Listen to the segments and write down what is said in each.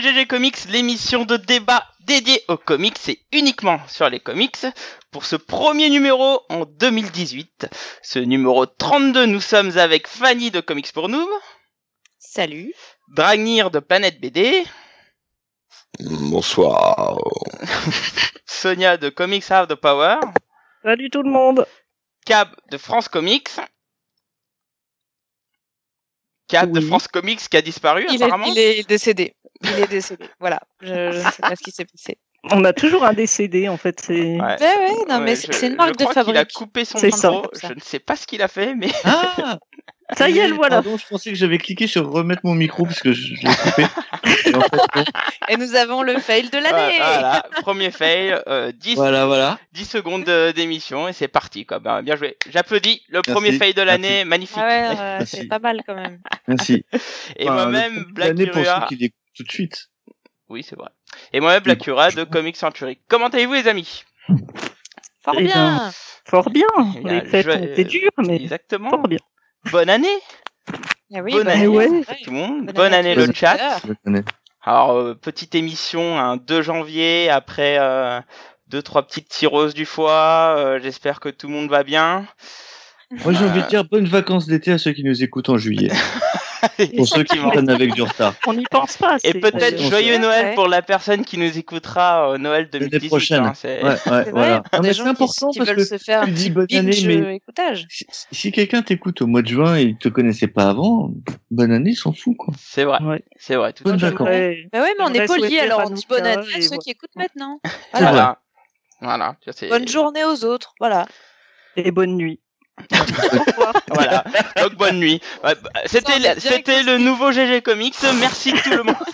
GG Comics, l'émission de débat dédiée aux comics et uniquement sur les comics. Pour ce premier numéro en 2018, ce numéro 32, nous sommes avec Fanny de Comics pour Noob, Salut. Dragnir de Planète BD, Bonsoir. Sonia de Comics Have the Power, Salut tout le monde. Cab de France Comics. Cab de. France Comics qui a disparu Il est, apparemment. il est décédé. Il est décédé. Voilà. Je, ne sais pas ce qui s'est passé. On a toujours un décédé en fait. C'est Ouais. Ouais, ouais, non, mais c'est une marque je de crois qu'il a fabrique. coupé son micro. Je ne sais pas ce qu'il a fait, mais Ah ça y est, le voilà. Pardon, je pensais que j'avais cliqué sur remettre mon micro parce que je, je l'ai coupé. Et en fait, non. Et nous avons le fail de l'année. voilà, premier fail, euh, 10, Voilà, voilà. 10 secondes de- d'émission et c'est parti quoi. Ben, bien joué. J'applaudis. Le premier fail de l'année, magnifique. Ah ouais, c'est pas mal quand même. Merci. Et Enfin, moi-même, Black l'année pour ceux qui tout de suite. Oui, c'est vrai. Et moi-même, Black Curia de Comic Century. Comment allez-vous les amis? Fort Eh bien. Fort bien. Eh bien, Les fêtes je- ont été dures, mais Exactement. fort bien. Bonne année Ah oui, bonne année, ouais. tout le monde. Bonne Bonne année le chat. Alors, euh, petite émission, un 2 janvier, après euh, deux trois petites tireuses du foie. euh, J'espère que tout le monde va bien. Moi, j'ai envie de dire bonnes vacances d'été à ceux qui nous écoutent en juillet. Pour ceux qui prennent avec du retard. On n'y pense pas. Et peut-être joyeux Noël Ouais. pour la personne qui nous écoutera euh, Noël 2018. prochaine. hein, c'est- Ouais, ouais, voilà. Mais qui- important qui, parce veulent que se faire un tu petit dis bonne année, mais- écoutage. si, si quelqu'un t'écoute au mois de juin et il te connaissait pas avant, bonne année, il s'en fout, quoi. C'est vrai, Ouais. c'est vrai. Tout fait. vacances. Ouais. Bah ouais, mais on est poli, alors on dit bonne année à ceux qui écoutent maintenant. Voilà. Voilà. Bonne journée aux autres. Voilà. Et bonne nuit. Voilà. Donc bonne nuit. Bah, C'était le nouveau GG Comics. Merci tout le monde.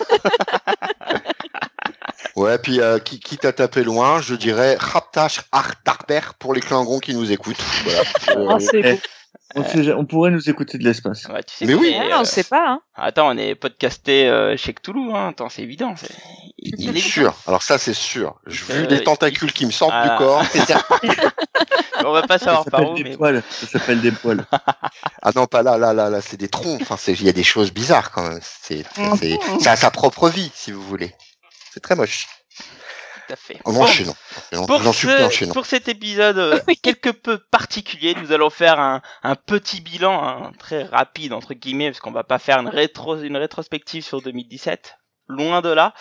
Ouais, puis euh, qui, quitte à taper loin, je dirais Raptash Artarper pour les Klingons qui nous écoutent. Voilà. Euh. On, sait ja- on pourrait nous écouter de l'espace. Ouais, tu sais Mais oui. est, Ouais, on euh, sait pas, hein. Attends, on est podcasté euh, chez Cthulhu. Hein. Attends, c'est évident. c'est- Il, il est sûr. Alors ça, c'est sûr. Je- Vu Euh, les tentacules qui me sortent ah. du corps, c'est certain. On va pas savoir par où. des Mais... poils. Ça s'appelle des poils. Ah non, pas là, là, là, là, c'est des troncs. Enfin, c'est- il y a des choses bizarres quand même. C'est, c'est, ça a sa propre vie, si vous voulez. C'est très moche. Tout à fait. En Bon. Pour, ce- cet épisode euh, quelque peu particulier, nous allons faire un, un petit bilan hein, très rapide entre guillemets, parce qu'on va pas faire une rétro une rétrospective sur 2017. Loin de là.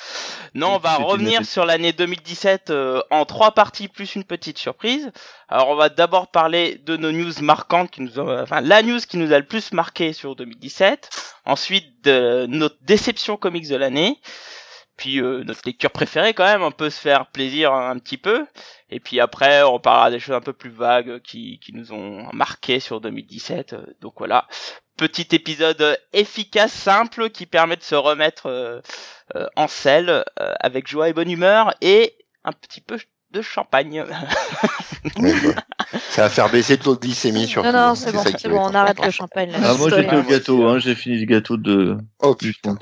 Non, on va revenir sur l'année 2017 euh, en trois parties plus une petite surprise. Alors, on va d'abord parler de nos news marquantes qui nous ont, enfin, la news qui nous a le plus marqué sur 2017. Ensuite, de notre déception comics de l'année. Puis euh, notre lecture préférée quand même, on peut se faire plaisir un petit peu. Et puis après, on parlera des choses un peu plus vagues qui, qui nous ont marqué sur 2017. Euh, Donc voilà, petit épisode euh, efficace, simple, qui permet de se remettre euh, euh, en selle euh, avec joie et bonne humeur et un petit peu de champagne. Ouais. Ça va faire baisser le taux de glycémie surtout. Non, non, c'est bon, c'est bon, on arrête le champagne là. Ah, moi, j'étais au gâteau, hein. J'ai fini le gâteau de, Oh du putain.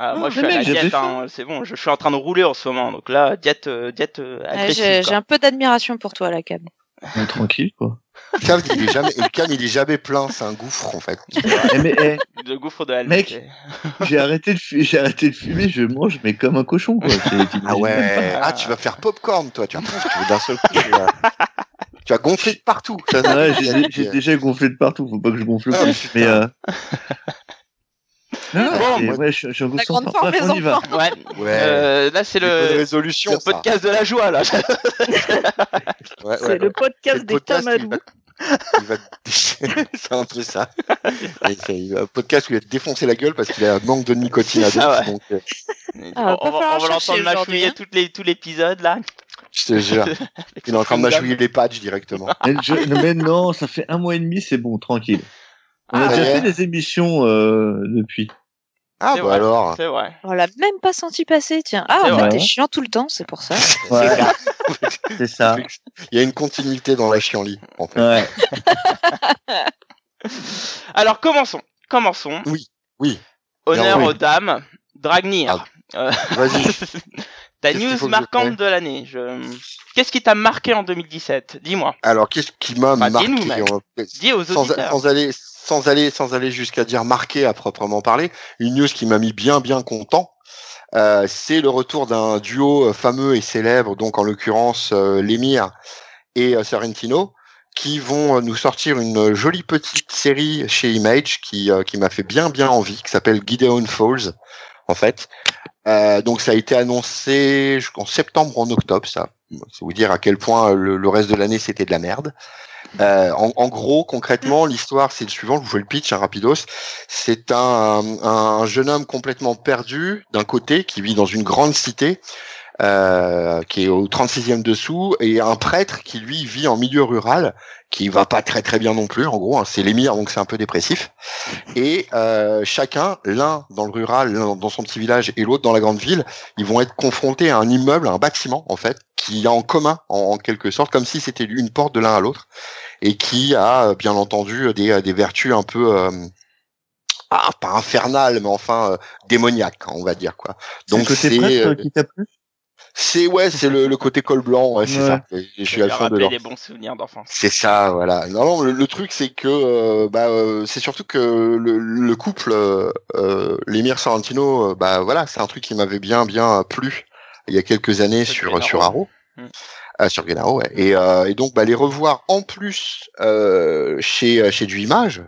Ah, moi, Oh, je suis à la diète, hein, c'est bon, je suis en train de rouler en ce moment. Donc là, diète, euh, diète euh, agressive. J'ai un peu d'admiration pour toi, la cam. Ouais, tranquille, quoi. Le calme, il est jamais, le calme, il est jamais plein. C'est un gouffre, en fait. Eh, mais, eh, De gouffre de Hell, Mec. j'ai arrêté de fumer, j'ai arrêté de fumer, je mange, mais comme un cochon, quoi. Ah ouais. pas. Ah, tu vas faire popcorn, toi. Tu vas, tu d'un seul coup. Tu vas, tu vas gonfler de partout. Ça, pas. Ouais, j'ai déjà gonflé de partout, faut pas que je gonfle Ah, plus. Mais, euh... Non, Bon, ouais, je, goût grande forme Bref, on y va. Ouais. Euh, là, c'est le, ça. podcast de la joie là. Ouais, C'est ouais, le ouais. podcast des tamadous. va- il va c'est un peu ça. Un podcast où il va te défoncer la gueule parce qu'il a un manque de nicotine à Ah ouais. donc, euh, Ah, on, va on va, l'entendre mâchouiller hein. les, tout l'épisode là. je te jure. Il est en train de mâchouiller les patchs directement. Mais, je- mais non, ça fait un mois et demi, c'est bon, tranquille. On a Ah, déjà ouais. fait des émissions euh, depuis. Ah, bah vrai. alors. C'est vrai. On l'a même pas senti passer, tiens. Ah, en vrai. fait, t'es chiant tout le temps, c'est pour ça. Ouais, c'est ça. Il y a une continuité dans la chienlit, en fait. Ouais. Alors commençons. Commençons. Oui. Honneur Oui. aux dames. Dragnir. Euh, Vas-y. ta news marquante de l'année. Je... Qu'est-ce qui t'a marqué en 2017 Dis-moi. Alors, qu'est-ce qui m'a Bah, marqué Dis aux sans, auditeurs. sans aller, sans aller, sans aller jusqu'à dire marqué à proprement parler, une news qui m'a mis bien, bien content. Euh, c'est le retour d'un duo fameux et célèbre, donc en l'occurrence euh, l'émir et euh, Sorrentino, qui vont nous sortir une jolie petite série chez Image qui, qui m'a fait bien bien envie, qui s'appelle Gideon Falls, en fait. Donc ça a été annoncé en septembre en octobre, ça. C'est vous dire à quel point le, le reste de l'année c'était de la merde. Euh, en, en, gros, concrètement, l'histoire, c'est le suivant. Je vous fais le pitch, un rapidos. C'est un, un, jeune homme complètement perdu, d'un côté, qui vit dans une grande cité, euh, qui est au 36e dessous, et un prêtre qui, lui, vit en milieu rural, qui va pas très très bien non plus, en gros. Hein, c'est l'émir, donc c'est un peu dépressif. Et euh, chacun, l'un dans le rural, l'un dans son petit village, et l'autre dans la grande ville, ils vont être confrontés à un immeuble, un bâtiment, en fait, qui a en commun, en, quelque sorte, comme si c'était une porte de l'un à l'autre, et qui a bien entendu des, des vertus un peu euh, ah, pas infernales, mais enfin euh, démoniaques, on va dire quoi. Donc c'est euh, qui t'a plu? C'est ouais, c'est le, le, côté col blanc, ouais, c'est ça. je suis à fond dedans. des bons souvenirs d'enfance. C'est ça, voilà. Non, non, le, truc c'est que euh, bah c'est surtout que le, le couple euh, l'émir Sorrentino, bah voilà, c'est un truc qui m'avait bien bien plu il y a quelques années sur sur Arrow. Mm. Euh, sur Gennaro, ouais. et, euh, et, donc bah, les revoir en plus euh, chez chez du image,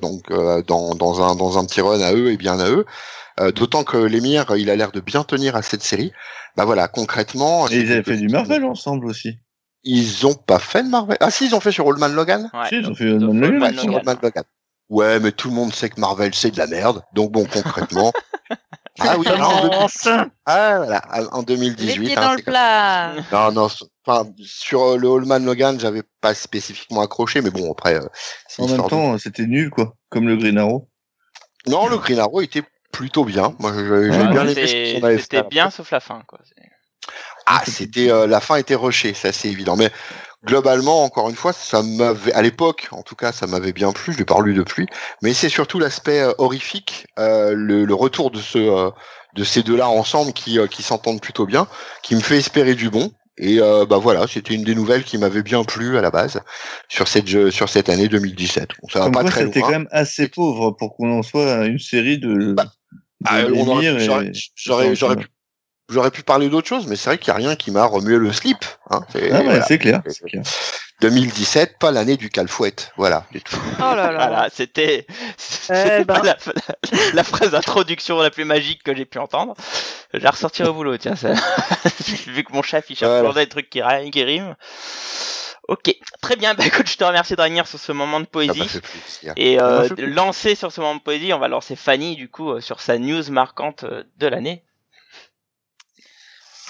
donc dans, dans un dans un petit run à eux et bien à eux. D'autant que l'émir, il a l'air de bien tenir à cette série. Bah voilà, concrètement. Et ils avaient fait du Marvel ensemble aussi. Ils ont pas fait de Marvel. Ah si, ils ont fait sur Old Man Logan. Ouais, si, ils ont fait Old Man Logan. Logan. Ouais, mais tout le monde sait que Marvel c'est de la merde. Donc bon, concrètement. ah oui, en, ah, voilà, en 2018. Les pieds hein, dans le plat. Non, non, enfin, sur euh, le Allman Logan, j'avais pas spécifiquement accroché, mais bon, après. Euh, en même temps, c'était nul, quoi, comme le Green Arrow. Non, le Green Arrow était plutôt bien. Moi, j'ai bien aimé C'était bien, sauf la fin, quoi. Ah, c'était euh, la fin était rushée, ça c'est évident. Mais globalement, encore une fois, ça m'avait, à l'époque, en tout cas, ça m'avait bien plu. Je l'ai pas relu depuis, mais c'est surtout l'aspect euh, horrifique, euh, le, le, retour de ce, euh, de ces deux-là ensemble qui, euh, qui s'entendent plutôt bien, qui me fait espérer du bon. Et bah voilà, c'était une des nouvelles qui m'avait bien plu à la base sur cette sur cette année 2017. Bon, ça va pas très C'était quand même assez pauvre pour qu'on en soit une série de. Bah, ah, j'aurais j'aurais pu J'aurais pu parler d'autre chose, mais c'est vrai qu'il n'y a rien qui m'a remué le slip. Hein. C'est ah clair, 2017, pas l'année du calfouette. Voilà. Oh là là. Voilà, c'était eh ben. la, phrase d'introduction la plus magique que j'ai pu entendre. Je vais ressortir au boulot, tiens. Ça... Vu que mon chef il cherche toujours des trucs qui, qui riment. Ok, très bien. Bah écoute, je te remercie de revenir sur ce moment de poésie. Et euh, lancer sur ce moment de poésie, on va lancer Fanny du coup euh, sur sa news marquante euh, de l'année.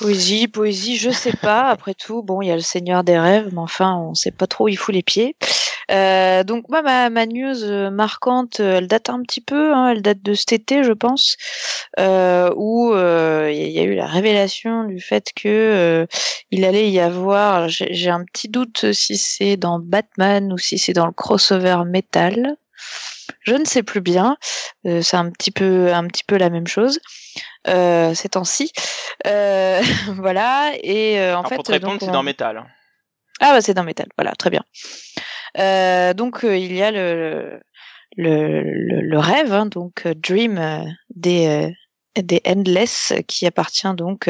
Poésie, poésie, je sais pas. Après tout, bon, il y a le Seigneur des rêves, mais enfin, on sait pas trop où il fout les pieds. Euh, donc moi, ma, ma, news euh, marquante, euh, elle date un petit peu, hein, elle date de cet été, je pense, euh, où il y a eu la révélation du fait que il allait y avoir, j'ai un petit doute si c'est dans Batman ou si c'est dans le crossover Metal. Je ne sais plus bien. c'est un petit peu, un petit peu la même chose euh, ces temps-ci. Euh, voilà. Et euh, en fait, pour te répondre, c'est dans Metal. Ah bah c'est dans Metal. Voilà, très bien. Euh, donc il y a le le, le, le rêve, hein, donc Dream des des Endless qui appartient donc,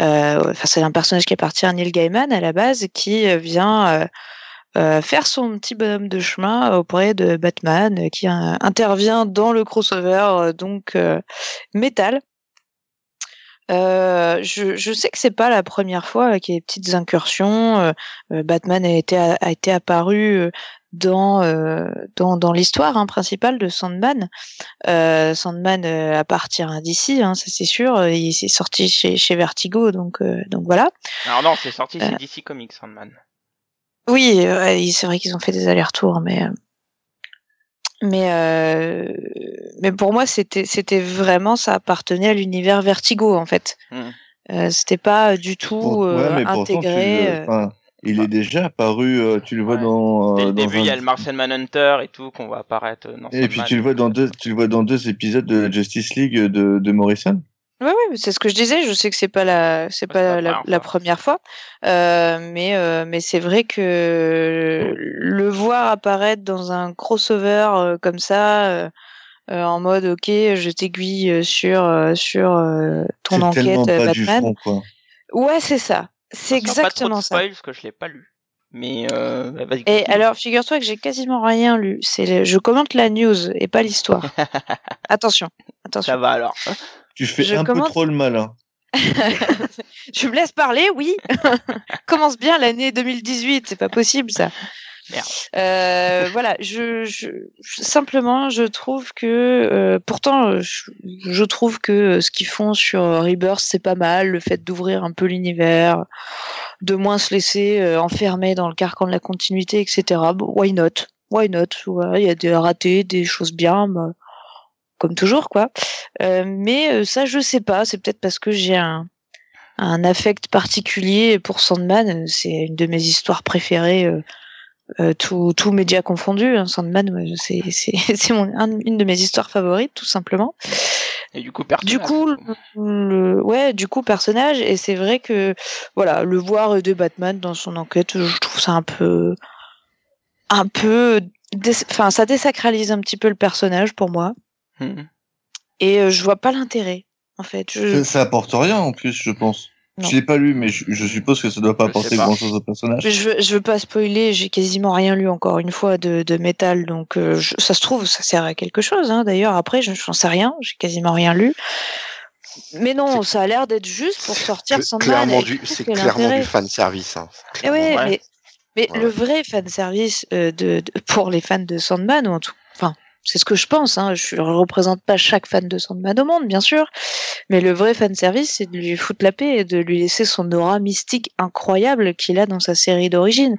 enfin c'est un personnage qui appartient à Neil Gaiman à la base qui vient euh, faire son petit bonhomme de chemin auprès de Batman qui intervient dans le crossover donc métal euh, je, je, sais que c'est pas la première fois qu'il y a des petites incursions. Euh, euh, Batman a été, a, été apparu dans, dans, dans l'histoire hein, principale de Sandman. Sandman appartient d'ici, hein, ça c'est sûr. Il s'est sorti chez, chez Vertigo, donc, donc voilà. Alors non, c'est sorti chez DC Comics, Sandman. Oui, c'est vrai qu'ils ont fait des allers-retours, mais mais euh, mais pour moi c'était c'était vraiment ça appartenait à l'univers Vertigo en fait. Mmh. Euh, c'était pas du tout euh, intégré. il est déjà apparu, tu le vois dans. Dès le début, il y a le Martian Manhunter et tout qu'on va apparaître dans. Et puis tu le vois dans deux, tu le vois dans deux épisodes de Justice League de, de Morrison? Oui, oui, c'est ce que je disais. Je sais que c'est pas la, c'est pas, la, première fois, euh, mais euh, mais c'est vrai que le voir apparaître dans un crossover euh, comme ça, euh, en mode ok, je t'aiguille sur sur euh, ton enquête du Batman. front, quoi. Ouais, c'est ça. C'est Attention, pas trop de exactement ça. spoil parce que je l'ai pas lu. Mais euh, bah, vas-y. Et alors, figure-toi que j'ai quasiment rien lu. C'est le- je commente la news et pas l'histoire. attention, attention. ça va alors. Tu fais Je un commence- peu trop le malin. tu me laisses parler, oui. Commence bien l'année 2018, c'est pas possible ça. Merde. Euh, voilà, je, je, je- simplement, je trouve que euh, pourtant, euh, je, je trouve que ce qu'ils font sur Rebirth, c'est pas mal. Le fait d'ouvrir un peu l'univers, de moins se laisser euh, enfermer dans le carcan de la continuité, etc. Bon, why not? Why not? Il y a des ratés, des choses bien. Comme toujours quoi. Euh, mais euh, ça, je sais pas. C'est peut-être parce que j'ai un, un affect particulier pour Sandman. C'est une de mes histoires préférées, euh, euh, tout, tout média confondu. hein. Sandman, ouais, c'est c'est c'est mon un- une de mes histoires favorites, tout simplement. Et du coup, personnage. Du coup, le, le- ouais, du coup personnage. Et c'est vrai que voilà, le voir de Batman dans son enquête, je trouve ça un peu, un peu, enfin, ça désacralise un petit peu le personnage pour moi. Hmm. Et euh, je vois pas l'intérêt, en fait. Je... Ça, ça apporte rien en plus, je pense. Non. Je l'ai pas lu, mais je, je suppose que ça doit pas Je apporter pas. grand chose au personnage. Mais Je veux, je veux pas spoiler, j'ai quasiment rien lu encore une fois de, de métal, donc euh, je- ça se trouve, ça sert à quelque chose. Hein. D'ailleurs, après, je j'en sais rien, j'ai quasiment rien lu. Mais non, ça a l'air d'être juste pour sortir Sandman. clairement du, c'est clairement du fan service. Hein. Eh ouais, Ouais. mais, mais Ouais. le vrai fan service euh, de, de- pour les fans de Sandman, ou en tout, c'est ce que je pense. Hein, je ne représente pas chaque fan de Sandman au monde, bien sûr, mais le vrai fan service, c'est de lui foutre la paix et de lui laisser son aura mystique incroyable qu'il a dans sa série d'origine.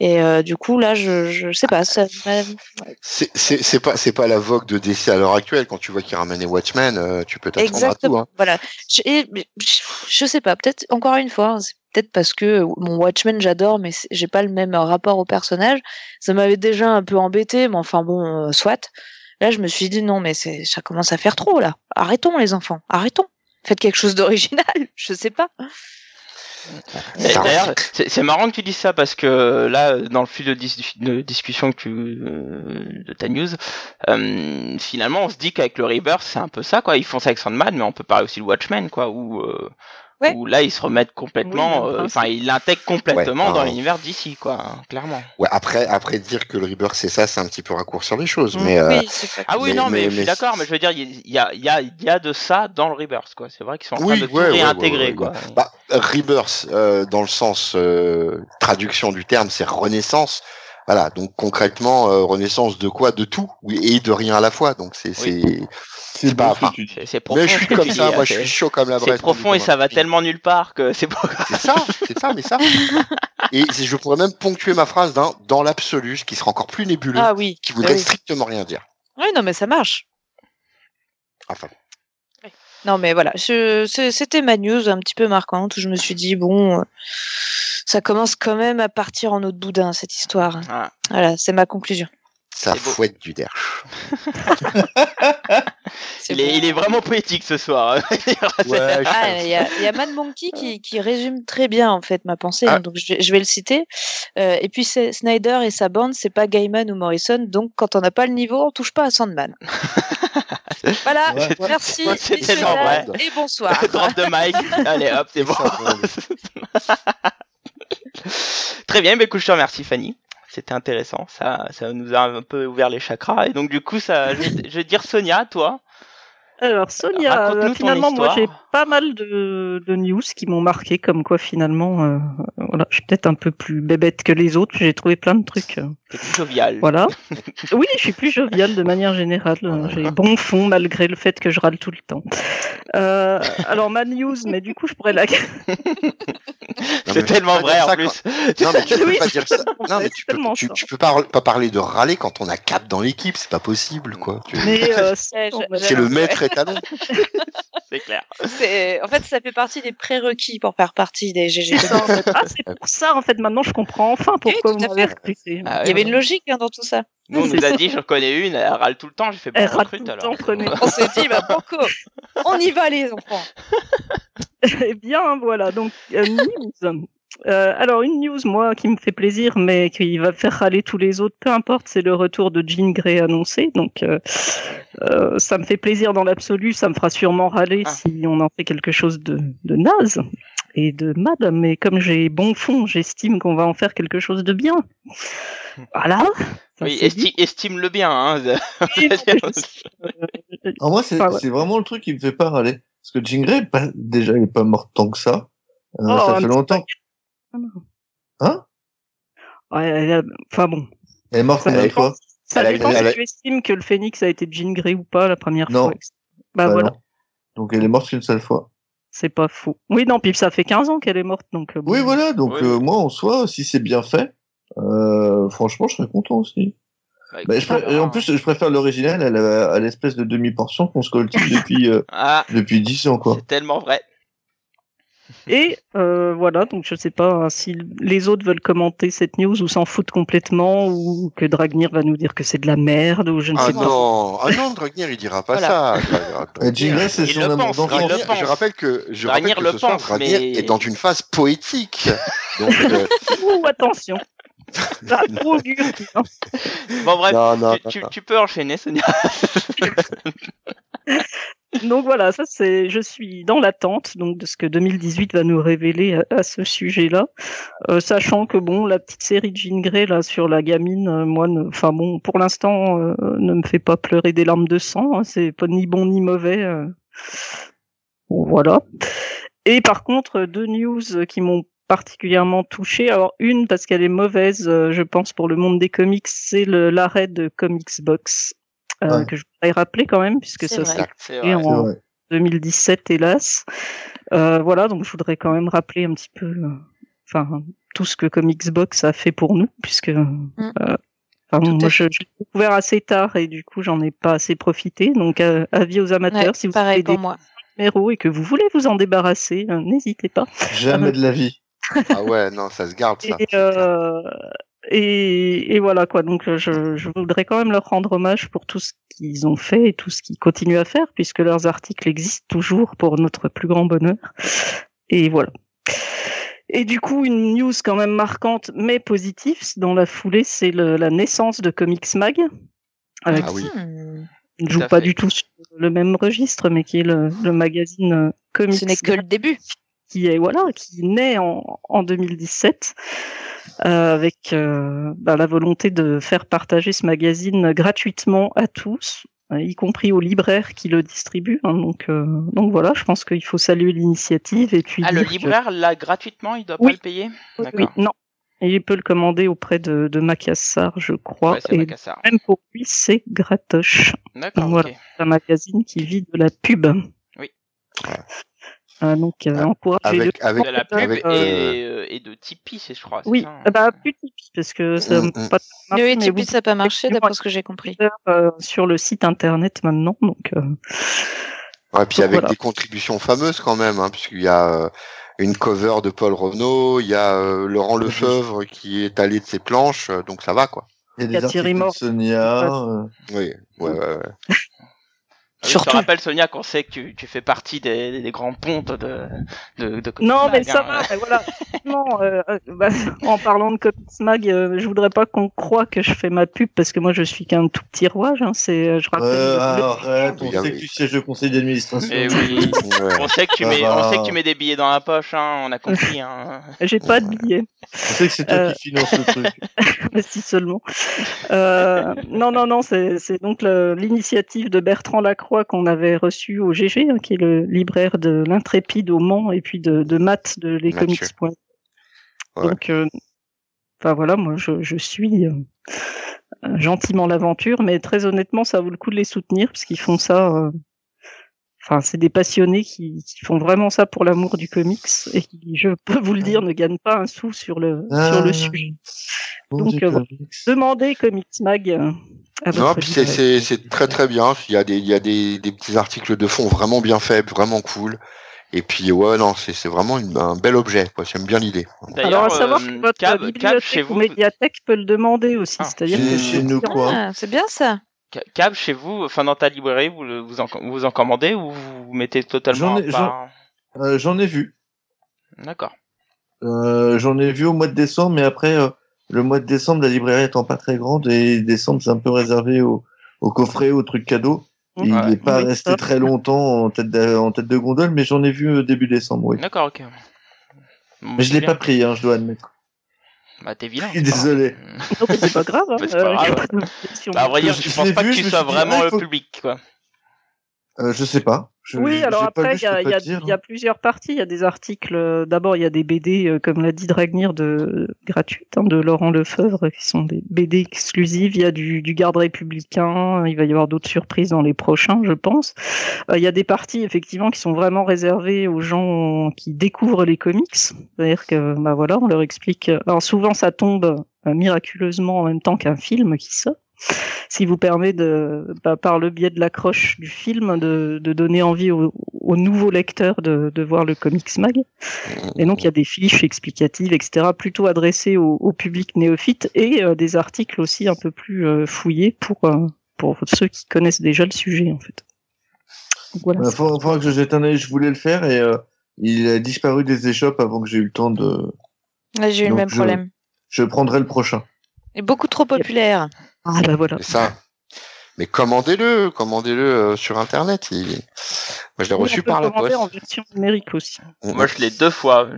Et euh, du coup, là, je, je sais pas, ça C'est pas c'est pas la vogue de DC à l'heure actuelle. Quand tu vois qu'il ramène les Watchmen, euh, tu peux t'attendre à tout. Hein. Voilà. Je, et- je, sais pas. Peut-être encore une fois, hein, c'est peut-être parce que mon Watchmen j'adore, mais j'ai pas le même rapport au personnage. Ça m'avait déjà un peu embêté, mais enfin bon, euh, soit. Là, je me suis dit non, mais c'est ça commence à faire trop là. Arrêtons les enfants, arrêtons. Faites quelque chose d'original. Je sais pas. D'ailleurs, c'est c'est marrant que tu dises ça parce que là, dans le fil de, dis- de discussion que tu, euh, de ta news, euh, finalement, on se dit qu'avec le Rebirth, c'est un peu ça, quoi. Ils font ça avec Sandman, mais on peut parler aussi de Watchmen, quoi, où, euh, Ouais. où là, ils se remettent complètement, Oui, euh, enfin, ils l'intègrent complètement Ouais, dans ah. l'univers d'ici, quoi, hein, clairement. Ouais, après après dire que le Rebirth c'est ça, c'est un petit peu raccourcir les choses. Mm. Mais euh, Oui, Ah oui, Mais- non, mais, mais- je suis d'accord, mais je veux dire, il y a, il y, a, il y a de ça dans le Rebirth, quoi. C'est vrai qu'ils sont en train de tout réintégrer, ouais, ouais, quoi. Bah, Rebirth, euh, dans le sens euh, traduction du terme, c'est renaissance. Voilà, donc concrètement, euh, renaissance de quoi? De tout, oui, et de rien à la fois. Donc c'est c'est. C'est que enfin. C'est- C'est profond. Mais je ce suis comme ça, dis, moi hein, je c'est- suis chaud comme la C'est braise. profond et ça va tellement nulle part que c'est pas grave. C'est ça, c'est ça, mais ça. Et c'est- je pourrais même ponctuer ma phrase d'un dans l'absolu, ce qui sera encore plus nébuleux, Ah oui. qui Ah voudrait oui. strictement rien dire. Oui, non, mais ça marche. Enfin, Non, mais voilà, je- c'est- c'était ma news un petit peu marquante où je me suis dit, bon, euh, ça commence quand même à partir en autre boudin, cette histoire. Ah. Voilà, c'est ma conclusion. Ça fouette du derche. Il est, il vraiment poétique ce soir. Ouais, Ah, il y a, il y a Mad Monkey qui, qui résume très bien en fait ma pensée, Ah. hein, donc je vais, je vais le citer. Euh, et puis c'est- Snyder et sa bande, c'est pas Gaiman ou Morrison, donc quand on n'a pas le niveau, on touche pas à Sandman. voilà, Ouais, merci, Ouais, c'est messieurs, tellement dames, vrai. et bonsoir. Drop de mic. Allez hop, c'est bon. Très bien, bah, écoute, je te remercie Fanny. C'était intéressant, ça, ça nous a un peu ouvert les chakras. Et donc du coup, ça, je, vais- je vais dire Sonia, toi. Alors Sonia, euh, finalement moi j'ai pas mal de, de news qui m'ont marqué, comme quoi finalement, euh, voilà, je suis peut-être un peu plus bébête que les autres. J'ai trouvé plein de trucs. euh, C'est plus jovial. Voilà. Oui, je suis plus joviale de manière générale. euh, J'ai bon fond malgré le fait que je râle tout le temps. Euh, alors ma news, mais du coup je pourrais la. C'est tellement vrai en plus. Non, mais tu peux Oui, pas dire ça. Non, mais tu peux, tu, tu peux pas, pas parler de râler quand on a Cap dans l'équipe, c'est pas possible, quoi. Tu- Mais C'est le maître étalon. C'est clair. C'est- En fait, ça fait partie des prérequis pour faire partie des GG. Ah, c'est pour ça en fait. Maintenant, je comprends enfin pourquoi vous m'avez recruté. Ah, Il y avait une logique hein, dans tout ça. Nous, on nous a dit, j'en connais une, elle râle tout le temps. J'ai fait Elle bon, recrute alors. temps, prenez. On s'est dit, bah, Banco, on y va les enfants. Eh bien, voilà. Donc, euh, news. Euh, alors une news moi qui me fait plaisir mais qui va faire râler tous les autres, peu importe, c'est le retour de Jean Grey annoncé. Donc euh, euh, ça me fait plaisir dans l'absolu, ça me fera sûrement râler Ah. si on en fait quelque chose de, de naze et de mad. Mais comme j'ai bon fond, j'estime qu'on va en faire quelque chose de bien. Voilà. Ça, Oui, c'est esti- estime-le bien. Hein. En moi, c'est Enfin, ouais. c'est vraiment le truc qui me fait pas râler. Parce que Jean Grey, pas- déjà, il est pas mort tant que ça. Euh, Oh, ça fait longtemps. Hein? Ouais, elle a- enfin bon. Elle est morte combien de fois ça Elle dépend elle a- si tu estimes que le phénix a été Jean Grey ou pas la première Non. fois. Bah Bah voilà, non. Donc elle est morte qu'une seule fois. c'est pas faux. Oui, non, puis ça fait 15 ans qu'elle est morte, donc. euh, bon. Oui, voilà. Donc Oui. euh, moi, en soi, si c'est bien fait, euh, franchement, je serais content aussi. Bah, je pré- et en plus, je préfère l'original à l'espèce de demi-portion qu'on se coltine depuis euh, Ah, depuis 10 ans, quoi. c'est tellement vrai. Et euh, voilà, donc je sais pas si les autres veulent commenter cette news ou s'en foutent complètement ou que Dragnir va nous dire que c'est de la merde ou je ne Ah sais pas. non, ah non, Dragnir, il dira pas Voilà. ça. Grey, c'est Il son amour Dragnir, je rappelle que, je Dragnir rappelle que le ce soir, pense, Dragnir mais- est dans une phase poétique. Donc, euh, Ouh, attention. Ça a trop dur. hein. Bon bref, non, non, tu, tu peux enchaîner, Sonia. Donc voilà, ça c'est, je suis dans l'attente donc de ce que 2018 va nous révéler à, à ce sujet-là, Euh, sachant que bon, la petite série de Jean Grey là sur la gamine, euh, moi, enfin bon, pour l'instant, euh, ne me fait pas pleurer des larmes de sang. hein, c'est pas ni bon ni mauvais. euh. Voilà. Et par contre, deux news qui m'ont particulièrement touché. Alors une parce qu'elle est mauvaise, euh, je pense pour le monde des comics, c'est l'arrêt de Comics Box. Euh, Ouais. que je voudrais rappeler quand même puisque ça s'est vrai. en- C'est vrai. 2017, hélas. Euh, voilà, donc je voudrais quand même rappeler un petit peu, euh, enfin, tout ce que Comics Box a fait pour nous, puisque, euh, enfin, à moi, je, je l'ai découvert assez tard et du coup, j'en ai pas assez profité. Donc, euh, avis aux amateurs, Ouais, si vous avez des moi. numéros et que vous voulez vous en débarrasser, euh, n'hésitez pas. Jamais de la vie. Ah ouais, non, ça se garde, ça. Et, euh, et, et voilà quoi. Donc euh, je, je voudrais quand même leur rendre hommage pour tout ce qu'ils ont fait et tout ce qu'ils continuent à faire, puisque leurs articles existent toujours pour notre plus grand bonheur. Et voilà. Et du coup, une news quand même marquante, mais positive, dans la foulée, c'est la naissance de Comics Mag. Euh, Ah qui oui. Ne joue pas fait. du tout sur le même registre, mais qui est le, le magazine euh, Comics Ce n'est que le début. qui est voilà qui naît en, en 2017 euh, avec euh, bah, la volonté de faire partager ce magazine gratuitement à tous euh, y compris aux libraires qui le distribuent hein, donc euh, donc voilà je pense qu'il faut saluer l'initiative et puis Ah, le que- libraire, là, gratuitement, il doit Oui. pas le payer oui, non et il peut le commander auprès de, de Macassar je crois Ouais, c'est et Macassar. même pour lui c'est gratoche D'accord, Voilà. un magazine qui vit de la pub Oui. Ouais. Euh, donc euh, Ah, encouragez-le Avec, avec, De la pub avec, et, euh, et de Tipeee, je crois. oui ça, hein. euh, bah plus Tipeee, parce que ça Mm, n'a mm. pas marché, Oui, Tipeee, vous ça n'a pas marché d'après ce que j'ai compris. euh, sur le site internet maintenant. Donc, euh, ouais, puis Donc, avec voilà. des contributions fameuses quand même, hein, puisqu'il y a euh, une cover de Paul Renault, il y a euh, Laurent Lefebvre qui est allé de ses planches, donc ça va quoi. Il y a des Thierry articles de Mort. Sonia. Oui, ouais, ouais, ouais. Ah oui, Surtout. Je te rappelle, Sonia, qu'on sait que tu, tu fais partie des, des grands pontes de, de, de Comics non, mais ça hein. va. mais voilà. Euh, euh, bah, en parlant de Comics Mag, euh, je voudrais pas qu'on croie que je fais ma pub parce que moi je suis qu'un tout petit rouage. Hein, c'est, euh, je rappelle. euh, le- arrête, on sait que tu sièges au conseil d'administration. Mais oui. On sait que tu mets, on sait que tu mets des billets dans la poche, hein, on a compris. Hein. J'ai pas de billets. On sait que c'est toi Euh, qui finance le truc. mais si seulement. Euh, non, non, non, c'est c'est donc le- l'initiative de Bertrand Lacroix qu'on avait reçu au GG, hein, qui est le libraire de l'Intrépide au Mans et puis de, de Matt de. Ouais. Donc, euh, enfin voilà, moi je, je suis euh, euh, gentiment l'aventure, mais très honnêtement, ça vaut le coup de les soutenir parce qu'ils font ça. Enfin, c'est des passionnés qui, qui font vraiment ça pour l'amour du comics et qui, je peux vous le dire, ne gagnent pas un sou sur le sur le Ah. sujet. Bon, Donc, euh, comics. Demandez Comics Mag euh, à Non, votre puis c'est, libraire. c'est, c'est très très bien. Il y a des, il y a des, des petits articles de fond vraiment bien faits, vraiment cool. Et puis ouais, non, c'est, c'est vraiment une- un bel objet. Quoi. J'aime bien l'idée. Alors, à savoir euh, que votre Cab, Cab, bibliothèque chez ou vous, médiathèque peut le demander aussi. Ah, C'est-à-dire chez- que chez nous, quoi. Ah, c'est bien ça. Cab, chez vous, enfin dans ta librairie, vous le- vous en, vous en commandez ou vous mettez totalement J'en à ai- Euh, J'en ai vu. D'accord. Euh, J'en ai vu au mois de décembre, mais après, euh, le mois de décembre, la librairie étant pas très grande, et décembre, c'est un peu réservé au, au coffret, aux trucs cadeaux. Il Ouais. n'est pas Oui, resté très longtemps en tête de, en tête de gondole, mais j'en ai vu début décembre, oui. D'accord, ok. Bon, Mais je l'ai bien. pas pris, hein, je dois admettre. Bah, t'es vilain. Je suis désolé. c'est pas grave. Non, mais c'est pas grave. Hein. Mais c'est pas Euh, grave. d'objection. Bah, à vrai dire, Je- pense pas vu, que tu sois vraiment le faut- public, quoi. Euh, je sais pas. Je- Oui, alors après, il y, y y a plusieurs parties. Il y a des articles. euh, D'abord, il y a des BD, euh, comme l'a dit Dragnir, de gratuites hein, de Laurent Lefebvre, qui sont des BD exclusives. Il y a du, du garde républicain. Il va y avoir d'autres surprises dans les prochains, je pense. Euh, il y a des parties effectivement qui sont vraiment réservées aux gens qui découvrent les comics. C'est-à-dire que, bah voilà, on leur explique. Alors souvent, ça tombe miraculeusement en même temps qu'un film qui sort ce qui vous permet de, bah, par le biais de l'accroche du film, de, de donner envie aux, aux nouveaux lecteurs de, de voir le Comics Mag. Et donc il y a des fiches explicatives, etc., plutôt adressées au, au public néophyte et euh, des articles aussi un peu plus euh, fouillés pour euh, pour ceux qui connaissent déjà le sujet en fait. Voilà. Il faut, faudra que je jette un œil, je voulais le faire et euh, il a disparu des échoppes avant que j'ai eu le temps de. J'ai eu le même je- problème. Je prendrai le prochain. Et beaucoup trop populaire. Ah bah voilà. C'est ça. Mais commandez-le, commandez-le euh, sur internet. il- Moi, je l'ai Oui, reçu on peut par la le commander poste. en version numérique aussi. Moi, je l'ai deux fois.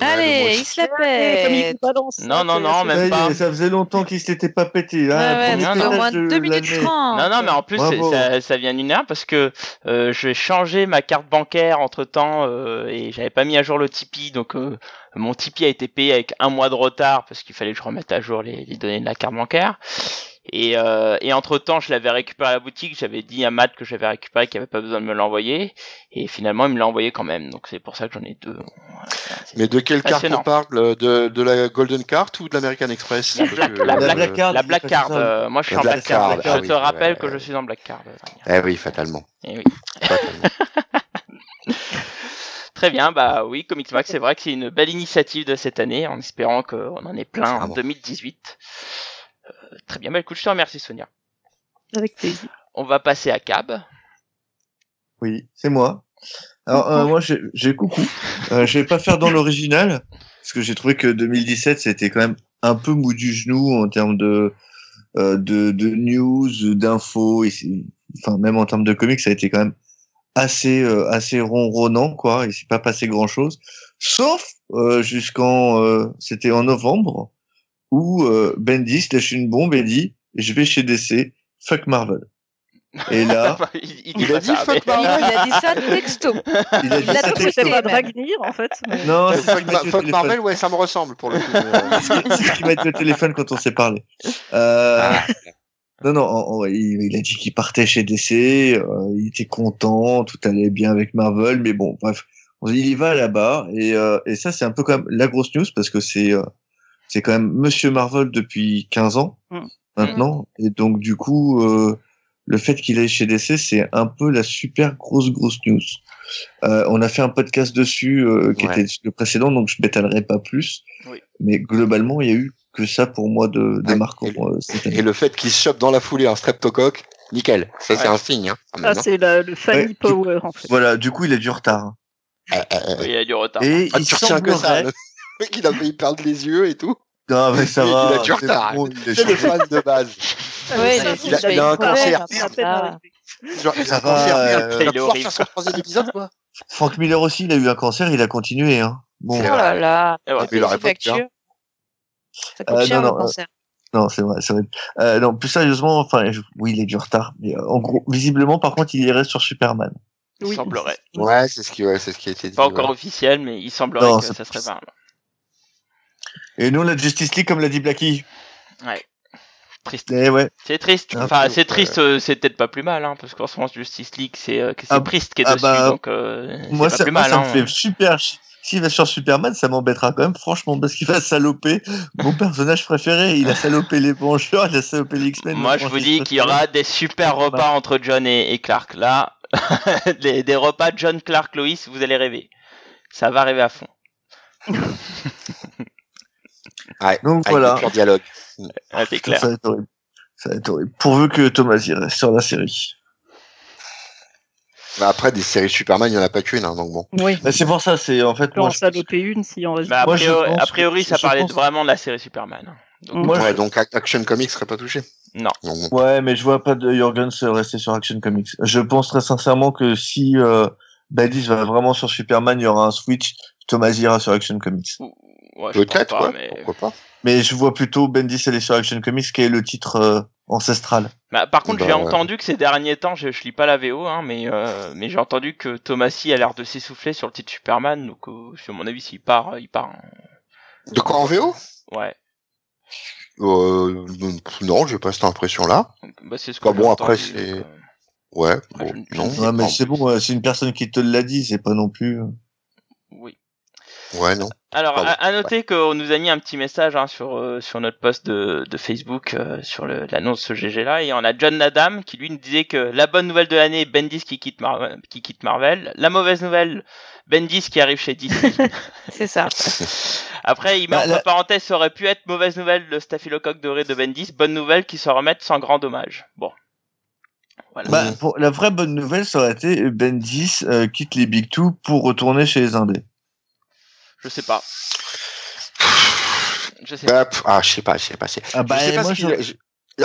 Allez, il se la Comme il pète. Non, non, non, même pas. ça faisait longtemps qu'il s'était pas pété. Ouais, ouais, au moins de deux minutes l'année. trente. Non, non, mais en plus, ça, ça vient d'une heure parce que euh, j'ai changé ma carte bancaire entre temps et j'avais pas mis à jour le Tipeee. Donc, euh, mon Tipeee a été payé avec un mois de retard parce qu'il fallait que je remette à jour les, les données de la carte bancaire. Et, euh, et entre temps, je l'avais récupéré à la boutique. J'avais dit à Matt que j'avais récupéré, qu'il avait pas besoin de me l'envoyer. Et finalement, il me l'a envoyé quand même. Donc, c'est pour ça que j'en ai deux. Mais de quelle carte on parle de, de la Golden Card ou de l'American Express La Black, que, la euh, Black- Card, la Black Card. euh, moi, je suis La en Black Black Card. Card, je ah te oui, rappelle ouais, que ouais. je suis en Black Card. Eh oui, fatalement. Eh oui. fatalement. Très bien, bah oui, Comics Max, c'est vrai que c'est une belle initiative de cette année, en espérant qu'on en ait plein en Vraiment. 2018. Euh, très bien, bah écoute, je te remercie Sonia. Avec plaisir. On va passer à Cab. Oui, c'est moi. Alors, euh, moi, j'ai j'ai coucou. Euh, je vais pas faire dans l'original, parce que j'ai trouvé que 2017, c'était quand même un peu mou du genou en termes de, euh, de, de news, d'infos, enfin, même en termes de comics, ça a été quand même assez, euh, assez ronronnant, quoi, et c'est pas passé grand chose. Sauf, euh, jusqu'en, euh, c'était en novembre, où, euh, Bendis lâche une bombe et dit, je vais chez DC, fuck Marvel. Et là, il, il Il pas a dit ça, fuck mais- Il, Marvel. il a dit ça texto. il a dit Il ça texto. C'est pas. Dragnir en fait. mais- Non, c'est Fuck, m'a fuck. Marvel, ouais, ça me ressemble pour le coup. euh, C'est ce qui m'a dit au téléphone quand on s'est parlé. Euh, Ah. non, non, en- en- il, il a dit qu'il partait chez DC, euh, il était content, tout allait bien avec Marvel, mais bon, bref, il y va là-bas, et, euh, et ça, c'est un peu quand même la grosse news, parce que c'est euh, c'est quand même Monsieur Marvel depuis 15 ans, Mm. maintenant, et donc du coup, euh, le fait qu'il aille chez DC, c'est un peu la super grosse, grosse news. Euh, on a fait un podcast dessus euh, qui Ouais. était le précédent, donc je m'étalerai pas plus. Oui. Mais globalement, il y a eu que ça pour moi de, de Ouais. marquant Et le- euh, cette année. Et le fait qu'il se chope dans la foulée un streptocoque, nickel. Ça, c'est un signe. Hein, Ah, hein. c'est la- le Fanny Ouais, du- Power en fait. Voilà, du coup, il a du retard. hein. Eh, eh, eh. Oui, il a du retard. Et Ah, il tu retiens que ça. semblerait... Le mec, il a failli perdre les yeux et tout. Non, mais ça Il- va. il a du c'est retard. bon, il est C'est le changé. fan de base. Ouais, Ça, il a- il a un cancer. Genre, il a va, cancer, euh, il il va est pouvoir faire son troisième épisode, quoi. Frank Miller aussi, il a eu un cancer, il a continué. Hein. Bon, Oh là là. Fait Il aurait pas. Ça coûte Euh, cher le non, cancer. non, c'est vrai, c'est vrai. Euh, non, plus sérieusement, enfin, je- oui, il a du retard. Mais euh, en gros, visiblement, par contre, il irait sur Superman. Il semblerait. Ouais, c'est ce qui, ouais, c'est ce qui a été dit. Pas encore ouais. officiel, mais il semblerait Non, que ça serait pas mal. Et nous, la Justice League, comme l'a dit Blackie. Ouais. Triste. Eh ouais. C'est triste. Enfin, c'est triste, euh, c'est peut-être pas plus mal, hein, parce qu'en ce moment, Justice League, c'est euh, Ah, Priest qui est ah dessus, bah, donc euh, Moi, ça, pas plus moi, mal. ça hein. me fait super. chi- S'il va sur Superman, ça m'embêtera quand même, franchement, parce qu'il va saloper mon personnage préféré. Il a salopé les Vengeurs, il a salopé les X-Men. Moi, je vous dis qu'il y aura des super repas entre John et, et Clark. Là, des, des repas John, Clark, Lois, vous allez rêver. Ça va rêver à fond. Ouais, Donc avec voilà. Ouais, c'est clair. ça va être horrible. Ça va être horrible. Pourvu que Thomas y reste sur la série. Mais après, des séries Superman, il y en a pas qu'une, hein, donc bon. Oui. Bah, c'est pour ça, c'est en fait On peut moi. en je- une si on reste. Bah, a, Moi, je priori, pense a priori, que- ça parlait pense- vraiment de la série Superman. Donc, Moi, ouais, je- donc Ac- Action Comics serait pas touché. Non. Ouais, mais je vois pas de Jurgens rester sur Action Comics. Je pense très sincèrement que si euh, Bendis va vraiment sur Superman, il y aura un switch. Thomas ira sur Action Comics. Ouais, Peut-être, ouais, mais- pourquoi pas. Mais je vois plutôt Bendis aller sur Action Comics, qui est le titre euh, ancestral. Bah, par contre, Bah, j'ai ouais. entendu que ces derniers temps, je, je lis pas la VO, hein, mais, euh, mais j'ai entendu que Thomasy a l'air de s'essouffler sur le titre Superman, donc euh, sur mon avis, s'il part, il part. en- De quoi en VO Ouais. euh, Non, j'ai pas cette impression-là. Bah, c'est ce que Bah, bon, après, c'est- Ouais, bon, je- je non. Ouais, mais c'est bon, c'est une personne qui te l'a dit, c'est pas non plus. Oui. Ouais, non. Alors, Pardon. à, à noter qu'on nous a mis un petit message hein, sur euh, sur notre post de, de Facebook euh, sur l'annonce ce GG là, et on a John Nadam qui lui nous disait que la bonne nouvelle de l'année, Bendis qui quitte Marvel, qui quitte Marvel. La mauvaise nouvelle, Bendis qui arrive chez DC. C'est ça. Après, il met Bah, entre la- parenthèses, ça aurait pu être mauvaise nouvelle le staphylocoque doré de Bendis, bonne nouvelle qui se remettent sans grand dommage. Bon. Voilà. Bah, pour, la vraie bonne nouvelle, ça aurait été euh, Bendis euh, quitte les Big Two pour retourner chez les Indés. Je sais pas. Je sais pas. Bah, pff, ah, je sais pas, je sais pas. c'est- Ah bah, je sais pas moi, ce qu'il j'aurais- je-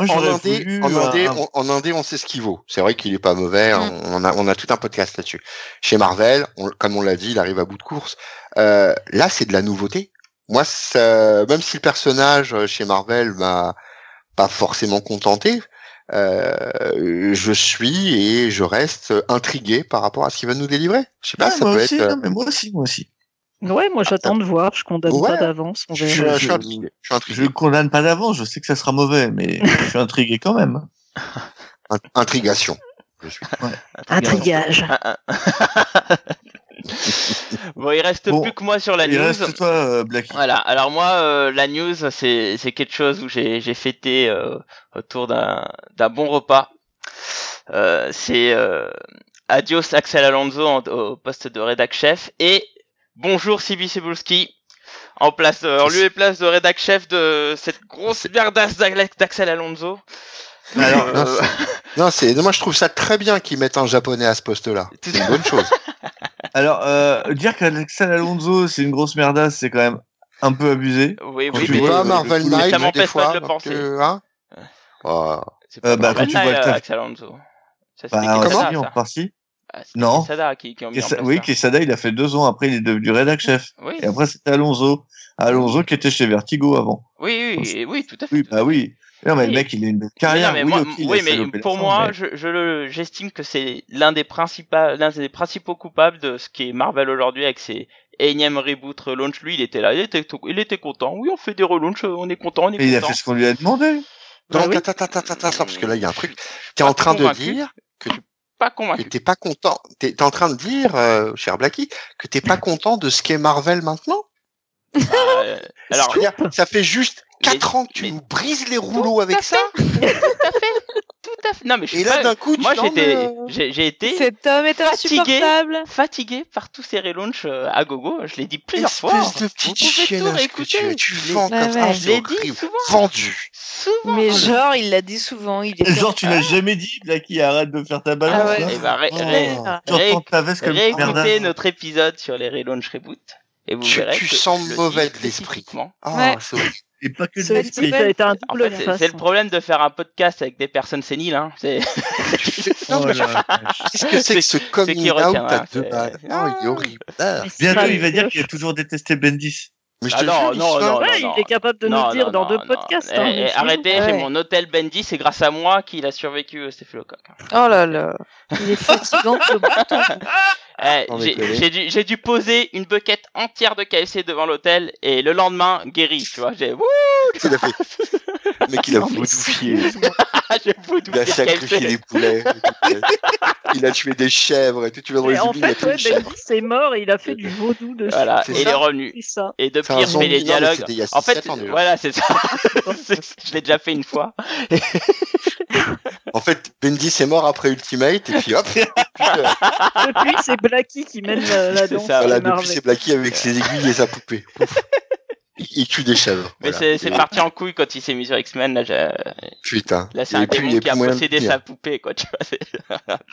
moi, en, indé, voulu en, indé, un- on, en indé, on sait ce qu'il vaut. C'est vrai qu'il est pas mauvais. Mm. On, a, on a tout un podcast là-dessus. Chez Marvel, on- comme on l'a dit, il arrive à bout de course. Euh, là, c'est de la nouveauté. Moi, ça, même si le personnage euh, chez Marvel m'a pas forcément contenté, euh, je suis et je reste intrigué par rapport à ce qu'il va nous délivrer. Je sais pas, Ouais, ça moi peut aussi, être. non, mais moi aussi, moi aussi. Ouais, moi j'attends de voir. Je condamne Ouais. pas d'avance. Je, suis- je suis je- intrigué. Je suis. Je condamne pas d'avance, je sais que ça sera mauvais, mais je suis intrigué quand même. Int- Intrigation. Intrigage. bon, il reste Bon, plus que moi sur la Il news. reste toi, euh, Blacky. Voilà. Alors moi, euh, la news, c'est c'est quelque chose où j'ai j'ai fêté euh, autour d'un d'un bon repas. Euh, c'est euh, adios Axel Alonso en- au poste de rédac chef et bonjour Sibi Cebulski en place euh, en lieu et place de rédac chef de cette grosse merdasse d'Axel Alonso. Alors, Euh, non, c'est, moi je trouve ça très bien qu'ils mettent un japonais à ce poste-là. C'est une bonne chose. Alors, euh, dire qu'Alexandre Alonso, c'est une grosse merdasse, c'est quand même un peu abusé. oui, Quand oui, tu mais vois Marvel Knight, des m'empêche pas fois, de le que, hein Oh, c'est pas Euh, bah, quand tu vois Axel Alonso. Ça, Bah, si, en partie. Ah, Non. Quesada qui, qui ont mis en Kesa- place oui. Quesada, il a fait deux ans. Après, il est devenu rédac chef. Oui, Et après, c'était Alonso. Alonso qui était chez Vertigo avant. oui, oui, oui, oui, tout à fait. Oui, bah oui. Non, mais Oui. le mec, il a une belle Mais carrière. non, mais oui, moi- oui, mais pour moi, mais- je, je le, j'estime que c'est l'un des principaux, l'un des principaux coupables de ce qui est Marvel aujourd'hui avec ses énièmes reboot relaunch. Lui, il était là, il était, il était content. Oui, on fait des relaunchs, on est content, on est Et il a content. fait ce qu'on lui a demandé. Bah oui. attends, attends, attends, attends, attends, parce que là, il y a un truc. T'es en train de dire Pas que convaincu. t'es pas content. T'es, t'es en train de dire, euh, cher Blacky, que t'es pas content de ce qu'est Marvel maintenant? Euh, alors, ça fait juste Mais- 4 ans que tu mais- nous brises les Tout rouleaux avec ça. tout à fait, tout à fait. Non, mais je Et là, d'un coup, tu moi, j'étais, j'ai, j'ai été Cet homme est Fatigué. insupportable. fatigué par tous ces relaunchs euh, à gogo. Je l'ai dit plusieurs Espèce fois. de Vous petite chiennasse que tu. Tu vends Ouais, comme ça. Je l'ai dit souvent. Vendu. Souvent. Mais genre, il l'a dit souvent. Il est Genre, tu l'as jamais dit, Blacky, arrête de faire ta balance. Ah ouais. là. Eh ben, ré- Oh. ré- ré- ta veste comme une réécoutez merdasse. notre épisode sur les relaunch reboot et vous Tu- verrez tu que sens le mauvais de l'esprit. Ah, Ouais. c'est horrible. Et pas que C'est l'esprit. c'est- le problème de faire un podcast avec des personnes séniles. Hein. C'est Oh mais là là. Qu'est-ce que c'est que ce coming qui out à deux balles? Non, il est horrible. Ah. Mais c'est Bientôt, il va dire qu'il a toujours détesté Bendis. Mais je Ah te non, jure, il non, non, Ouais, il est capable de nous dire non, dans non, deux podcasts. Eh, hein, eh, arrêtez, Ouais. j'ai mon hôtel Bendy, c'est grâce à moi qu'il a survécu au staphylocoque. Oh là là. Il est fatigant Sans j'ai dû, j'ai dû poser une bucket entière de KFC devant l'hôtel et le lendemain, guéri, tu vois. J'ai, wouh, Il a fait. Le mec, il a vaudoufié. Il a sacrifié les poulets. Il a tué des chèvres et tout. Tu vas dans les en oublies, il a fait, tué ouais. Bendis est mort et il a fait du vaudou dessus. Voilà, C'est et il ça. est revenu. Et depuis, il refait les dialogues. c'était il y a En fait, 6-7 ans déjà. voilà, c'est ça. Je l'ai déjà fait une fois. En fait, Bendy est mort après Ultimate et puis hop. euh, Depuis, c'est Blacky qui mène la, la C'est danse ça, de voilà, depuis c'est Blacky avec ses aiguilles et sa poupée. il tue des chèvres. Mais voilà. c'est parti en couille quand il s'est mis sur X-Men. Là, j'ai- Putain. là c'est Et un démon qui a de possédé sa poupée, quoi. Tu vois, c'est-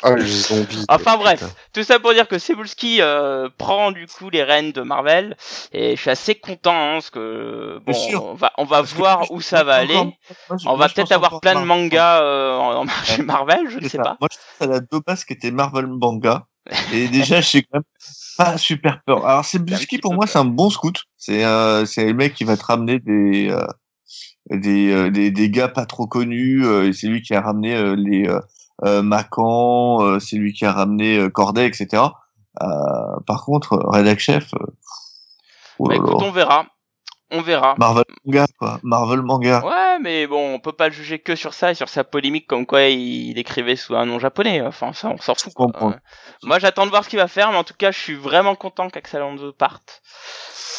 Oh, les zombies. Enfin bref, putain. tout ça pour dire que Cebulski euh, prend du coup les rênes de Marvel et je suis assez content hein, parce que bon, on va on va Parce que voir où je- ça va aller. moi, je- On va je peut-être avoir plein de mangas euh, en, en marché. Marvel, je ne sais ça. pas. Moi, je pense à la deux bases qui était Marvel Manga. Et déjà, je suis quand même pas super peur. Alors, c'est petit pour moi, c'est un bon scout. C'est euh, c'est le mec qui va te ramener des euh, des, euh, des des gars pas trop connus. euh, et c'est lui qui a ramené euh, les euh, Macan. euh, c'est lui qui a ramené euh, Corday, etc. Euh, par contre, Redac Chef. euh, oh Bah, écoute, on verra, on verra. Marvel Manga, quoi. Marvel Manga. Ouais, mais bon, on peut pas le juger que sur ça et sur sa polémique comme quoi il, écrivait sous un nom japonais. Enfin, ça, on s'en fout. Euh, moi, j'attends de voir ce qu'il va faire, mais en tout cas, je suis vraiment content qu'Axel Alonso parte.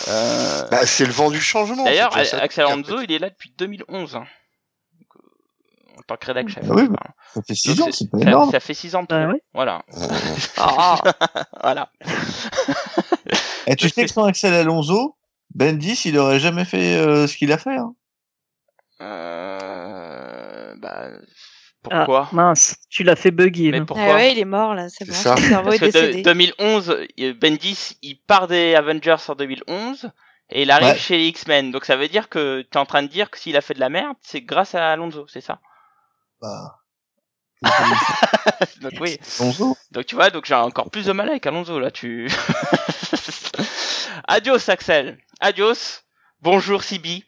Euh, Bah, c'est le vent du changement. D'ailleurs. Axel Alonso, il est là depuis 2011. hein. Donc, euh, en tant que rédac chef. Ah oui, enfin. Ça fait Donc, 6 ans, c'est- pas ça, énorme. ça fait 6 ans Bah trop. ouais. Voilà. Ah, voilà. Et tu sais que sans Axel Alonso, Bendis, il aurait jamais fait euh, ce qu'il a fait. Hein. Euh... Bah... Pourquoi? Mince, tu l'as fait bugger. Mais là. pourquoi? Ah ouais, il est mort là, c'est C'est bon. ça. Parce que de- décédé. 2011, euh, Bendis, il part des Avengers en 2011 et il arrive Ouais. chez les X-Men. Donc ça veut dire que t'es en train de dire que s'il a fait de la merde, c'est grâce à Alonso, c'est ça? Bah, Donc oui. Alonso. Donc tu vois, donc j'ai encore plus de mal avec Alonso là. Tu. Adios Axel. Adios. Bonjour Sibi.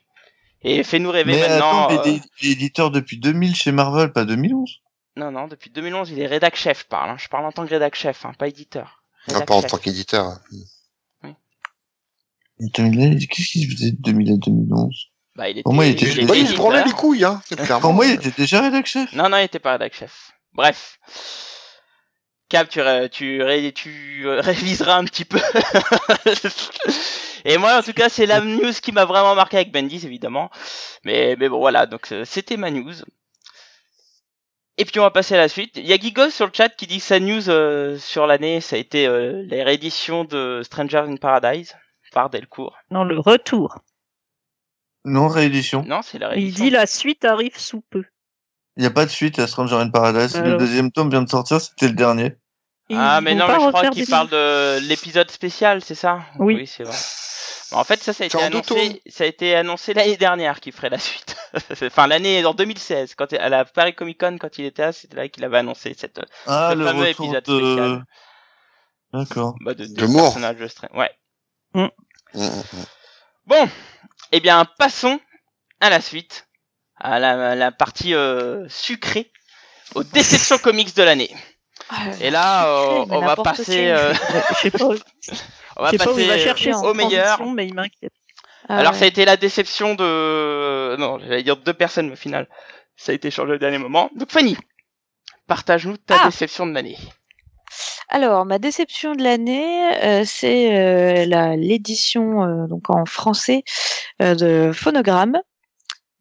Et fais-nous rêver Mais maintenant. attends, mais euh, il est- éditeur depuis 2000 chez Marvel, pas 2011. Non non, depuis 2011, il est rédac chef, je parle. hein. Je parle en tant que rédac chef, hein, pas éditeur. Non, Rédac pas en chef. tant qu'éditeur. 2000, Qu'est-ce qu'il faisait de 2000 à 2011 Bah il était. Pour moi, il était- il Bah, il se branlait les couilles, hein. Pour moi, il était déjà rédac chef. Non, non, il était pas rédac chef. Bref. Cap, tu, ré- tu, ré- tu euh, réviseras un petit peu. Et moi, en tout cas, c'est la news qui m'a vraiment marqué avec Bendis, évidemment. Mais, mais bon, voilà, donc euh, c'était ma news. Et puis on va passer à la suite. Il y a Gigos sur le chat qui dit que sa news euh, sur l'année, ça a été euh, les rééditions de Stranger in Paradise par Delcourt. Non, le retour. Non, réédition. Non, c'est la Il réédition. dit la suite arrive sous peu. Il n'y a pas de suite à Stranger in Paradise. Le Alors. deuxième tome vient de sortir, c'était le dernier. Ah, mais non, mais je crois qu'il des- parle de l'épisode spécial, c'est ça? Oui. c'est vrai. En fait, ça, ça a été annoncé, ça a été annoncé l'année dernière qu'il ferait la suite. enfin, l'année en 2016, quand à la Paris Comic Con, quand il était là, c'était là qu'il avait annoncé cette, Ah, le le, fameux retour épisode de... spécial. D'accord. bah, de, des De Moore. personnages de Ouais. Mm, mm, mm. Bon, eh bien, passons à la suite, à la, la partie euh, sucrée, aux déceptions comics de l'année. Ah, Et là, euh, on va passer, euh, Je sais pas, on va je sais pas où il va passer chercher au meilleur. mais il m'inquiète. Ah Alors ouais. ça a été la déception de non, j'allais dire deux personnes mais au final ça a été changé au dernier moment. Donc Fanny, partage-nous ta Ah. déception de l'année. Alors, ma déception de l'année, euh, c'est euh, la l'édition euh, donc en français euh, de Phonogramme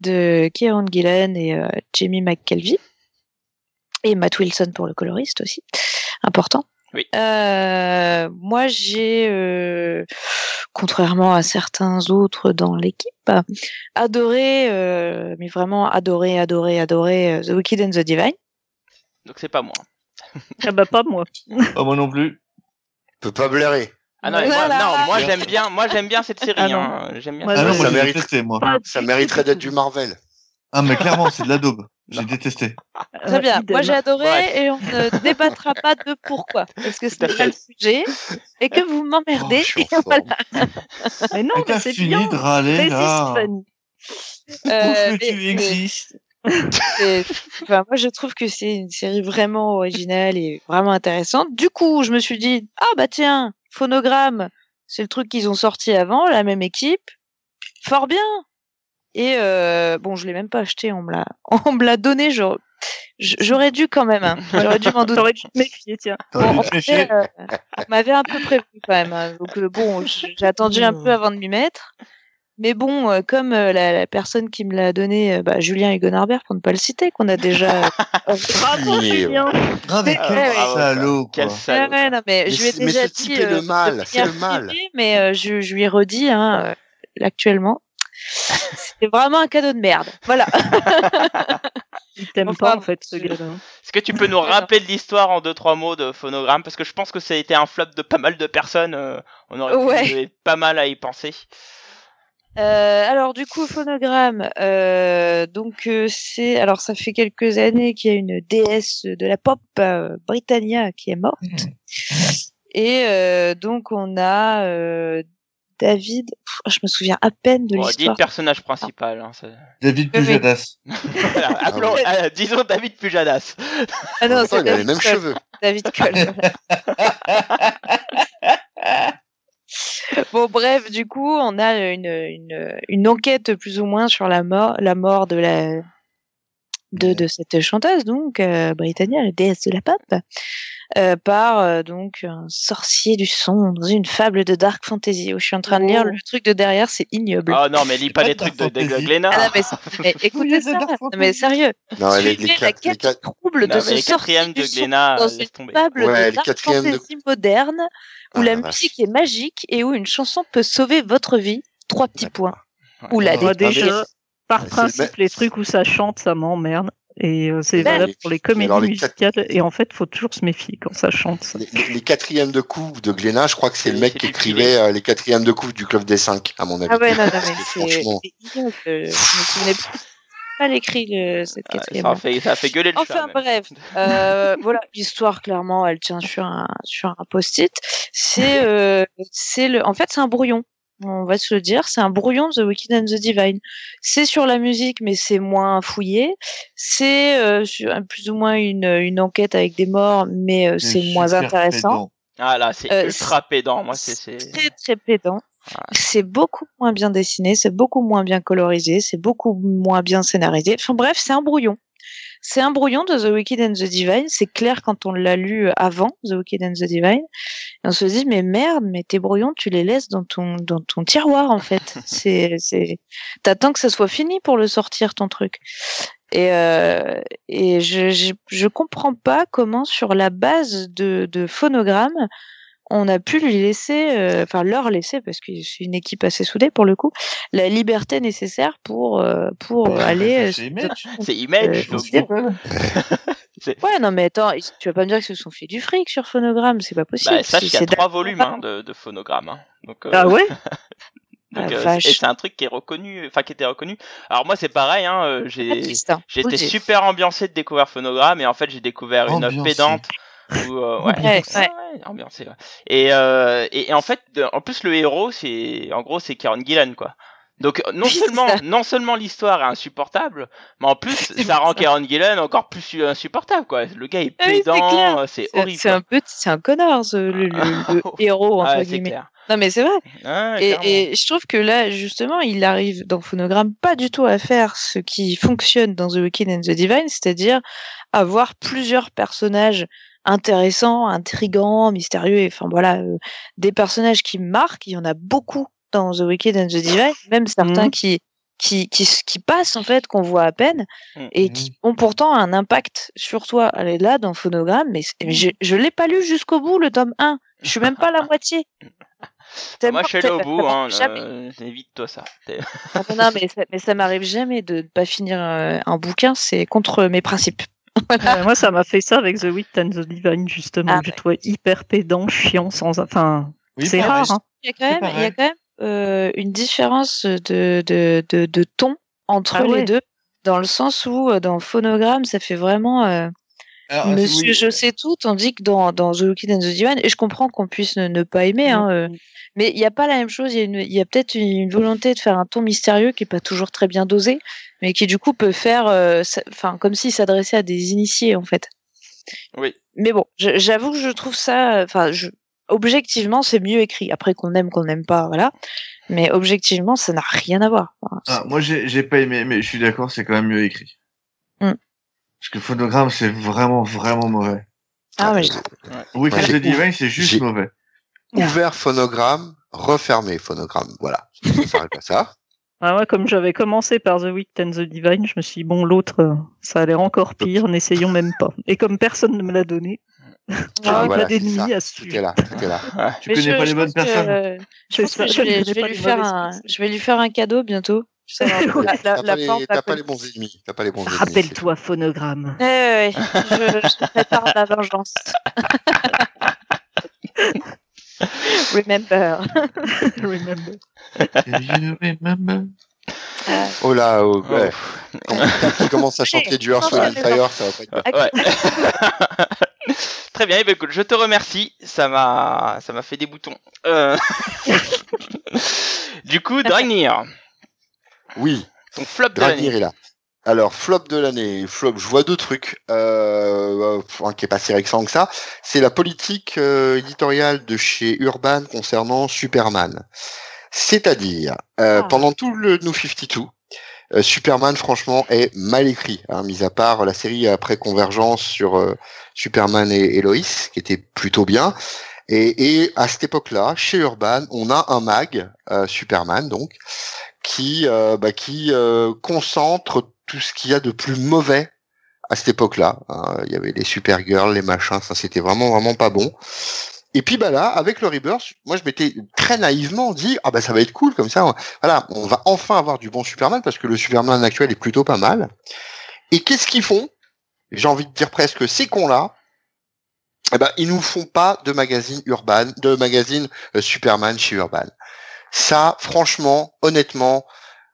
de Kieran Gillen et euh, Jamie McKelvey et Matt Wilson pour le coloriste aussi, important. Oui. Euh, moi, j'ai, euh, contrairement à certains autres dans l'équipe, adoré, euh, mais vraiment adoré, adoré, adoré The Wicked and the Divine. Donc c'est pas moi. Ah bah pas moi. Oh, moi non plus. Peut pas blairer. Ah non, moi, Voilà. non, moi j'aime bien, moi j'aime bien cette série. Ah hein. J'aime bien. Ah non, moi ça mérite. détesté, moi. Ça mériterait d'être du. Marvel. Ah, mais clairement, c'est de la daube. J'ai détesté. Très bien. Euh, idem. Moi, j'ai adoré Bref. et on ne débattra pas de pourquoi. Parce que n'est pas le sujet et que vous Oh, m'emmerdez. Et voilà. Mais non, Mais c'est fini bien. de râler, là. Fanny. Euh, Ouf, mais- tu existes. enfin, moi, je trouve que c'est une série vraiment originale et vraiment intéressante. Du coup, je me suis dit, ah bah tiens, Phonogramme, c'est le truc qu'ils ont sorti avant, la même équipe. Fort bien. Et euh, bon, je l'ai même pas acheté, on me l'a, on me l'a donné. j'aurais- J'aurais dû quand même. hein. J'aurais dû m'en douter. T'aurais dû te méfier, tiens. Bon, en méfier. fait, euh, on m'avait un peu prévenu quand même. hein. Donc euh, bon, j'ai attendu un peu avant de m'y mettre. Mais bon, euh, comme euh, la, la personne qui me l'a donné, euh, bah, Julien Hugonarbert, pour ne pas le citer, qu'on a déjà. Bravo. Julien. Ah, mais Ouais, quel ouais. salaud. Quel salaud. ouais, non, mais, Mais je lui ai c'est- mais déjà ce dit. type est le mal, de c'est le mal. Mais euh, je, je lui ai redit hein, euh, actuellement. C'est vraiment un cadeau de merde. Voilà. Il t'aime Enfin, pas en fait ce je- gars-là. Est-ce que tu peux nous rappeler de l'histoire en deux trois mots de Phonogramme? Parce que je pense que ça a été un flop de pas mal de personnes. euh, on aurait Ouais. pu pas mal à y penser. Euh, alors du coup, phonogramme. euh, donc euh, c'est alors ça fait quelques années qu'il y a une déesse de la pop euh, Britannia qui est morte. Et euh, donc on a euh, David. Pff, je me souviens à peine de Bon, dis le l'histoire. personnage principal. Hein, c'est- David. Pujadas. Voilà, appelons- euh, disons David Pujadas. Ah non, Attends, c'est il a les David mêmes Cole. cheveux. David Cole. bon, bref, du coup, on a une, une, une enquête plus ou moins sur la mort, la mort de la de, de cette chanteuse, donc euh, britannique, la déesse de la pop, euh, par euh, donc un sorcier du son dans une fable de dark fantasy. Où je suis en train de lire Oh. le truc de derrière, c'est ignoble. Oh non, mais lis pas pas les trucs de, de. Glénat. Ah non, mais, mais écoutez les ça, non, mais sérieux, Non, les, les, la quatre, les quête quatre- trouble Non, de ce les sorcier de du son Glénat, dans euh, une tomber. fable Ouais, les de dark fantasy moderne où Ah, la vache. musique est magique et où une chanson peut sauver votre vie. Trois petits points. Ou la Ouais. Moi, déesse. déjà, par principe, les trucs où ça chante, ça m'emmerde. Et euh, c'est Ben, valable pour les comédies quatre- musicales. Et en fait, faut toujours se méfier quand ça chante. ça. les, quatrièmes de coups de Glénat, je crois que c'est le mec qui écrivait euh, les quatrièmes de coups du club des cinq, à mon avis. Ah ouais, non, non, mais c'est franchement, c'est ignoble. Je me souvenais plus. Pas l'écrit le, cette quatrième. ça, a fait, ça a fait gueuler le chat. Enfin bref, euh, voilà l'histoire clairement, elle tient sur un sur un post-it. C'est euh, c'est le, en fait c'est un brouillon. On va se le dire, c'est un brouillon de The Wicked and the Divine. C'est sur la musique, mais c'est moins fouillé. C'est euh, sur- plus ou moins une une enquête avec des morts, mais euh, c'est moins intéressant. pédant. Ah là, c'est Euh, ultra pédant. Moi, c'est. c'est- très très pédant. C'est beaucoup moins bien dessiné, c'est beaucoup moins bien colorisé, c'est beaucoup moins bien scénarisé. Enfin bref, c'est un brouillon. C'est un brouillon de The Wicked and the Divine. C'est clair quand on l'a lu avant The Wicked and the Divine. Et on se dit mais merde, mais tes brouillons, tu les laisses dans ton dans ton tiroir en fait. c'est c'est t'attends que ça soit fini pour le sortir ton truc. Et euh, et je, je je comprends pas comment sur la base de de phonogrammes on a pu lui laisser, euh, enfin leur laisser, parce que c'est une équipe assez soudée pour le coup, la liberté nécessaire pour euh, pour Ouais, aller. bah, euh, c'est Image. C'est Image. Euh, donc c'est- bon. Ouais, non mais attends, tu vas pas me dire qu'ils se sont fait du fric sur phonogramme, c'est pas possible. Bah, sache qu'il y a trois volumes hein, de, de phonogrammes. hein. Donc, euh, Ah ouais donc, Ah, euh, c'est un truc qui est reconnu, enfin qui était reconnu. Alors moi, c'est pareil. Hein, j'ai hein, J'étais super ambiancé de découvrir Phonogramme et en fait j'ai découvert une œuvre pédante. Où, euh, ouais, Ouais, Ah ouais. ouais, ambiancé, ouais. Et, euh, et, et en fait, en plus le héros, c'est en gros c'est Karen Gillan quoi. Donc euh, non seulement ça. non seulement l'histoire est insupportable, mais en plus ça rend Karen Gillan encore plus insupportable quoi. Le gars est Ah oui, c'est pédant, c'est horrible. C'est un peu, c'est un connard, ce, le, le- le héros entre Ah, guillemets. clair. Non mais c'est vrai. Et, et je trouve que là, justement, il arrive dans Phonogramme pas du tout à faire ce qui fonctionne dans The Wicked and the Divine, c'est-à-dire avoir plusieurs personnages intéressants, intrigants, mystérieux, et enfin voilà, euh, des personnages qui marquent. Il y en a beaucoup dans The Wicked and the Divine, même certains Mhm. qui qui, qui, passent en fait, qu'on voit à peine, Mhm. et qui ont pourtant un impact sur toi. Elle est là dans Phonogramme, mais je, je l'ai pas lu jusqu'au bout, le tome 1. Je suis même pas à la moitié. Moi je suis allé au bout, hein, euh, évite-toi ça. Ah, non, non, mais ça, mais ça m'arrive jamais de ne pas finir euh, un bouquin, c'est contre mes principes. Ouais, Moi, ça m'a fait ça avec The Wit and the Divine, justement. Ah, ouais. trouvé hyper pédant, chiant, sans. Enfin, Oui, c'est rare. Hein. Il y a quand même, il y a pareil. quand même euh, une différence de, de, de, de ton entre Ah les ouais. deux, dans le sens où euh, dans Phonogramme, ça fait vraiment euh, Alors, Monsieur oui, Je sais tout, tandis que dans, dans The Wicked and the Divine, et je comprends qu'on puisse ne, ne pas aimer, hein, euh, mais il n'y a pas la même chose, il y a, peut-être une, une volonté de faire un ton mystérieux qui est pas toujours très bien dosé, mais qui du coup peut faire, euh, enfin comme s'il s'adressait à des initiés en fait. Oui. Mais bon, je- j'avoue que je trouve ça, enfin, je, objectivement, c'est mieux écrit. Après qu'on aime, qu'on n'aime pas, voilà. Mais objectivement, ça n'a rien à voir. Enfin, Ah, moi, j'ai j'ai pas aimé, mais je suis d'accord, c'est quand même mieux écrit. Hmm. Parce que phonogramme, c'est vraiment, vraiment mauvais. Ah, ouais, Oui, Ouais, The j'ai- Divine, c'est juste mauvais. Ouvert phonogramme, refermé phonogramme. Voilà. S'arrête à ça. Ah ouais, comme j'avais commencé par The Wit and the Divine, je me suis dit, bon, l'autre, euh, ça a l'air encore pire, n'essayons même pas. Et comme personne ne me l'a donné, Ah, voilà, pas d'ennemis à ce Tout sujet. est là, tout est là. Tu Mais connais je- pas je les bonnes que- personnes. Je C'est pense ça, que je je vais, je lui faire un, je vais lui faire un cadeau bientôt. T'as pas, pas les bons ennemis. T'as pas les bons ennemis. Rappelle-toi, phonogramme. Ouais. Je, je prépare la vengeance. Remember. Remember. You remember? Euh, Oh là, oh, Oh. ouais. Quand tu commences à chanter du Earth, Wind Fire, ça va pas être bien. Ouais. Très bien, eh ben, écoute, je te remercie. Ça m'a, ça m'a fait des boutons. Euh... du coup, Dragnir, Oui, ton flop de Dragnir l'année. est là. Alors, flop de l'année, flop, je vois deux trucs, euh, euh, qui est pas si récent que ça. C'est la politique euh, éditoriale de chez Urban concernant Superman. C'est-à-dire, euh, Ah. pendant tout le New 52, euh, Superman, franchement, est mal écrit, hein, mis à part la série après Convergence sur euh, Superman et, et Lois, qui était plutôt bien. Et, et à cette époque-là, chez Urban, on a un mag, euh, Superman donc, qui, bah, qui concentre tout ce qu'il y a de plus mauvais à cette époque-là. hein. Il y avait les Supergirls, les machins, ça c'était vraiment vraiment pas bon. Et puis bah là, avec le Rebirth, moi je m'étais très naïvement dit ah bah ça va être cool comme ça. Voilà, on va enfin avoir du bon Superman parce que le Superman actuel est plutôt pas mal. Et qu'est-ce qu'ils font? J'ai envie de dire presque ces cons-là. Eh ben, ils nous font pas de magazine Urban, de magazine euh, Superman chez Urban. Ça, franchement, honnêtement,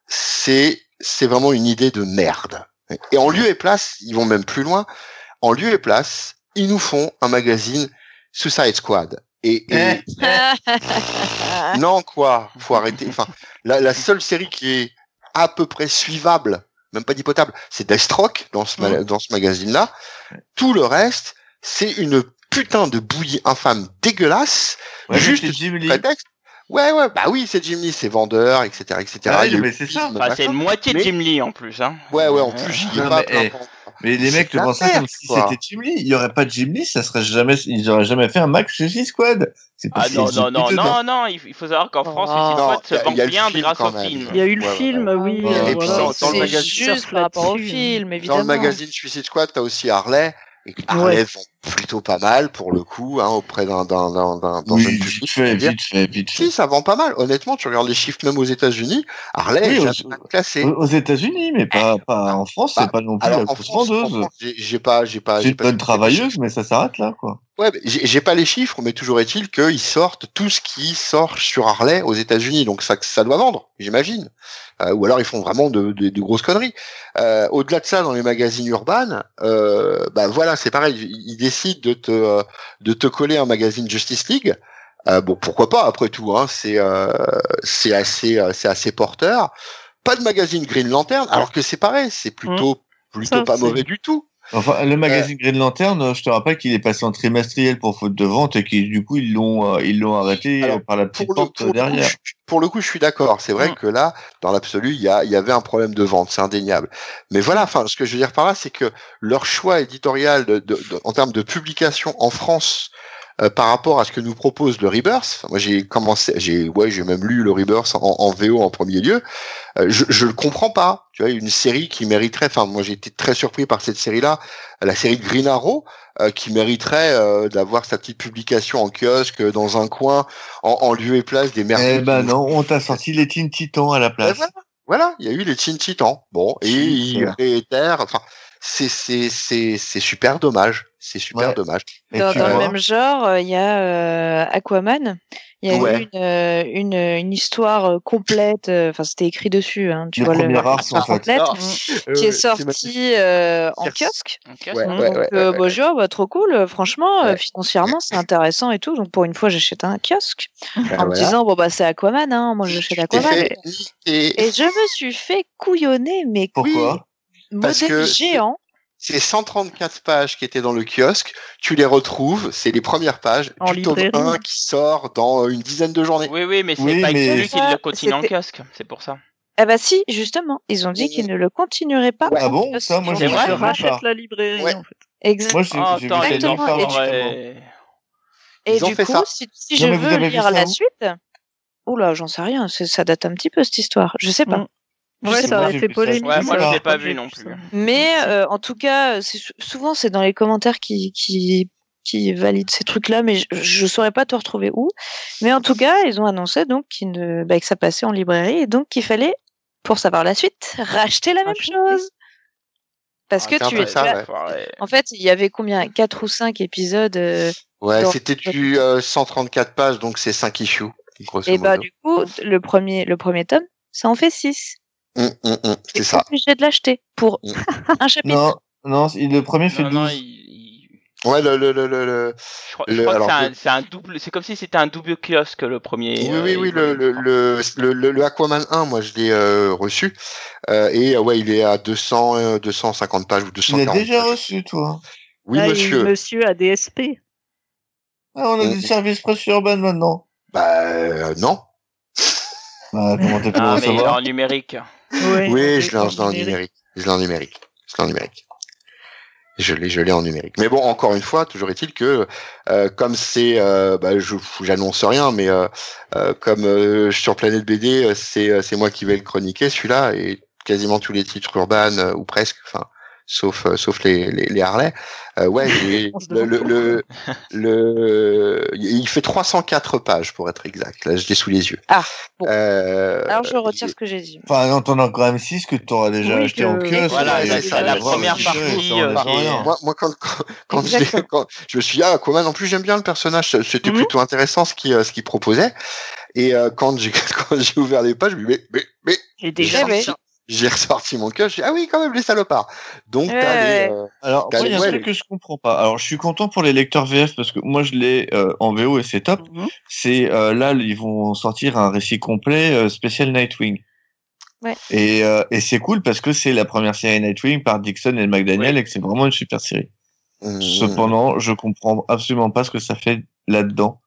c'est c'est vraiment une idée de merde. Et en lieu et place, ils vont même plus loin. En lieu et place, ils nous font un magazine Suicide Squad. Et, et- non quoi, faut arrêter. Enfin, la, la seule série qui est à peu près suivable, même pas dipotable, c'est Deathstroke dans ce ma- dans ce magazine-là. Tout le reste, c'est une putain de bouillie infâme dégueulasse. Ouais, Juste prétexte. Ouais, ouais, bah oui, c'est Jim Lee, c'est vendeur, etc., etc. Ah, y a mais c'est ça. Enfin, c'est une moitié de Mais- Jim Lee en plus, hein. Ouais, ouais, en plus, il est Non, pas mais, plein eh. Mais les mecs la pensent ça comme si c'était Jim Lee. Il y aurait pas de Jim Lee, ça serait jamais, ils auraient jamais fait un Max chez G-Squad. C'est Ah non, non, non, non, non, il faut savoir qu'en France, Oh. Suicide Non, Squad se il y a- vend y a bien film grâce au film. Il y a eu le film, oui. Euh, et puis voilà, dans- le c'est magazine- juste par rapport au film, Dans le évidemment. magazine Suicide Squad, t'as aussi Harley. Et Harley vend plutôt pas mal pour le coup, hein, auprès d'un d'un d'un d'un Oui, vite fait, vite fait, vite fait. Si, ça vend pas mal. Honnêtement, tu regardes les chiffres même aux États-Unis, Harley Oui, est aux- classé. Aux États-Unis, mais pas, pas en France, Bah, c'est pas non plus Alors la en France, vendeuse. J'ai pas, j'ai pas, C'est j'ai une bonne travailleuse, mais ça s'arrête là, quoi. Ouais, j'ai j'ai pas les chiffres, mais toujours est-il qu'ils sortent tout ce qui sort sur Harley aux États-Unis, donc ça, ça doit vendre, j'imagine. Euh, ou alors ils font vraiment de, de- de grosses conneries. Euh, Au-delà de ça, dans les magazines urbains, euh, bah voilà, c'est pareil, ils de te euh, de te coller un magazine Justice League. Euh, bon, pourquoi pas après tout, hein, c'est euh, c'est assez c'est assez porteur. Pas de magazine Green Lantern, alors que c'est pareil, c'est plutôt plutôt Ça, pas mauvais du tout. Enfin, Euh. le magazine Green Lantern, euh, je te rappelle qu'il est passé en trimestriel pour faute de vente et qu'ils, du coup, ils l'ont, euh, ils l'ont arrêté Alors, euh, par la petite pour le, porte pour le coup, derrière. je, pour le coup, je suis d'accord. C'est vrai Mm. que là, dans l'absolu, il y, a, il y avait un problème de vente, c'est indéniable. Mais voilà, enfin, ce que je veux dire par là, c'est que leur choix éditorial de, de- de- en termes de publication en France euh, par rapport à ce que nous propose le Rebirth, enfin, moi j'ai commencé, j'ai ouais, j'ai même lu le Rebirth en, en VO en premier lieu. euh, je, je le comprends pas. Tu vois, une série qui mériterait. Enfin, moi j'ai été très surpris par cette série-là, la série de Green Arrow, euh, qui mériterait d'avoir sa petite publication en kiosque dans un coin en, en lieu et place des merveilles. Eh ben non, on t'a sorti les Teen Titans à la Ben place. voilà, voilà, il y a eu les Teen Titans. Bon, et c'est- réitèrent. Enfin, c'est c'est c'est c'est super dommage. C'est super Ouais. dommage. Et Dans, le même genre, euh, il y a euh, Aquaman. Il y a Ouais. eu une, euh, une, une histoire complète. Enfin, c'était écrit dessus. Hein, tu Les vois le en complète, Alors, qui est sortie euh, en kiosque. Ok. Ouais, Donc, ouais, ouais, euh, ouais, bah, je dis, oh, bah, trop cool. Franchement, euh, financièrement, c'est intéressant et tout. Donc, pour une fois, j'achète un kiosque Ben en me disant, bon, bah, c'est Aquaman. Hein, moi, j'achète Aquaman. fait niquer. Et je me suis fait couillonner, mais pourquoi? Parce modèle que- géant. Ces 134 pages qui étaient dans le kiosque, tu les retrouves, c'est les premières pages En du tome librairie. 1 qui sort dans une dizaine de journées. Oui, oui, mais c'est Oui, pas mais- exclu qu'il le continue en kiosque. C'est pour ça. Ah bah si, justement, ils ont dit qu'ils ne le continueraient pas. Ah bon kiosque. Ça, moi, je rachète pas. la librairie, Ouais. en fait. Exact. Moi, j'ai Oh, Exactement, et ouais. Et Ils ont du fait coup, ça. si, si Non, je veux lire ça la suite, oula, j'en sais rien, ça date un petit peu cette histoire, je sais pas. Mm. Ouais, ça aurait fait polémique. Ouais, moi, je l'ai pas vu non plus. Hein. Mais euh, en tout cas, euh, souvent c'est dans les commentaires qui, qui, qui valident ces trucs-là, mais je, ne saurais pas te retrouver où. Mais en tout cas, ils ont annoncé donc qu ne, bah, que ça passait en librairie et donc qu'il fallait, pour savoir la suite, racheter la même chose. Parce ah, que tu es. En fait, il y avait combien? 4 ou 5 épisodes euh, Ouais, c'était du euh, 134 pages, donc c'est 5 issues. Et bah, du coup, le premier, le premier tome, ça en fait 6. Mmh, mmh, c'est ça. obligé de l'acheter pour mm. un chapitre. Non, non, le premier fait non, 12. Ouais, le, le, le, le, Je crois, que c'est un, double. C'est comme si c'était un double kiosque le premier. Oui, euh, oui, oui. Le, le, le, le, Aquaman 1, moi, je l'ai euh, reçu. Euh, et ouais, il est à 200, 250 euh, pages ou 240. Tu l'as déjà reçu, toi Oui, Là, monsieur. Il, monsieur à DSP. Ah, on a mm. des services presse urbaine maintenant. Bah, non. Bah, comment t'es ah, est en numérique. Oui, je l'ai en- je l'ai en numérique. Je l'ai en numérique. Je l'ai en numérique. Je l'ai, je l'ai en numérique. Mais bon, encore une fois, toujours est-il que euh, comme c'est, euh, bah, je j'annonce rien, mais euh, euh, comme euh, sur Planète BD, c'est c'est moi qui vais le chroniquer celui-là et quasiment tous les titres urbains ou presque, enfin sauf euh, sauf les les, les Harley. Euh, ouais, le, le, le le il fait 304 pages pour être exact. Là, je l'ai sous les yeux. Ah, bon. Euh, Alors je retire ce que j'ai dit. Enfin, non, t'en as quand même 6 que t'auras déjà Oui, acheté que- en kiosque. Voilà, c'est ça, la première partie, euh, qui. Moi, moi, quand, quand, quand je, quand je me suis dit, ah, Aquaman, en plus, j'aime bien le personnage, c'était Mhm. plutôt intéressant ce qu'il euh, ce qu'il proposait. Et euh, quand j'ai quand j'ai ouvert les pages, je me dis, mais, mais, mais, J'ai déjà J'ai ressorti mon cœur, je dis, ah oui, quand même, les salopards. Donc, Ouais, t'as les, euh, Alors, T'as- moi, il y a un ouais, truc les- que je comprends pas. Alors, je suis content pour les lecteurs VF parce que moi, je l'ai euh, en VO et c'est top. Mhm. C'est euh, là, ils vont sortir un récit complet euh, spécial Nightwing. Ouais. Et, euh, et c'est cool parce que c'est la première série Nightwing par Dixon et McDaniel et que c'est vraiment une super série. hum, Cependant, je comprends absolument pas ce que ça fait là-dedans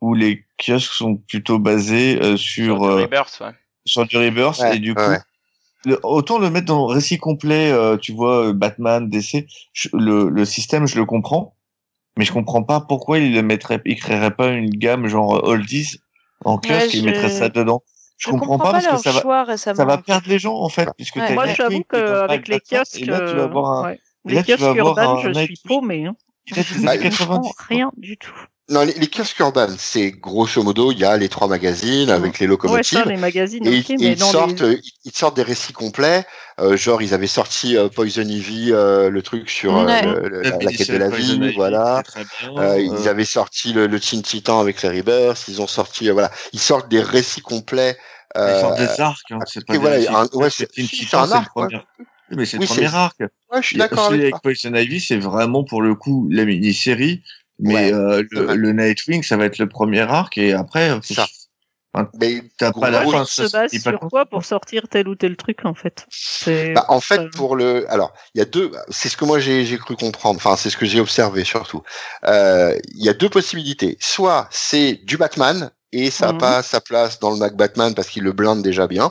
où les kiosques sont plutôt basés euh, sur Sur Rebirth, ouais. sur du Rebirth Ouais, et du coup autant le mettre dans le récit complet euh, tu vois euh, Batman DC je- le, le système je le comprends mais je comprends pas pourquoi il le mettrait il créerait pas une gamme genre euh, oldies en kiosque Ouais, et il je- mettrait ça dedans je, comprends, pas, parce que ça va récemment. ça va perdre les gens en fait puisque Ouais. Moi, j'avoue qu'avec les kiosques, là tu vas avoir un euh, ouais. et là, les vas kiosques urbains, un je suis paumé. Hein. Bah, années je 90 comprends rien du tout. Non, les, les kiosques urbains, c'est grosso modo, il y a les trois magazines avec les Ouais, locomotives. ça, les magazines, Et, ok, et mais ils, dans sortent, les... ils sortent des récits complets, euh, genre ils avaient sorti euh, Poison Ivy, euh, le truc sur euh, Ouais. le- le- la, la quête de la Poison vie, voilà. bien. Euh, Euh, ils avaient sorti le, le Teen Titan avec les Rebirths, ils ont sorti, euh, voilà, ils sortent des récits complets. Ils sortent des arcs, hein, c'est pas des voilà, un- ouais, C'est un arc, ouais. mais c'est Oui, le premier c'est- arc. ouais, je suis d'accord avec. Poison Ivy, c'est vraiment pour le coup la mini-série, mais Ouais, euh, le, le Nightwing, ça va être le premier arc et après, C'est ça. Enfin, Mais t'as pas la gros, fin. Se pas sur quoi pour sortir tel ou tel truc, en fait? Bah, en fait, Euh, pour le, alors, il y a deux, c'est ce que moi j'ai cru comprendre, enfin, c'est ce que j'ai observé surtout. Euh, Il y a deux possibilités. Soit c'est du Batman et ça n'a Mhm. pas sa place dans le Mac Batman parce qu'il le blinde déjà bien.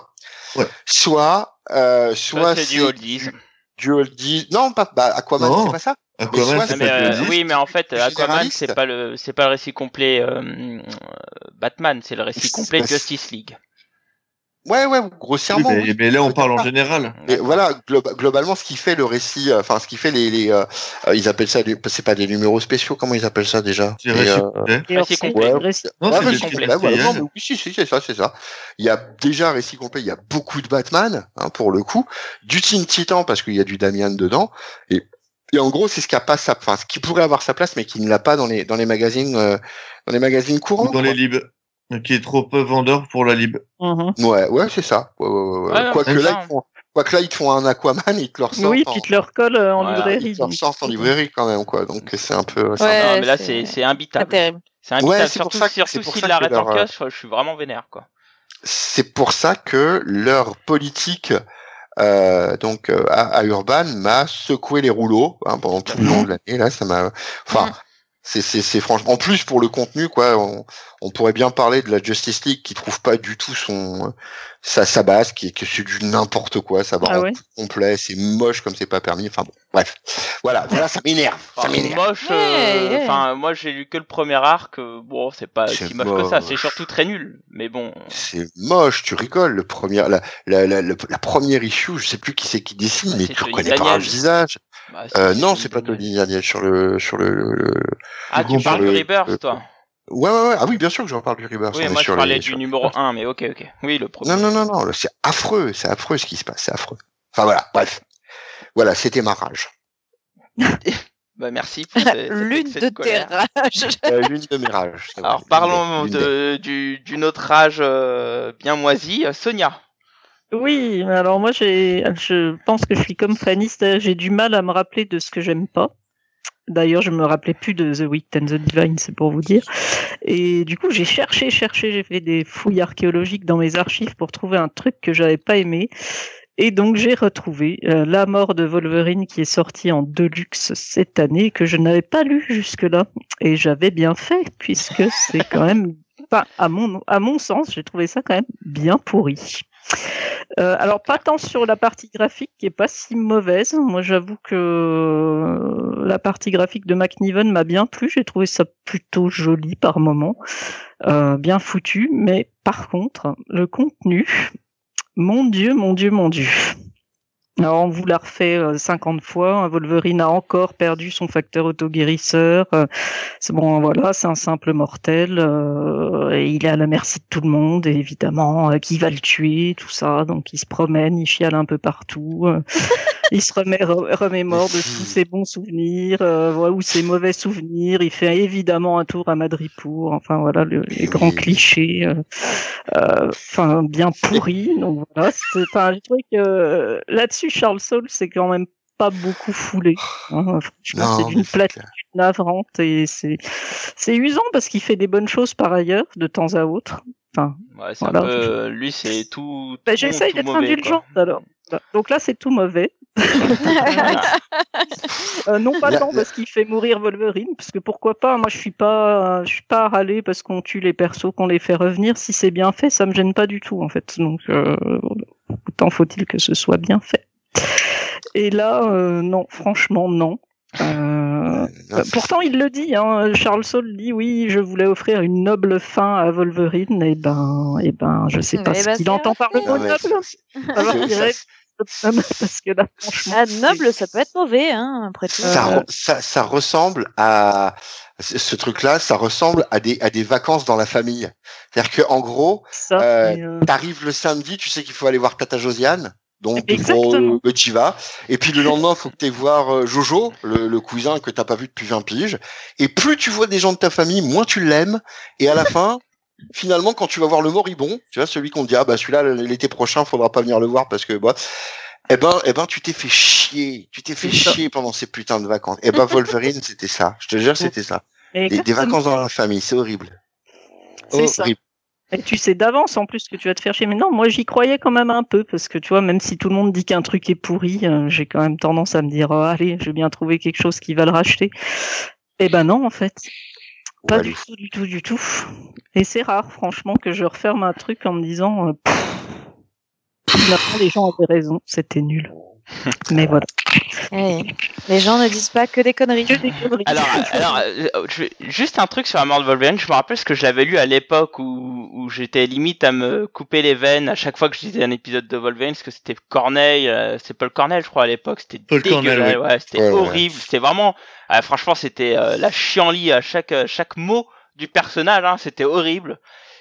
Ouais. Soit, euh, Soit soit c'est du oldies. du oldies. Non, pas, bah, Aquaman, c'est pas ça? Aquaman, soit Mais, euh, oui, mais en fait, Aquaman, c'est pas le, c'est pas le récit complet euh, Batman, c'est le récit complet Justice League. Ouais, ouais, Oui, grossièrement. mais, oui. mais là, on parle en général. Et voilà, glo- globalement, ce qui fait le récit, euh, enfin, ce qui fait les, les euh, euh, ils appellent ça, c'est pas des numéros spéciaux, comment ils appellent ça déjà? C'est récit complet. Et Récit complet. Non, mais oui, si, si, c'est ça, c'est ça. Il y a déjà un récit complet, il y a beaucoup de Batman, hein, pour le coup, du Teen Titan parce qu'il y a du Damian dedans, et, et en gros, c'est ce qui a pas sa, enfin, ce qui pourrait avoir sa place, mais qui ne l'a pas dans les, dans les magazines, euh, dans les magazines courants. Ou dans les libs. Qui est trop peu vendeur pour la lib. Mhm. quoi. Ouais, ouais, c'est ça. Ouais, ouais, ouais, ouais. Ouais, non, Quoique là, ils font, quoique là, ils te font un Aquaman, ils te le ressortent. Oui, en- puis tu te le recolles euh, en Voilà, librairie. ils te le ressortent en librairie quand même, quoi. Donc, c'est un peu, c'est un Ouais, non, mais là, c'est- c'est, imbitable. C'est imbitable. Ouais, c'est pour surtout ça que- surtout c'est pour s'il ça que l'arrête en leur, euh, kiosque, je suis vraiment vénère, quoi. c'est pour ça que leur politique euh, donc euh, à, à Urban m'a secoué les rouleaux hein, pendant tout le long de l'année là ça m'a enfin Mhm. C'est c'est c'est franchement en plus pour le contenu quoi on, on pourrait bien parler de la Justice League qui trouve pas du tout son sa sa base qui est que c'est du n'importe quoi ça va Ah en ouais complet c'est moche comme c'est pas permis enfin bon bref voilà voilà ça m'énerve ça Enfin, m'énerve moche. Euh, ouais. Enfin, moi, j'ai lu que le premier arc. euh, bon, c'est pas C'est si moche que ça. C'est surtout très nul. Mais bon. c'est moche, tu rigoles. Le premier, la, la, la, la, la première issue, je sais plus qui c'est qui dessine, Bah, mais tu reconnais pas un visage. Bah, Ah, Euh, non, c'est pas Tony Daniel sur le sur le. Ah, tu parles du Rebirth, le- toi Ouais, ouais, ouais. Ah oui, bien sûr que j'en parle du Rebirth. Oui, on moi je parlais les- du sur- numéro 1, mais ok, ok. Oui, le premier. Non, non, non, non. C'est affreux, c'est affreux ce qui se passe, c'est affreux. Enfin voilà, bref. Voilà, c'était ma rage. Bah, merci pour L'une de tes colère. rages. Euh, L'une de mes rages. Alors parlons de, du, d'une autre rage euh, bien moisie, Sonia. Oui, alors moi j'ai, je pense que je suis comme c'est-à-dire j'ai du mal à me rappeler de ce que j'aime pas. D'ailleurs, je me rappelais plus de The Wicked and the Divine, c'est pour vous dire. Et du coup, j'ai cherché, cherché, j'ai fait des fouilles archéologiques dans mes archives pour trouver un truc que j'avais pas aimé. Et donc j'ai retrouvé euh, La mort de Wolverine qui est sorti en deluxe cette année que je n'avais pas lu jusque-là. Et j'avais bien fait puisque c'est quand même, enfin, à mon, à mon sens, j'ai trouvé ça quand même bien pourri. Euh, alors pas tant sur la partie graphique qui est pas si mauvaise. Moi j'avoue que euh, la partie graphique de McNiven m'a bien plu. J'ai trouvé ça plutôt joli par moment, euh, bien foutu. Mais par contre le contenu, mon dieu, mon dieu, mon dieu. On vous l'a refait euh, 50 fois. Wolverine a encore perdu son facteur autoguérisseur. Euh, c'est bon, voilà, c'est un simple mortel. euh, et il est à la merci de tout le monde, et évidemment, euh, qui va le tuer, tout ça. Donc, il se promène, il chiale un peu partout. euh, il se remet, re- remémore de tous ses bons souvenirs euh, ou ses mauvais souvenirs. Il fait évidemment un tour à Madripour. Enfin, voilà, le- les grands clichés. euh, euh, enfin bien pourri. Donc voilà, c'est- enfin, j'ai trouvé Charles Soule c'est quand même pas beaucoup foulé. hein. Franchement, c'est d'une platitude navrante et c'est c'est usant parce qu'il fait des bonnes choses par ailleurs de temps à autre. Enfin, Ouais, c'est Voilà. un peu, lui c'est tout. bah, j'essaye d'être indulgente quoi. alors. Donc là, c'est tout mauvais. Euh, non pas tant parce qu'il fait mourir Wolverine, parce que pourquoi pas. Moi, je suis pas, je suis pas à râler parce qu'on tue les persos, qu'on les fait revenir. Si c'est bien fait, ça me gêne pas du tout en fait. Donc euh, autant faut-il que ce soit bien fait. Et là, euh, non, franchement, non. Euh, Non, euh, pourtant, il le dit, hein, Charles Saul dit oui, je voulais offrir une noble fin à Wolverine, et ben, et ben, je sais pas Eh ce ben, qu'il entend par le mot mais noble. noble, parce que là, franchement, Ah, noble, ça peut être mauvais, hein, après tout. ça, Euh, re- ça, ça ressemble à ce truc-là, ça ressemble à des à des vacances dans la famille. C'est-à-dire que en gros, Euh, mais, euh, t'arrives le samedi, tu sais qu'il faut aller voir Tata Josiane. Donc, bon, tu vas. Et puis le lendemain, faut que tu voir euh, Jojo, le, le cousin que t'as pas vu depuis 20 piges. Et plus tu vois des gens de ta famille, moins tu l'aimes. Et à la fin, finalement, quand tu vas voir le moribond, tu vois, celui qu'on dit, ah bah celui-là, l'été prochain, faudra pas venir le voir parce que, bah, eh ben, eh ben, tu t'es fait chier. Tu t'es fait chier pendant ces putains de vacances. Eh ben, Wolverine, c'était ça. Je te jure, c'était ça. Des, des vacances dans la famille, c'est horrible. C'est ça. Horrible. Et tu sais d'avance en plus que tu vas te faire chier. Mais non, moi j'y croyais quand même un peu parce que tu vois, même si tout le monde dit qu'un truc est pourri, euh, j'ai quand même tendance à me dire, oh, allez, je vais bien trouver quelque chose qui va le racheter. Eh ben non, en fait, pas Ouais, du tout, du tout, du tout. Et c'est rare, franchement, que je referme un truc en me disant, euh, pff, finalement les gens avaient raison, c'était nul. Mais voilà. Les gens ne disent pas que des conneries. Que des conneries. Alors, alors euh, je juste un truc sur la mort de Wolverine. Je me rappelle ce que je l'avais lu à l'époque où, où j'étais limite à me couper les veines à chaque fois que je disais un épisode de Wolverine, parce que c'était Corneille, euh, c'est Paul Cornell, je crois à l'époque. C'était Paul dégueulasse, Cornell, ouais, c'était Ouais, ouais. horrible. C'était vraiment, euh, franchement, c'était euh, la chienlit à chaque euh, chaque mot du personnage. Hein, c'était horrible.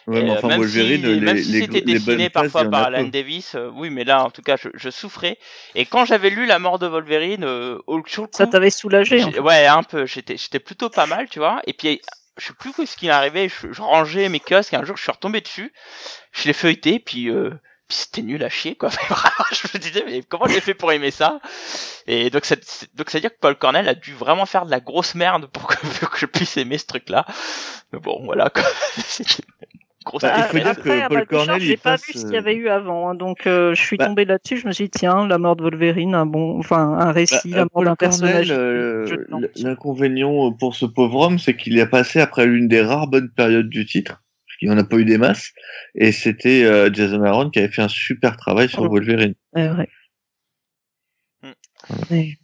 Ouais, mais euh, enfin, même Wolverine, si, les, même si les, c'était les dessiné parfois par. Alan Davis, euh, oui, mais là, en tout cas, je, je souffrais. Et quand j'avais lu La mort de Wolverine, euh, au, sur le Ça coup, t'avait soulagé. en j'ai- ouais, un peu. J'étais, j'étais plutôt pas mal, tu vois. Et puis, je sais plus ce qui est arrivé. Je, je rangeais mes kiosques. Et un jour, je suis retombé dessus. Je l'ai feuilleté. Puis, euh, puis c'était nul à chier, quoi. Je me disais, mais comment j'ai fait pour aimer ça? Et donc, c'est, c'est- donc, ça veut dire que Paul Cornell a dû vraiment faire de la grosse merde pour que, pour que je puisse aimer ce truc-là. Mais bon, voilà, quoi. Grosse Bah, il merde. faut dire Après, que Paul Cornell, j'ai il pas passe, vu ce qu'il euh, y avait eu avant, hein, donc euh, je suis Bah- tombé là-dessus. Je me suis dit tiens, la mort de Wolverine, un bon, enfin un récit, Bah, la mort d'un personnage. Euh. L'inconvénient pour ce pauvre homme, c'est qu'il est passé après l'une des rares bonnes périodes du titre, parce qu'il n'y en a pas eu des masses, et c'était euh, Jason Aaron qui avait fait un super travail sur Oh. Wolverine. Ouais, ouais. Hmm. Et,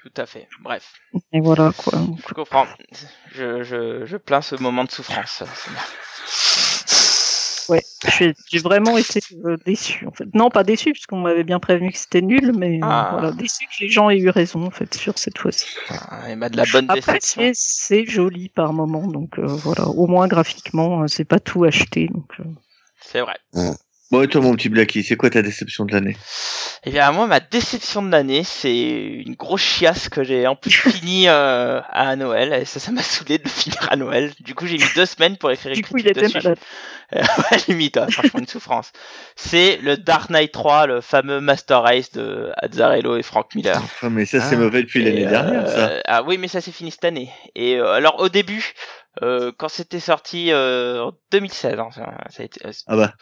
Tout à fait. Bref. et voilà quoi. Je comprends. Je, je, je plains ce moment de souffrance. Ouais, j'ai vraiment été euh, déçu en fait. Non, pas déçu puisqu'on m'avait bien prévenu que c'était nul, mais euh, Ah. voilà, déçu que les gens aient eu raison en fait sur cette fois-ci. Ah, Il m'a de la bonne Après, c'est joli par moment, donc euh, voilà. Au moins graphiquement, euh, c'est pas tout acheté. Donc, euh. C'est vrai. Bon, et toi, mon petit Blacky, c'est quoi ta déception de l'année? Eh bien, moi, ma déception de l'année, c'est une grosse chiasse que j'ai en plus fini euh, à Noël. Et ça, ça m'a saoulé de le finir à Noël. Du coup, j'ai mis deux semaines pour écrire une Du coup, il critique était dessus. malade. Euh, ouais, limite, ouais, franchement, une souffrance. C'est le Dark Knight 3, le fameux Master Race de Azzarello et Frank Miller. Ah, mais ça, c'est Ah. mauvais depuis l'année Et, dernière, ça. euh, Ah oui, mais ça s'est fini cette année. Et euh, alors, au début, euh, quand c'était sorti euh, en 2016, hein, ça, ça a été, euh, Ah bah,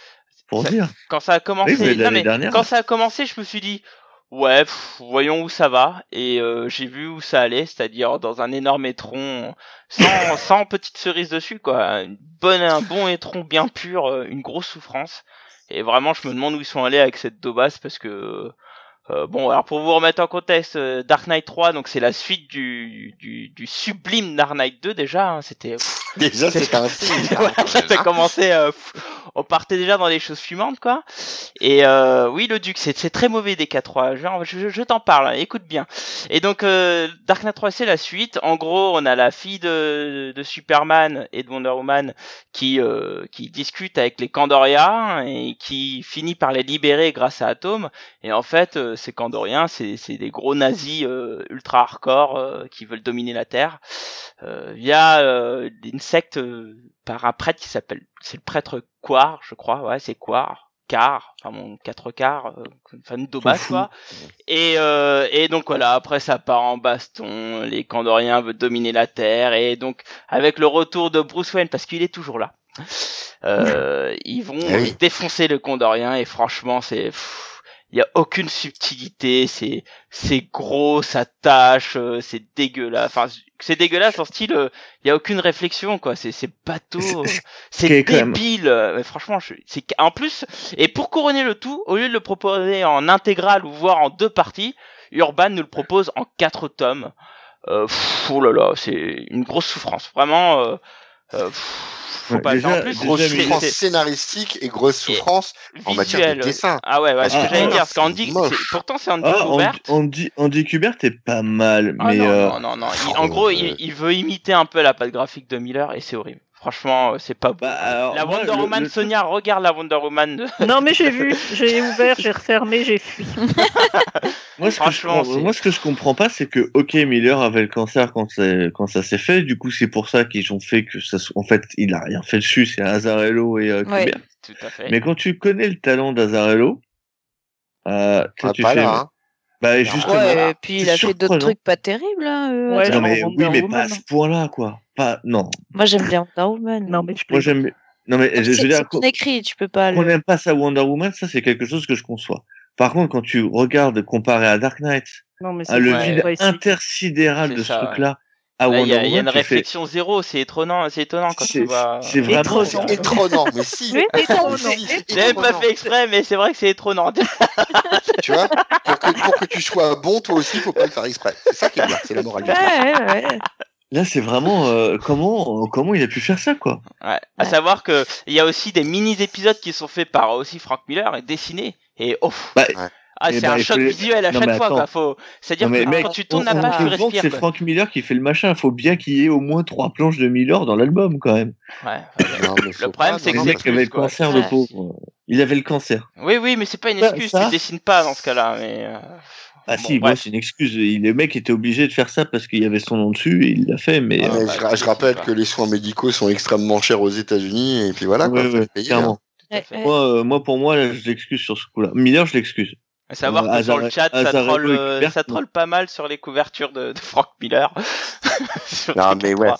pour ça- dire. quand ça a commencé, Oui, non, mais quand ça a commencé, je me suis dit, ouais, pff, voyons où ça va. Et euh, j'ai vu où ça allait, c'est-à-dire dans un énorme étron, sans, sans petite cerise dessus, quoi. Une bonne, un bon étron bien pur, euh, une grosse souffrance. Et vraiment, je me demande où ils sont allés avec cette daubasse parce que. euh, bon, alors pour vous remettre en contexte, euh, Dark Knight 3, donc c'est la suite du, du, du sublime Dark Knight 2 déjà. hein, c'était Déjà, c'est un signe. Ouais, ça a commencé. euh, on partait déjà dans des choses fumantes, quoi. Et euh, oui, le Duc, c'est très mauvais des 4 Genre, je, je, je t'en parle, hein, écoute bien. Et donc, euh, Dark Knight 3, c'est la suite. En gros, on a la fille de, de Superman et de Wonder Woman qui euh, qui discute avec les Kandorians et qui finit par les libérer grâce à Atom. Et en fait, euh, ces Kandoriens, c'est c'est des gros nazis euh, ultra hardcore euh, qui veulent dominer la Terre euh, via euh, une secte euh, par un prêtre qui s'appelle, c'est le prêtre Quar, je crois, ouais, c'est Quar, Car, enfin mon quatre quarts, euh, fous. quoi. Et, euh, et donc voilà, après ça part en baston, les Kandoriens veulent dominer la Terre, et donc avec le retour de Bruce Wayne, parce qu'il est toujours là, euh, ils vont Eh oui. défoncer le Condorien, et franchement c'est... pff, Il y a aucune subtilité, c'est c'est gros, ça tâche, euh, c'est dégueulasse. Enfin, c'est dégueulasse en style, euh, il y a aucune réflexion quoi. C'est c'est bateau, euh, c'est même- débile. euh, mais franchement, c'est en plus et pour couronner le tout, au lieu de le proposer en intégrale ou voire en deux parties, Urban nous le propose en quatre tomes. Euh, pff, oh là là, c'est une grosse souffrance. Vraiment, euh, euh, pff, faut Ouais, pas. déjà- en plus, Grosse déjà, mais- souffrance c'est- scénaristique et grosse souffrance en matière de dessin. Ah ouais, ouais, ce que Ah, j'allais ah, dire, parce qu'Andy, moche. c'est- pourtant c'est Andy Ah, Kubert. Andy, Andy, Andy Kubert est pas mal, Ah mais non, euh, non, non, non. Il- oh, en gros, euh, il, il veut imiter un peu la patte graphique de Miller et c'est horrible. Franchement, euh, c'est pas beau. bah, alors, la moi, Wonder le- Woman, le- Sonia, regarde la Wonder Woman. De... Non, mais j'ai vu, j'ai ouvert, j'ai refermé, j'ai fui. Moi, ce que je, Franchement, comprends- c'est- moi, ce que je comprends pas, c'est que, ok, Miller avait le cancer quand, ça s'est fait. Du coup, c'est pour ça qu'ils ont fait que ça, soit- en fait, il a rien fait dessus. C'est Azarello et euh, Ouais. Tout à fait. Mais quand tu connais le talent d'Azarello, euh, Ah, tu pas fais, là, hein. bah, justement. Ouais, et puis il a fait d'autres trucs pas terribles. Hein, euh, Ouais, non, mais oui, mais pas à Woman. ce point-là, quoi. Pas, non. Moi j'aime bien Wonder Woman. Non, mais je Moi, j'aime, non, mais, je, je veux dire, c'est bien écrit, tu peux pas qu'on n'aime pas ça Wonder Woman, ça, c'est quelque chose que je conçois. Par contre, quand tu regardes comparé à Dark Knight, Non, mais à le vide ouais, intersidéral de ça, ce truc-là, à Là, Il y, Wonder a- il y a Woman, une fais- réflexion zéro, c'est étonnant, c'est étonnant quand tu vois. c'est vraiment- Étonnant. C'est étonnant, mais si. Oui, étonnant. J'ai même pas fait exprès, mais c'est vrai que c'est étonnant. Tu vois, pour que, pour que tu sois bon, toi aussi, faut pas le faire exprès. C'est ça qui est bien, c'est la morale. Ouais, ouais, ouais. Là, c'est vraiment euh, comment comment il a pu faire ça, quoi. Ouais. À Ouais. savoir que il y a aussi des mini épisodes qui sont faits par aussi Frank Miller et dessinés et oh. Bah, Ouais. Ah, eh c'est ben, un choc les- visuel à Non, chaque fois. attends. Quoi. Faut... C'est-à-dire que mec, quand tu on, tournes la on page, tu respires. c'est. Frank Miller qui fait le machin. Il faut bien qu'il y ait au moins trois planches de Miller dans l'album, quand même. Ouais. Non, mais faut Le problème, c'est que c'est mec avait le cancer, le pauvre. Il avait le cancer. Oui, oui, mais c'est pas une Ça- excuse. ça- Tu dessines pas dans ce cas-là. Mais euh, Ah bon, si, moi c'est une excuse. Il- Le mec était obligé de faire ça parce qu'il y avait son nom dessus et il l'a fait. Mais Ah, euh, bah, je, ra- je rappelle que les soins médicaux sont extrêmement chers aux États-Unis et puis voilà quoi. ouais, faut ouais, payer, clairement. hein. Moi, euh, moi, pour moi, là, je l'excuse sur ce coup-là. Miller, je l'excuse. À savoir Euh, que sur le Azare- chat, ça troll, euh, ça troll pas mal sur les couvertures de, de Frank Miller. Non mais ouais,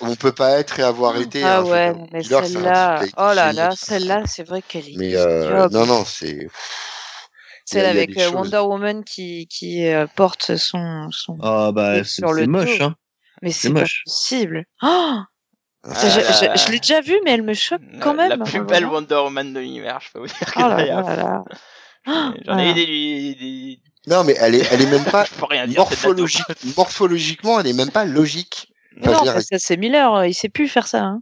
on peut pas être et avoir été. Ah hein, ouais, mais celle-là, oh là là, celle-là, c'est vrai qu'elle est. Mais euh, non non, c'est. Celle avec euh, choses. Wonder Woman qui, qui euh, porte son, son. Ah bah sur le c'est moche, hein. Mais c'est pas possible. Oh Ah, Ça, je l'ai déjà vue, mais elle me choque quand même. La plus belle. Wonder Woman de l'univers, je peux vous dire que Oh là. Oh, J'en ai voilà. eu des, des, des- Non mais elle est, elle est même pas Je peux rien dire. morphologique, morphologiquement, elle est même pas logique. Enfin, Non, ça c'est Miller, il sait plus faire ça. Hein.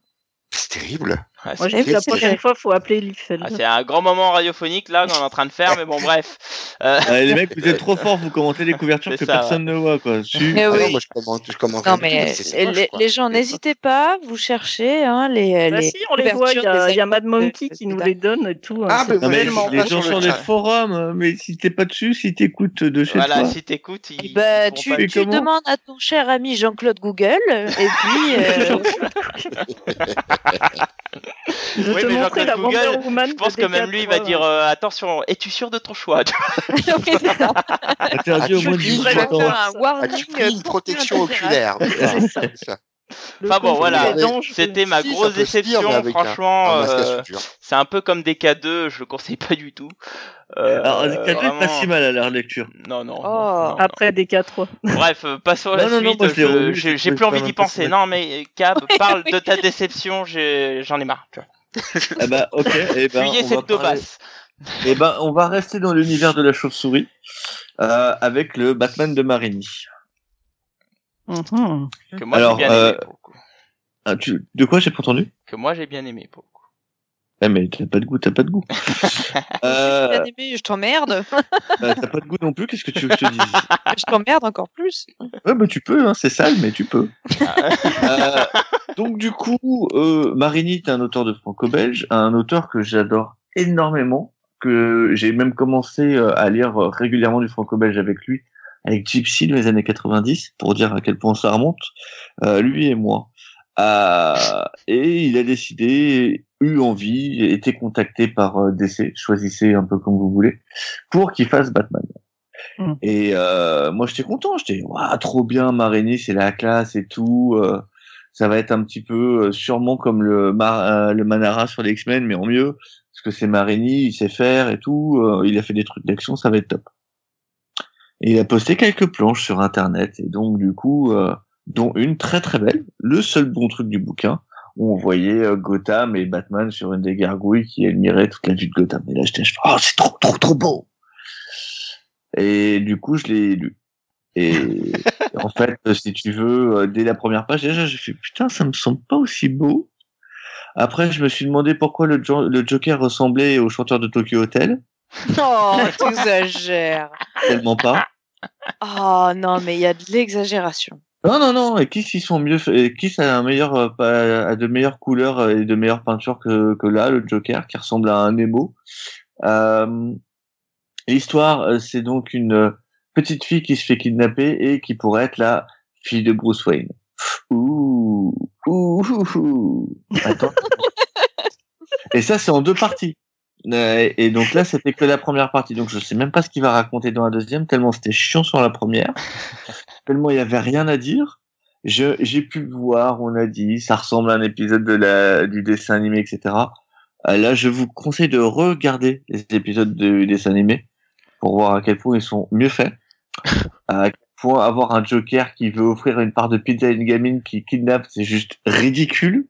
C'est terrible. Moi, que la prochaine fois, faut appeler Liefeld. ah, c'est un grand moment radiophonique là qu'on est en train de faire, mais bon bref. Euh, Euh, les mecs, vous êtes trop forts, vous commentez les couvertures que ça, personne ne voit, quoi. Ah oui. non, moi je commente, je commente Non rien du tout, mais les, gens, n'hésitez pas, vous cherchez hein, les, Bah les si, on les voit, il y a, couvertures il y a Mad Monkey qui nous les donne et tout. hein, Ah, mais Non, mais tellement les gens sur le sur les forums, mais si t'es pas dessus, si t'écoutes de chez voilà, toi. si t'écoutes, ils, pourront tu, demandes à ton cher ami Jean-Claude Google et puis euh, Je Oui, te mais montrer Jean-Claude la Google, Wonder Woman. Je pense que même lui, il va DK3. dire euh, attention, es-tu sûr de ton choix Oui, c'est ça. Interdit au moins de tu- Je 18 vais Attends. faire ans. un warning. As-tu pris une euh, protection oculaire C'est ça. Enfin bon, voilà. des. C'était ma grosse dire, déception, franchement. un euh, c'est un peu comme des K2, je le conseille pas du tout. Euh, Alors, le cadre est pas vraiment- si mal à la lecture. Non, non. Oh. non, non. Après DK3. Bref, euh, passons à la suite. J'ai plus envie d'y penser. Non, mais Cab, parle de ta déception, j'en ai marre. Ah bah, ok, et ben, Fuyez on va cette daubasse. Eh ben, on va rester dans l'univers de la chauve-souris euh, avec le Batman de Marini. Mhm. Que moi Alors, j'ai bien euh, aimé. Pour le coup. Ah, tu... De quoi j'ai pas entendu Que moi j'ai bien aimé. Pour le coup. Eh mais t'as pas de goût, t'as pas de goût. euh, Bien aimé, je t'emmerde. bah, t'as pas de goût non plus, qu'est-ce que tu veux que je te dise? Je t'emmerde encore plus. Ouais, bah tu peux, hein, c'est sale, mais tu peux. Euh, donc du coup, euh, Marini est un auteur de franco-belge, un auteur que j'adore énormément, que j'ai même commencé euh, à lire euh, régulièrement du franco-belge avec lui, avec Gypsy dans les années 90, pour dire à quel point ça remonte, euh, lui et moi. Euh, et il a décidé, eu envie, été contacté par euh, DC, choisissez un peu comme vous voulez, pour qu'il fasse Batman. Mm. Et euh, moi j'étais content, j'étais waouh trop bien Marini, c'est la classe et tout. euh, ça va être un petit peu euh, sûrement comme le Mar- le Manara sur les X-Men mais en mieux parce que c'est Marini, il sait faire et tout, euh, il a fait des trucs d'action, ça va être top. Et il a posté quelques planches sur internet et donc du coup euh, dont une très très belle, le seul bon truc du bouquin où on voyait euh, Gotham et Batman sur une des gargouilles qui admirait toute la vue de Gotham. Et là j'étais je fais, oh c'est trop trop trop beau. Et du coup je l'ai lu. Et en fait, euh, si tu veux, euh, dès la première page, déjà, j'ai fait putain, ça me semble pas aussi beau. Après, je me suis demandé pourquoi le, Jo- le Joker ressemblait au chanteur de Tokyo Hotel. Oh, t'exagères. Tellement pas. Oh non, mais il y a de l'exagération. Non, non, non. Et qui s'y sont mieux, et qui ça a un meilleur, euh, a de meilleures couleurs euh, et de meilleures peintures que, que là, le Joker, qui ressemble à un Nemo. Euh, L'histoire, euh, c'est donc une petite fille qui se fait kidnapper et qui pourrait être la fille de Bruce Wayne. Ouh, ouh, ouh, ouh. Attends. et ça, c'est en deux parties. Et donc là, c'était que la première partie. Donc je sais même pas ce qu'il va raconter dans la deuxième, tellement c'était chiant sur la première, tellement il y avait rien à dire. Je, j'ai pu voir, on a dit, ça ressemble à un épisode de la, du dessin animé, etc. Euh, là, je vous conseille de regarder les épisodes du dessin animé pour voir à quel point ils sont mieux faits. À quel point avoir un Joker qui veut offrir une part de pizza à une gamine qui kidnappe, c'est juste ridicule.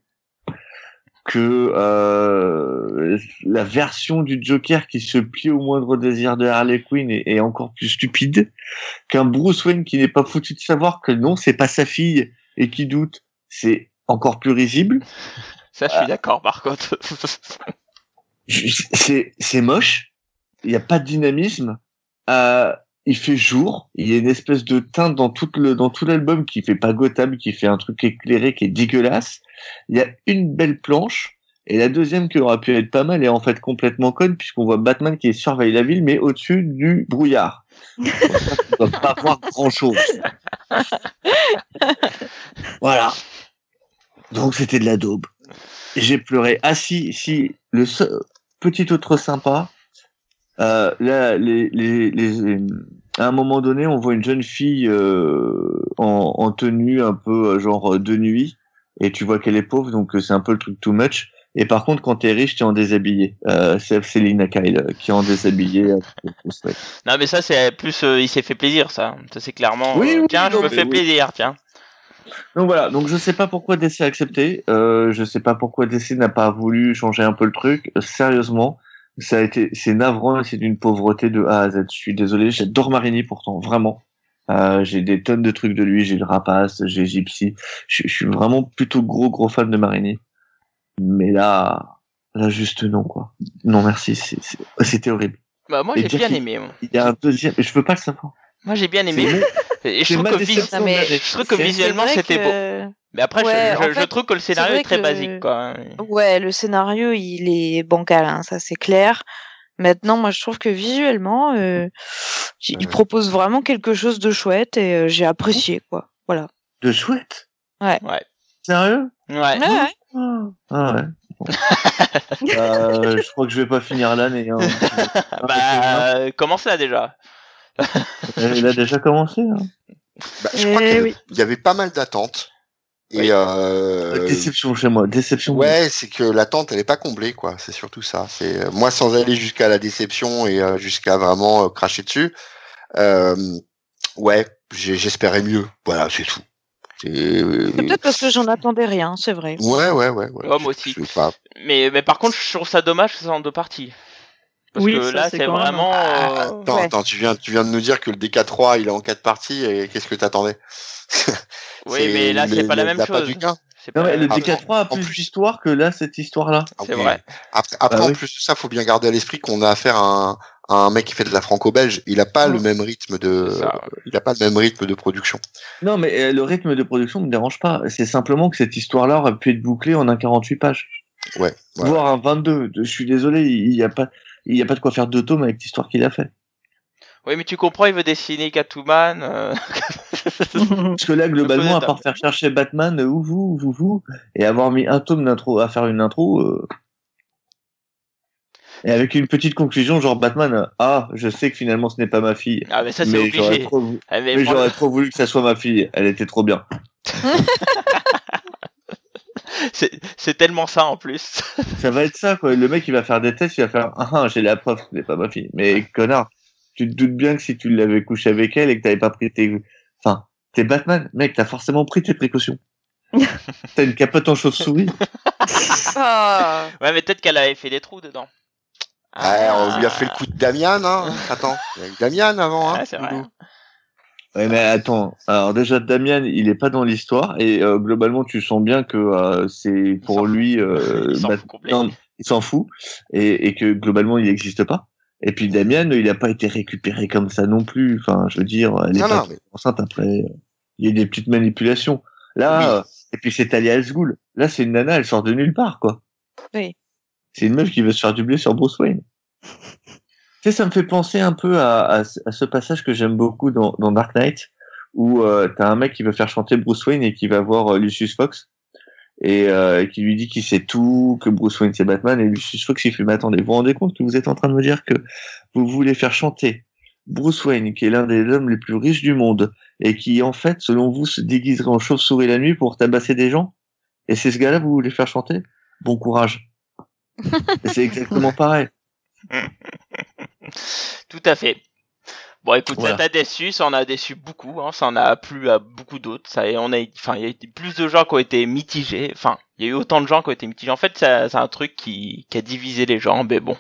Que euh, la version du Joker qui se plie au moindre désir de Harley Quinn est, est encore plus stupide. Qu'un Bruce Wayne qui n'est pas foutu de savoir que non, c'est pas sa fille et qui doute, c'est encore plus risible. Ça, je suis d'accord par contre. C'est moche il n'y a pas de dynamisme euh, il fait jour il y a une espèce de teinte dans tout le dans tout l'album qui fait pas Gotham qui fait un truc éclairé qui est dégueulasse. Il y a une belle planche et la deuxième qui aurait pu être pas mal est en fait complètement conne puisqu'on voit Batman qui surveille la ville mais au-dessus du brouillard. On ne doit pas voir grand chose voilà. Donc c'était de la daube. J'ai pleuré. Ah si si le seul, petit autre sympa. Euh, là, les, les, les, à un moment donné, on voit une jeune fille euh, en, en tenue un peu euh, genre de nuit, et tu vois qu'elle est pauvre, donc euh, c'est un peu le truc too much. Et par contre, quand t'es riche, t'es en déshabillé. Euh, c'est Selina Kyle euh, qui est en déshabillé. euh, non, mais ça, c'est plus. euh, il s'est fait plaisir, ça. Ça, c'est clairement. Oui, euh, oui, tiens, je non, me mais fais oui. plaisir, tiens. Donc voilà, donc je sais pas pourquoi DC a accepté, euh, je sais pas pourquoi DC n'a pas voulu changer un peu le truc. Euh, Sérieusement, ça a été, c'est navrant et c'est d'une pauvreté de A à Z. Je suis désolé, j'adore Marini pourtant, vraiment. Euh, j'ai des tonnes de trucs de lui, j'ai le Rapace, j'ai Gypsy. Je, je suis vraiment plutôt gros gros fan de Marini. Mais là, là juste non quoi. Non merci, c'était horrible. Bah moi j'ai bien aimé. Il y a un deuxième, je peux pas le savoir. Moi j'ai bien aimé. Et je trouve que, vis- déception Non, mais- de l'année. je trouve que C'est- visuellement c'était beau. Mais après, je- Ouais, je, en je fait, trouve que le scénario est très que- basique, quoi. Ouais, le scénario, il est bancal, hein, ça c'est clair. Maintenant, moi, je trouve que visuellement, euh, il propose vraiment quelque chose de chouette et euh, j'ai apprécié, quoi. Voilà. De chouette? Ouais. Ouais. Sérieux? Ouais. Ouais, ouais. Ah ah ouais. Bon. Euh, je crois que je vais pas finir l'année. Hein. bah, euh, comment ça déjà? Il a déjà commencé. Hein. Bah, je crois Eh qu'il oui. y avait pas mal d'attentes. Et Oui. euh, Déception chez moi. Déception. ouais, c'est que l'attente elle est pas comblée quoi. C'est surtout ça. C'est euh, moi sans aller jusqu'à la déception et euh, jusqu'à vraiment euh, cracher dessus. Euh, ouais, j'espérais mieux. Voilà, c'est tout. C'est- peut-être parce que j'en attendais rien, c'est vrai. Ouais, ouais, ouais, ouais. Ouais, moi aussi. Je sais pas. mais, mais par contre, je trouve ça dommage que soit en deux parties. Parce Oui, que ça, là, c'est c'est même- vraiment. Ah, euh, attends, ouais. attends, tu viens, tu viens de nous dire que le DK3 il est en quatre parties et qu'est-ce que t'attendais? Oui, C'est mais là, c'est pas la même chose. C'est Non, mais le même Ah, chose. DK3 a en plus plus. d'histoire que là, cette histoire-là. C'est Ok. vrai. Après, après Bah en oui. plus de ça, faut bien garder à l'esprit qu'on a affaire à un, à un mec qui fait de la franco-belge. Il a pas le même rythme de, C'est ça, il a pas le même rythme de production. Non, mais euh, le rythme de production me dérange pas. C'est simplement que cette histoire-là aurait pu être bouclée en un 48 pages, Ouais. ouais. voire un 22. Je suis désolé, il y a pas, il y a pas de quoi faire deux tomes avec l'histoire qu'il a fait. Oui, mais tu comprends, il veut dessiner Catwoman. euh, Parce que là, globalement, à part faire chercher Batman, euh, ou vous, vous, vous, et avoir mis un tome d'intro à faire une intro, euh, et avec une petite conclusion, genre Batman, ah, je sais que finalement ce n'est pas ma fille, Ah, mais ça, c'est obligé. trop, Ah, mais j'aurais trop voulu que ça soit ma fille. Elle était trop bien. c'est c'est tellement ça en plus. Ça va être ça, quoi. Le mec, il va faire des tests, il va faire, ah, ah, j'ai la preuve ce n'est pas ma fille. Mais connard, tu te doutes bien que si tu l'avais couché avec elle et que t'avais pas pris tes, enfin, t'es Batman, mec, t'as forcément pris tes précautions. t'as une capote en chauve-souris. Ah. Ouais, mais peut-être qu'elle avait fait des trous dedans. Ouais, on lui a fait le coup de Damian, hein. Attends, il y a eu Damian avant, hein. Ah, Ouais, mais attends. Alors déjà, Damien, il est pas dans l'histoire et euh, globalement, tu sens bien que euh, c'est pour lui. Euh, Il s'en fout complet. non, il s'en fout et, et que globalement, il n'existe pas. Et puis Damien, il a pas été récupéré comme ça non plus. Enfin, je veux dire, elle est Non, pas non, mais- enceinte après. Il y a des petites manipulations. Là, Oui. euh, et puis c'est Talia al Ghul. Là, c'est une nana, elle sort de nulle part, quoi. Oui. C'est une meuf qui veut se faire dubler sur Bruce Wayne. Tu sais, ça me fait penser un peu à, à, ce- à ce passage que j'aime beaucoup dans, dans Dark Knight, où euh, t'as un mec qui veut faire chanter Bruce Wayne et qui va voir euh, Lucius Fox et euh, qui lui dit qu'il sait tout, que Bruce Wayne c'est Batman et Lucius Fox il fait mais attendez, vous vous rendez compte que vous êtes en train de me dire que vous voulez faire chanter Bruce Wayne qui est l'un des hommes les plus riches du monde et qui en fait selon vous se déguiserait en chauve-souris la nuit pour tabasser des gens? Et c'est ce gars-là que vous voulez faire chanter? Bon courage. C'est exactement pareil. Tout à fait. Bon, écoute, Voilà. ça t'a déçu, ça en a déçu beaucoup, hein, ça en a plu à beaucoup d'autres. Ça, et on a, enfin, il y a eu plus de gens qui ont été mitigés. Enfin, il y a eu autant de gens qui ont été mitigés. En fait, c'est un truc qui, qui a divisé les gens. Mais bon,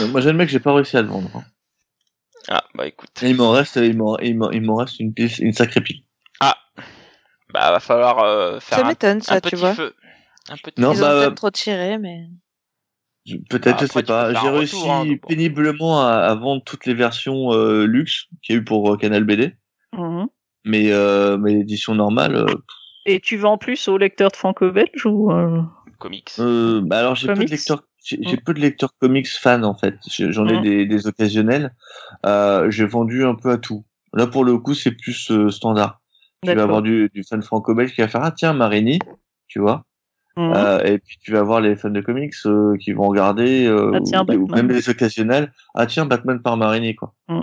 Euh, Moi j'admets que j'ai pas réussi à le vendre. hein. ah, bah écoute, Et il m'en reste, il m'en, il reste une pile, une sacrée pile. bah va falloir euh, faire Ça un, m'étonne, un ça, tu petit vois. feu. Un petit Non, Ils bah, ont peut-être trop tiré, mais. Peut-être, je sais pas. J'ai réussi retour, hein, donc bon. péniblement à, à vendre toutes les versions euh, luxe qu'il y a eu pour euh, Canal BD, Mhm. mais euh, mais l'édition normale. euh, Et tu vends plus aux lecteurs de franco-belge ou euh, comics. euh, bah alors j'ai peu de lecteurs, j'ai Mm. peu de lecteurs comics fans en fait. J'en ai Mm. des, des occasionnels. Euh, j'ai vendu un peu à tout. Là pour le coup c'est plus euh, standard. Tu vas avoir du, du fan franco-belge qui va faire ah tiens Marini, tu vois. Mhm. Euh, et puis tu vas avoir les fans de comics euh, qui vont regarder, euh, Ah, tiens, ou, même les occasionnels. Ah tiens, Batman par Marini quoi. Hmm.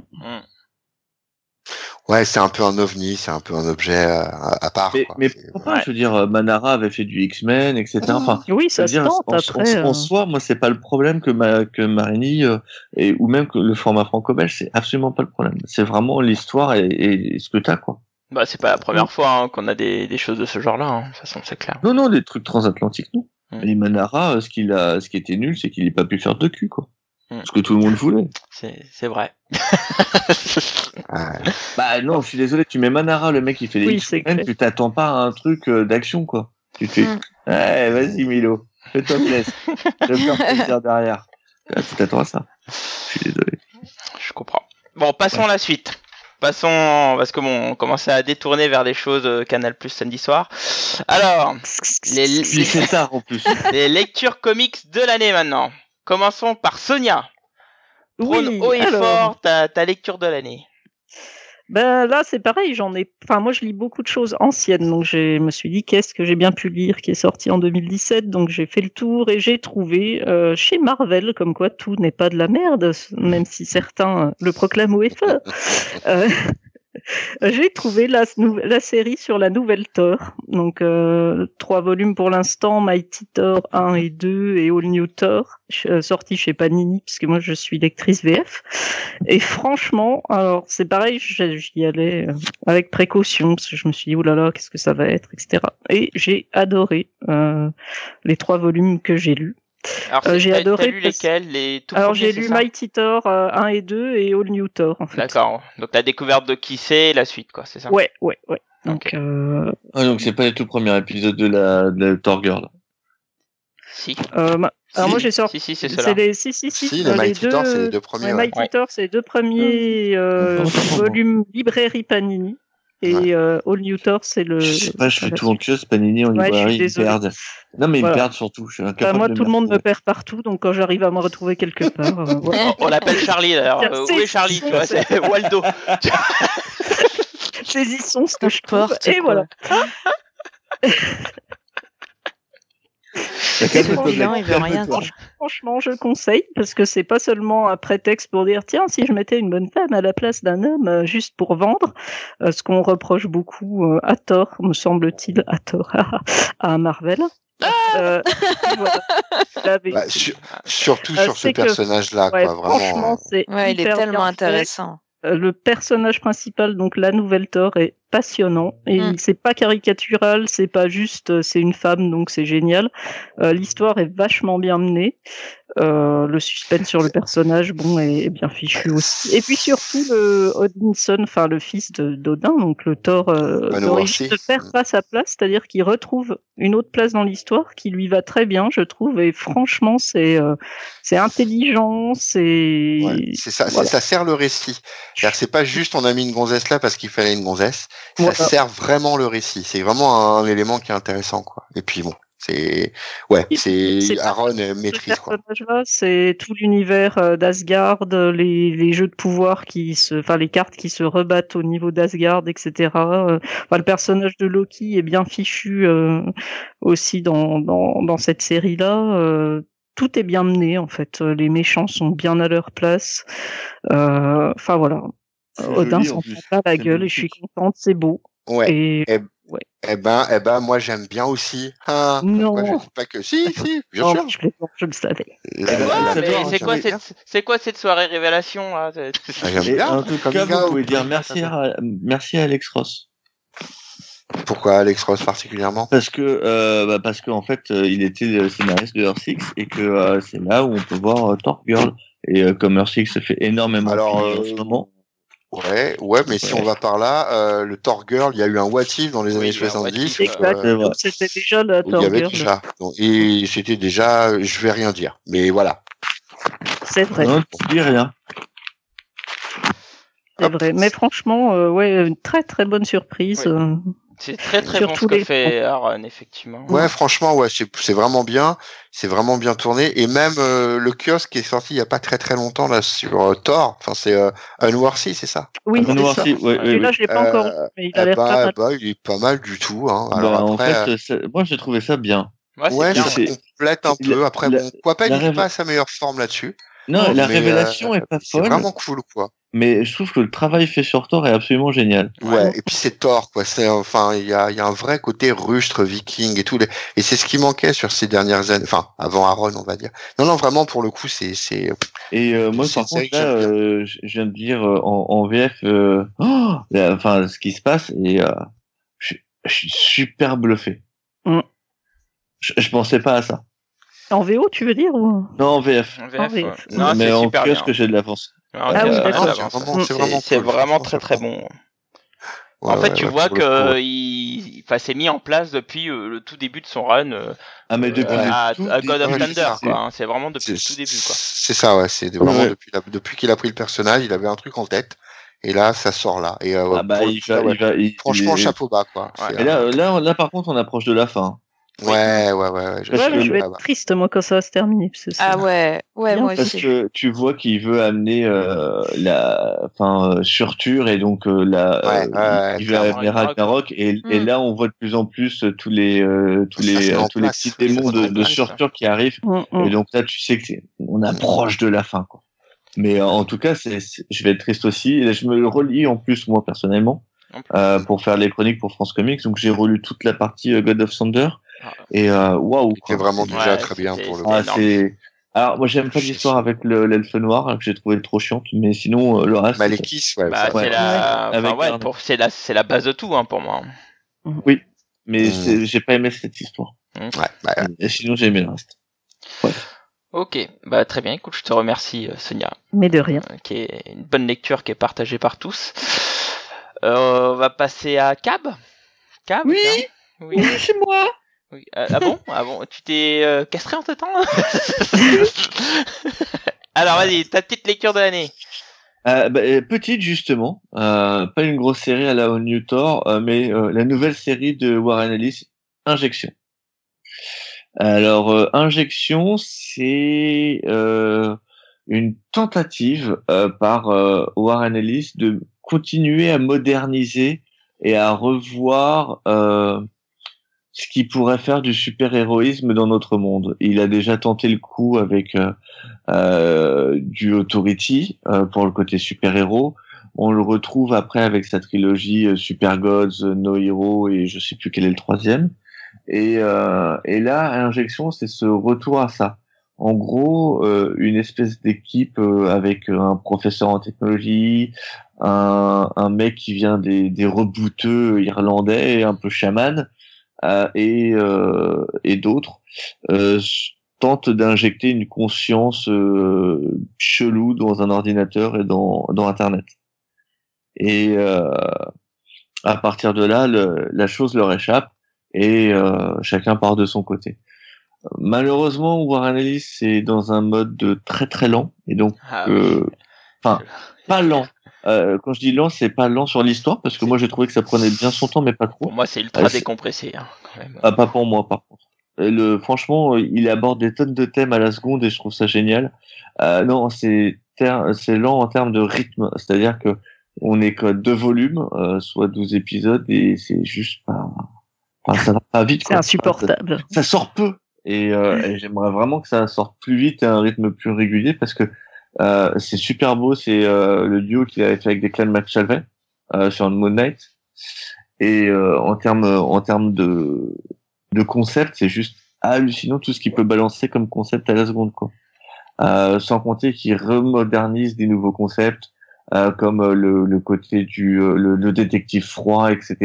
Ouais, c'est un peu un ovni, c'est un peu un objet à, à part. Mais, quoi. mais C'est- pourquoi pas ouais. Je veux dire, Manara avait fait du X-Men, etc. Enfin, Oui, ça se dire, tente en, après. en- en soi, moi, c'est pas le problème que, ma, que Marini euh, et ou même que le format franco-belge, c'est absolument pas le problème. C'est vraiment l'histoire et, et ce que t'as quoi. Bah c'est pas la première fois hein, qu'on a des, des choses de ce genre-là. Hein. De toute façon, c'est clair. Non, non, des trucs transatlantiques, non. Mm. Et Manara, euh, ce qu'il a, ce qui était nul, c'est qu'il ait pas pu faire de cul quoi. Mm. Ce que tout le monde voulait. C'est c'est vrai. Bah non, je suis désolé, tu mets Manara, le mec qui fait les Oui, tu t'attends pas à un truc euh, d'action quoi. Tu fais, Mm. vas-y Milo. Fais-toi plaisir. Je vais me faire plaisir derrière. Ah, Tu t'attends à ça. Je suis désolé. Je comprends. Bon, passons à la suite. Passons, parce que bon, on commençait à détourner vers des choses euh, Canal Plus samedi soir. Alors, les, tard en plus. les lectures comics de l'année maintenant. Commençons par Sonia. Prône Oui, haut et alors. fort ta, ta lecture de l'année. Ben là, c'est pareil, j'en ai. Enfin, moi, je lis beaucoup de choses anciennes, donc je me suis dit qu'est-ce que j'ai bien pu lire qui est sorti en 2017. Donc j'ai fait le tour et j'ai trouvé euh, chez Marvel, comme quoi tout n'est pas de la merde, même si certains le proclament et fort. Euh, j'ai trouvé la, la série sur la nouvelle Thor. Donc euh, trois volumes pour l'instant, Mighty Thor 1 et 2 et All New Thor, euh, sortis chez Panini, puisque moi je suis lectrice VF. Et franchement, alors c'est pareil, j'y allais euh, avec précaution parce que je me suis dit oh là là, qu'est-ce que ça va être, etc. Et j'ai adoré euh, les trois volumes que j'ai lus. Alors, Euh, j'ai adoré lu parce- lesquels les tout alors j'ai lu Mighty Thor euh, 1 et 2 et All New Thor en fait. D'accord. Donc la découverte de qui c'est, la suite, quoi, c'est ça Ouais, ouais, ouais. Donc euh, Ah, donc c'est pas le tout premier épisode de la, de la Thor Girl. Si. euh, ma- alors Si. moi j'ai sorti. Si, si, c'est les si si si, Si, euh, les Mighty Thor, c'est les deux premiers. ouais. Mighty Ouais. Thor, c'est les deux premiers euh, moi. volumes librairie Panini et Ouais. euh, All New Thor c'est le. Je sais pas, je suis tout anxieux, Panini Ouais, je suis librairie, ils me perdent. Non, mais ils Voilà. me perdent surtout. Je suis Bah, moi, de tout le monde me perd partout, donc quand j'arrive à me retrouver quelque part, euh. On l'appelle Charlie Euh, c'est- où est Charlie Tu vois, c'est Waldo. saisissons ce que je trouve. Porte, Et quoi. voilà. Mettre il veut rien. Franchement, je conseille parce que c'est pas seulement un prétexte pour dire tiens, si je mettais une bonne femme à la place d'un homme euh, juste pour vendre, euh, ce qu'on reproche beaucoup euh, à tort, me semble-t-il, à tort à Marvel. Euh, voilà. Là, mais- Bah, sur- surtout Euh, sur ce personnage-là, ouais, quoi, vraiment. franchement, c'est Ouais, il est tellement intéressant. Euh, le personnage principal, donc la nouvelle Thor, est passionnant et Mm. c'est pas caricatural, c'est pas juste euh, c'est une femme donc c'est génial. Euh, L'histoire est vachement bien menée. Euh, le suspense sur le personnage, bon, est, est bien fichu aussi. Et puis surtout le Odinson, enfin le fils d'Odin, donc le Thor euh, ne perd pas sa place, c'est-à-dire qu'il retrouve une autre place dans l'histoire qui lui va très bien, je trouve. Et franchement, c'est euh, c'est intelligent, c'est ouais, c'est ça, voilà. ça sert le récit. C'est pas juste on a mis une gonzesse là parce qu'il fallait une gonzesse. Ça Voilà. sert vraiment le récit. C'est vraiment un, élément qui est intéressant, quoi. Et puis bon, c'est ouais, c'est Aaron euh, ce maîtrise c'est tout l'univers euh, d'Asgard, les, les jeux de pouvoir qui se, enfin les cartes qui se rebattent au niveau d'Asgard, etc. Euh, enfin, le personnage de Loki est bien fichu euh, aussi dans, dans, dans cette série-là. Euh, tout est bien mené en fait. Les méchants sont bien à leur place. Euh, Enfin voilà. Odin s'en prend pas la gueule et je suis contente, c'est beau. Ouais. Et Eh ben, eh ben, moi j'aime bien aussi. Ah, Non. pas que si, si, bien Oh, sûr. je, je le savais. Ouais, mais dort, c'est quoi, cette, quoi cette soirée révélation là C'est- Ah, bien. en tout cas, vous pouvez dire merci à, merci à Alex Ross. Pourquoi Alex Ross particulièrement? Parce que, euh, bah, parce qu'en fait, euh, il était le scénariste de Earth Six et que euh, c'est là où on peut voir euh, Thor Girl. Et euh, comme Earth Six se fait énormément Alors, en euh, ce moment. Ouais, ouais, mais si Ouais. on va par là, euh, le Thor Girl, il y a eu un What If dans les Oui, années il y a un What 70. If, Exact. C'est vrai. C'était déjà avait Thor déjà. Donc, et c'était déjà, je vais rien dire. Mais voilà. C'est vrai. Non, tu dis rien. C'est vrai, mais franchement, euh, ouais, une très très bonne surprise. Oui. C'est très très Sur bon ce que les fait Aaron, effectivement. Ouais, franchement, ouais, c'est c'est vraiment bien. C'est vraiment bien tourné. Et même euh, le kiosque qui est sorti il y a pas très très longtemps là sur euh, Thor. Enfin, c'est euh, Unworthy, c'est ça? Oui, c'est Noir ça. Sea, ouais, ouais, Celui-là, ouais. je l'ai pas encore, Euh, lu, mais il a Eh l'air bah, mal. bah, il est pas mal du tout. Hein. Bah, Alors en après, fait, c'est- moi j'ai trouvé ça bien. Ouais, c'est ouais, bien. ça complète un la- peu. Après, la- bon, Quapel, la il est rêve- pas à sa meilleure forme là-dessus. Non, Non, la mais, révélation euh, est pas C'est folle, vraiment cool, quoi. mais je trouve que le travail fait sur Thor est absolument génial. Ouais, et puis c'est Thor, quoi. C'est enfin, il y a, il y a un vrai côté rustre, viking et tout. Et c'est ce qui manquait sur ces dernières années. Enfin, avant Aaron, on va dire. Non, non, vraiment, pour le coup, c'est, c'est. Et euh, moi, C'est par contre, là, euh, je viens de dire euh, en, en VF, euh, oh, là, enfin, ce qui se passe, et euh, je, je suis super bluffé. Mm. Je, je pensais pas à ça. En VO, tu veux dire ou... Non, en VF. En VF, En VF. ouais. Non, mais en kiosque, j'ai de l'avance? Ah oui, avance. C'est vraiment, cool, très très bon. en fait, ouais, tu ouais, vois que il, enfin, c'est mis en place depuis euh, le tout début de son run euh, Ah, mais depuis euh, le à, tout à God of Thunder, quoi. hein. C'est vraiment depuis le tout début, quoi. C'est ça, ouais. C'est vraiment Ouais. depuis, la- depuis qu'il a pris le personnage, il avait un truc en tête. Et là, ça sort là. Et euh, Ah bah, pour le il coup, va, ouais, il va, il- franchement, chapeau bas, quoi. Ouais. C'est, Et là, euh, là, là, par contre, on approche de la fin. Ouais, ouais, ouais, ouais. je Ouais, que- je vais là, être triste moi quand ça va se terminer. parce que c'est- Ah ouais, ouais, Bien, moi Parce aussi. que tu vois qu'il veut amener euh, la, enfin, euh, surture et donc euh, la, Ouais, euh, ouais, il veut amener Ragnarok et, et Mm. là on voit de plus en plus euh, tous les, euh, tous Ça les, tous les petits démons de, de surture qui arrivent Mm, mm. et donc là tu sais que c'est, on approche de la fin quoi. Mais euh, en tout cas, c'est, je vais être triste aussi. Et je me le relis en plus moi personnellement euh, pour faire les chroniques pour France Comics. Donc j'ai relu toute la partie euh, God of Thunder. Et euh, waouh. C'était quoi. vraiment C'est- déjà Ouais, très bien pour le ah, c'est. Alors, moi, j'aime pas l'histoire avec le- l'elfe noir, hein, que j'ai trouvé trop chiante, mais sinon, euh, le reste. Malekith, ouais. Bah, c'est ouais. la, enfin, ouais, pour- c'est la, c'est la base de tout, hein, pour moi. Oui, mais c'est- j'ai pas aimé cette histoire. ouais, bah, Et sinon, j'ai aimé le reste. Ok, bah très bien. Écoute, je te remercie, euh, Sonia, Mais de rien. euh, qui est une bonne lecture qui est partagée par tous. Euh, on va passer à Cab. Cab. Oui. tiens. Oui. c'est moi oui. Euh, ah bon? Ah bon? Tu t'es euh, castré en ce temps Alors vas-y, ta petite lecture de l'année. euh, bah, euh, Petite, justement, euh, pas une grosse série à la New Thor, euh, mais euh, la nouvelle série de Warren Ellis, Injection. Alors, euh, Injection, c'est euh, une tentative euh, par euh, Warren Ellis de continuer à moderniser et à revoir euh, ce qui pourrait faire du super-héroïsme dans notre monde. Il a déjà tenté le coup avec euh, euh, du Authority euh, pour le côté super-héros. On le retrouve après avec sa trilogie euh, Super Gods, euh, No Hero et je sais plus quel est le troisième. Et, et là, Injection, c'est ce retour à ça. En gros, une espèce d'équipe avec un professeur en technologie, un, un mec qui vient des, des rebouteux irlandais, un peu chaman, et, euh, et d'autres, euh, tentent d'injecter une conscience euh, chelou dans un ordinateur et dans, dans Internet. Et euh, à partir de là, le- la chose leur échappe et euh, chacun part de son côté. Malheureusement, Warren Ellis c'est dans un mode de très très lent et donc Ah, euh, enfin pas lent. Euh, quand je dis lent, c'est pas lent sur l'histoire parce que moi j'ai trouvé que ça prenait bien son temps, mais pas trop. Pour moi, c'est ultra Ah, c'est- décompressé. Hein, quand même. Ah, pas pour moi, par contre. Euh, Le, franchement, euh, il aborde des tonnes de thèmes à la seconde et je trouve ça génial. Euh, non, c'est ter- c'est lent en termes de rythme, c'est-à-dire que on est que deux volumes, euh, soit 12 épisodes et c'est juste pas, enfin, ça va pas vite. C'est insupportable. Ça, ça sort peu et, euh, et j'aimerais vraiment que ça sorte plus vite et à un rythme plus régulier parce que euh, c'est super beau. C'est euh, le duo qu'il avait fait avec Declan McShalvey euh, sur Moon Knight et euh, en termes en termes de de concept, c'est juste hallucinant tout ce qu'il peut balancer comme concept à la seconde, quoi. Euh, sans compter qu'il remodernise des nouveaux concepts, euh, comme euh, le, le côté du euh, le, le détective froid, etc.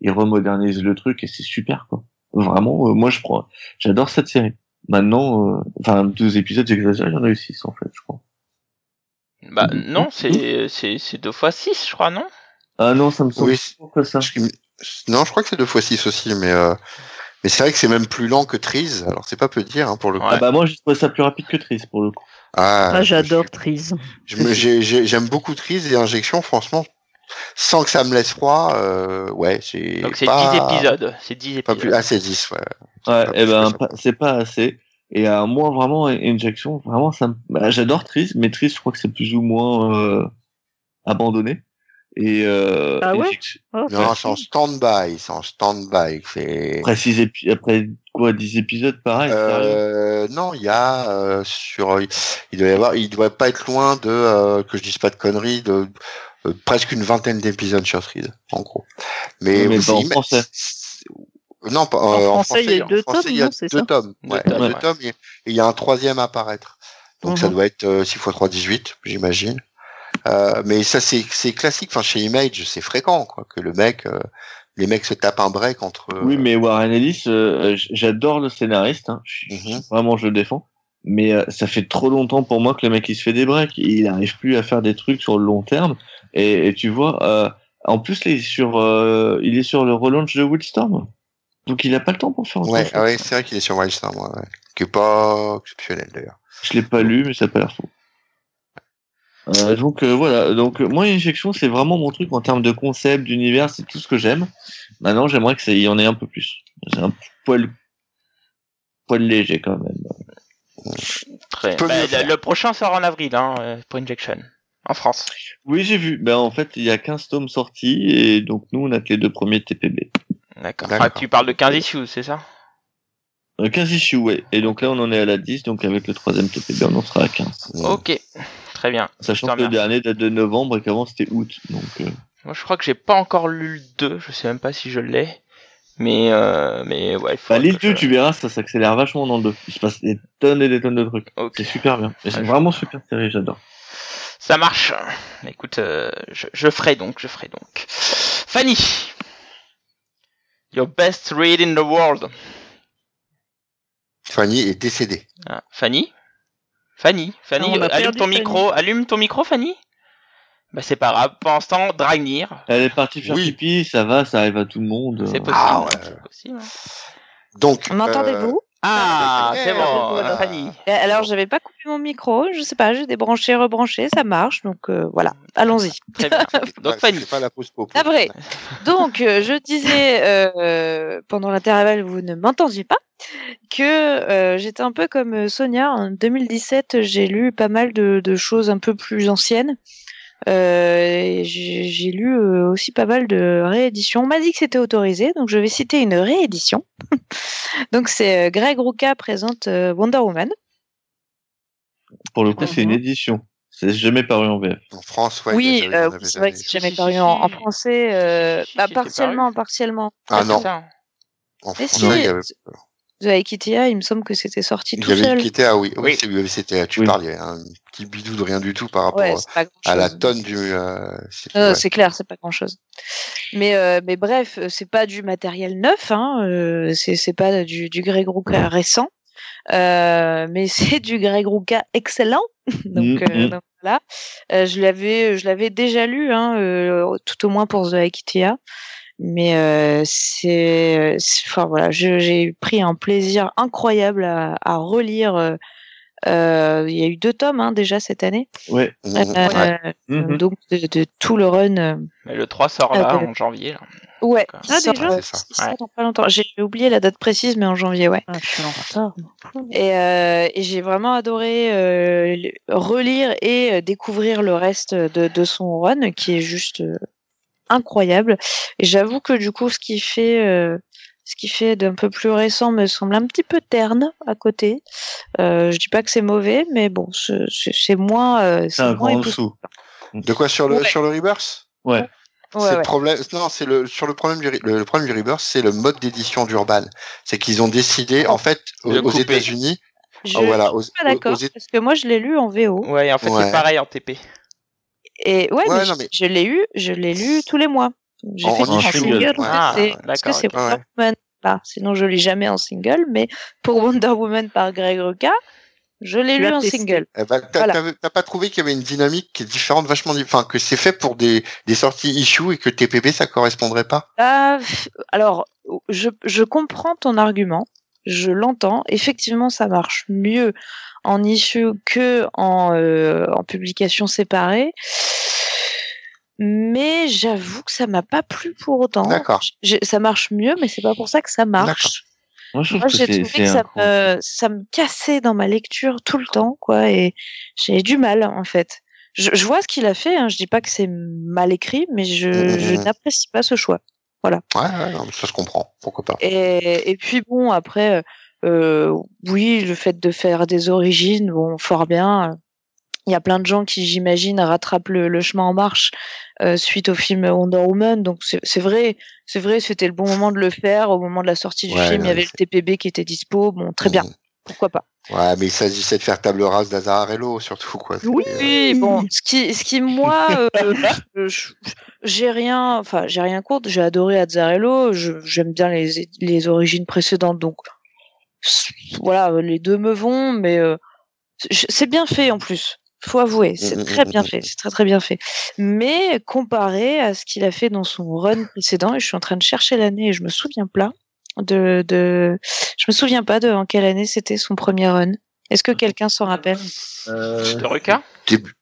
Il remodernise le truc et c'est super, quoi. Vraiment, euh, moi je prends, j'adore cette série. Maintenant, euh, enfin deux épisodes, j'exagère, il y en a eu en fait, je crois. Bah Mhm. non, c'est c'est c'est deux fois six, je crois, non? Ah non, ça me semble Oui. que ça. Je- Non, je crois que c'est deux fois six aussi, mais euh, mais c'est vrai que c'est même plus lent que Trees. Alors c'est pas peu dire hein, pour le coup. Ouais. Ah bah moi j'ai trouvé ça plus rapide que triste pour le coup. Ah, Ah, j'adore Trise. je me- j'ai- j'ai- J'aime beaucoup Trees et Injection, franchement, sans que ça me laisse froid. Euh, ouais, c'est Donc c'est pas- 10 épisodes. C'est 10 Pas épisodes. plus. Ah, c'est 10, ouais. Ouais, et plus ben c'est pas assez. Et euh, moi vraiment Injection, vraiment ça, me- bah, j'adore Tris, mais Tris je crois que c'est plus ou moins euh, abandonné. Et euh, Ah ouais? Oh, Non, c'est en stand-by, c'est en stand-by. C'est. après six épi- après quoi 10 épisodes pareil. Euh, non, il y a euh, sur, il doit y avoir, il doit pas être loin de euh, que je dise pas de conneries, de euh, presque une vingtaine d'épisodes sur Trees, en gros. Mais, Oui, mais c'est pas en immense. français. Non, pas, En euh, en français, il y a deux français, tomes, il y a non, deux ça tomes. Deux Ouais, tomes, deux ouais. tomes, et et il y a un troisième à apparaître. Donc ça Mhm. doit être euh, 6 x 3, 18, j'imagine. Euh, mais ça, c'est classique. Enfin, chez Image, c'est fréquent, quoi, que le mec, euh, les mecs se tapent un break entre. euh, Oui, mais Warren Ellis, euh, j'adore le scénariste, hein. Mhm. vraiment je le défends. Mais euh, ça fait trop longtemps pour moi que le mec il se fait des breaks. Il n'arrive plus à faire des trucs sur le long terme. Et, et tu vois, euh, En plus, il est sur, euh, il est sur le relaunch de Wildstorm. Donc il a pas le temps pour faire autre Ouais, chose. ah ouais c'est vrai qu'il est sur Wildstorm, ouais, ouais. qui est pas exceptionnel d'ailleurs. Je l'ai pas lu, mais ça a pas l'air faux. Euh, donc euh, voilà, donc euh, moi Injection c'est vraiment mon truc en termes de concept, d'univers, c'est tout ce que j'aime. Maintenant j'aimerais que ça y en ait un peu plus. C'est un poil, poil léger quand même. Très. Bah, le, le prochain sort en avril hein, pour Injection en France. Oui j'ai vu. Ben en fait il y a 15 tomes sortis et donc nous on a que les deux premiers TPB. D'accord. Ah, tu parles de 15 issues, c'est ça? Euh, 15 issues ouais. Et donc là on en est à la 10, donc avec le troisième TPB on en sera à 15. Ok, très bien. Sachant que le dernier date de novembre et qu'avant c'était août. Donc euh, Moi, je crois que j'ai pas encore lu le 2, je sais même pas si je l'ai. Mais, euh, mais ouais, il faut. bah, l'île 2 tu verras ça s'accélère vachement dans le 2. Il se passe des tonnes et des tonnes de trucs. Ok. C'est super bien. C'est Ouais, je- vraiment super série, j'adore. Ça marche. Écoute, euh, je, je ferai donc, je ferai donc. Fanny, your best read in the world. Fanny est décédée. Ah, Fanny, Fanny, Fanny, Non, allume ton Fanny. micro, allume ton micro, Fanny? Bah c'est pas grave. Pendant ce temps, Dragnir, Elle est partie faire Oui. pipi, ça va, ça arrive à tout le monde. c'est possible. Ah, ouais. c'est possible. Donc, M'entendez-vous Ah, Eh, c'est bon, voilà. Fanny. Eh, Alors, j'avais pas coupé mon micro, je sais pas, j'ai débranché, rebranché, ça marche, donc euh, voilà, allons-y. Très bien. Donc Fanny. c'est pas la pause. Ah, vrai. Donc, euh, je disais euh, pendant l'intervalle, vous ne m'entendiez pas, que euh, j'étais un peu comme euh, Sonia. En 2017, j'ai lu pas mal de, de choses un peu plus anciennes. Euh, j'ai lu euh, aussi pas mal de rééditions. On m'a dit que c'était autorisé, donc je vais citer une réédition. donc c'est euh, Greg Rucka présente euh, Wonder Woman. Pour le coup, c'est une Mhm. édition. C'est jamais paru en VF. En France, ouais. oui, euh, c'est vrai jamais- que c'est jamais paru en, français. Euh, bah, partiellement, partiellement. Ah non, ça. en français, si, il y avait, The Aikitea, il me semble que c'était sorti il tout seul. ah oui, oui, Oui. c'était, tu Oui. parles, il y avait un petit bidou de rien du tout par rapport Ouais, à- la tonne du, euh, c'est- Euh, ouais. C'est clair, c'est pas grand chose. Mais euh, mais bref, euh, c'est pas du matériel neuf, hein. euh, c'est c'est pas du, du Greg Rucka récent, euh, mais c'est du Greg Rucka excellent. donc, Mm, euh, mm. donc voilà, Euh, je l'avais je l'avais déjà lu, hein, euh, tout au moins pour The Aikitea. Mais euh, c'est, enfin voilà, j'ai pris un plaisir incroyable à, à relire. euh, euh, Il y a eu deux tomes hein, déjà cette année. Ouais. Euh, ouais. Mhm. donc de, de tout le run. Mais le 3 sort là en janvier. Là. Ouais, Ah, sort, déjà? C'est ça. il sort Ouais. dans pas longtemps. J'ai oublié la date précise, mais en janvier, ouais. Ah, je suis en retard. moi. Et, euh, et j'ai vraiment adoré euh, relire et découvrir le reste de, de son run, qui est juste euh, incroyable. Et j'avoue que du coup, ce qui fait, euh, ce qui fait d'un peu plus récent me semble un petit peu terne à côté. Euh, je dis pas que c'est mauvais, mais bon, c'est- moins. euh, C'est un moins grand dessous. De quoi sur le, Ouais. sur le Rebirth? Ouais. Ouais, c'est ouais. le problème. Non, c'est le sur le problème du le, le problème du Rebirth, c'est le mode d'édition d'Urban. C'est qu'ils ont décidé, en fait, aux. États-Unis, Je oh, voilà, je aux, suis pas d'accord, parce que moi, je l'ai lu en VO. Ouais, en fait Ouais. c'est pareil en TP. Et ouais, Ouais, mais, non, je- mais- je l'ai eu, je l'ai lu tous les mois. J'ai fait en single. single. Ouais. Ah, c'est- parce que c'est. Wonder Ouais. Woman. Là. Sinon, je lis jamais en single, mais pour Wonder Woman par Greg Rucka, je l'ai lu en single. Eh ben, t'as Voilà. pas trouvé qu'il y avait une dynamique qui est différente, vachement, enfin, que c'est fait pour des, des sorties issue et que TPP ça correspondrait pas? Ah, pff, alors, je, je comprends ton argument, je l'entends. Effectivement, ça marche mieux en issue que en, euh, en publication séparée. Mais j'avoue que ça m'a pas plu pour autant. D'accord. Ça marche mieux, mais c'est pas pour ça que ça marche. Moi, je trouve Moi, que j'ai trouvé que ça me, ça me cassait dans ma lecture tout le temps, quoi, et j'ai du mal, en fait. Je, je vois ce qu'il a fait, hein, je dis pas que c'est mal écrit, mais je, je n'apprécie pas ce choix. Ouais, ouais, non, mais ça se comprend. Pourquoi pas? Et, et puis bon, après, euh, oui, le fait de faire des origines, bon, fort bien. Il y a plein de gens qui, j'imagine, rattrapent le, le chemin en marche euh, suite au film Wonder Woman. Donc c'est vrai, c'est vrai, c'était le bon moment de le faire. Au moment de la sortie du Ouais, film, il y avait le TPB qui était dispo. Bon, très bien, Mhm. pourquoi pas. Ouais, mais il s'agissait de faire table rase d'Azarello, surtout, quoi. Oui. Euh, Oui, bon, ce qui, ce qui moi, euh, j'ai rien, enfin, j'ai rien contre. J'ai adoré Azzarello. je- J'aime bien les, les origines précédentes, donc voilà, les deux me vont, mais euh, c'est c'est bien fait en plus. Faut avouer, c'est Mm, mm, très mm, bien fait, c'est très très bien fait. Mais comparé à ce qu'il a fait dans son run précédent, et je suis en train de chercher l'année et je me souviens pas de, de, je me souviens pas de en quelle année c'était son premier run. Est-ce que quelqu'un s'en rappelle? Euh, Ruka Début-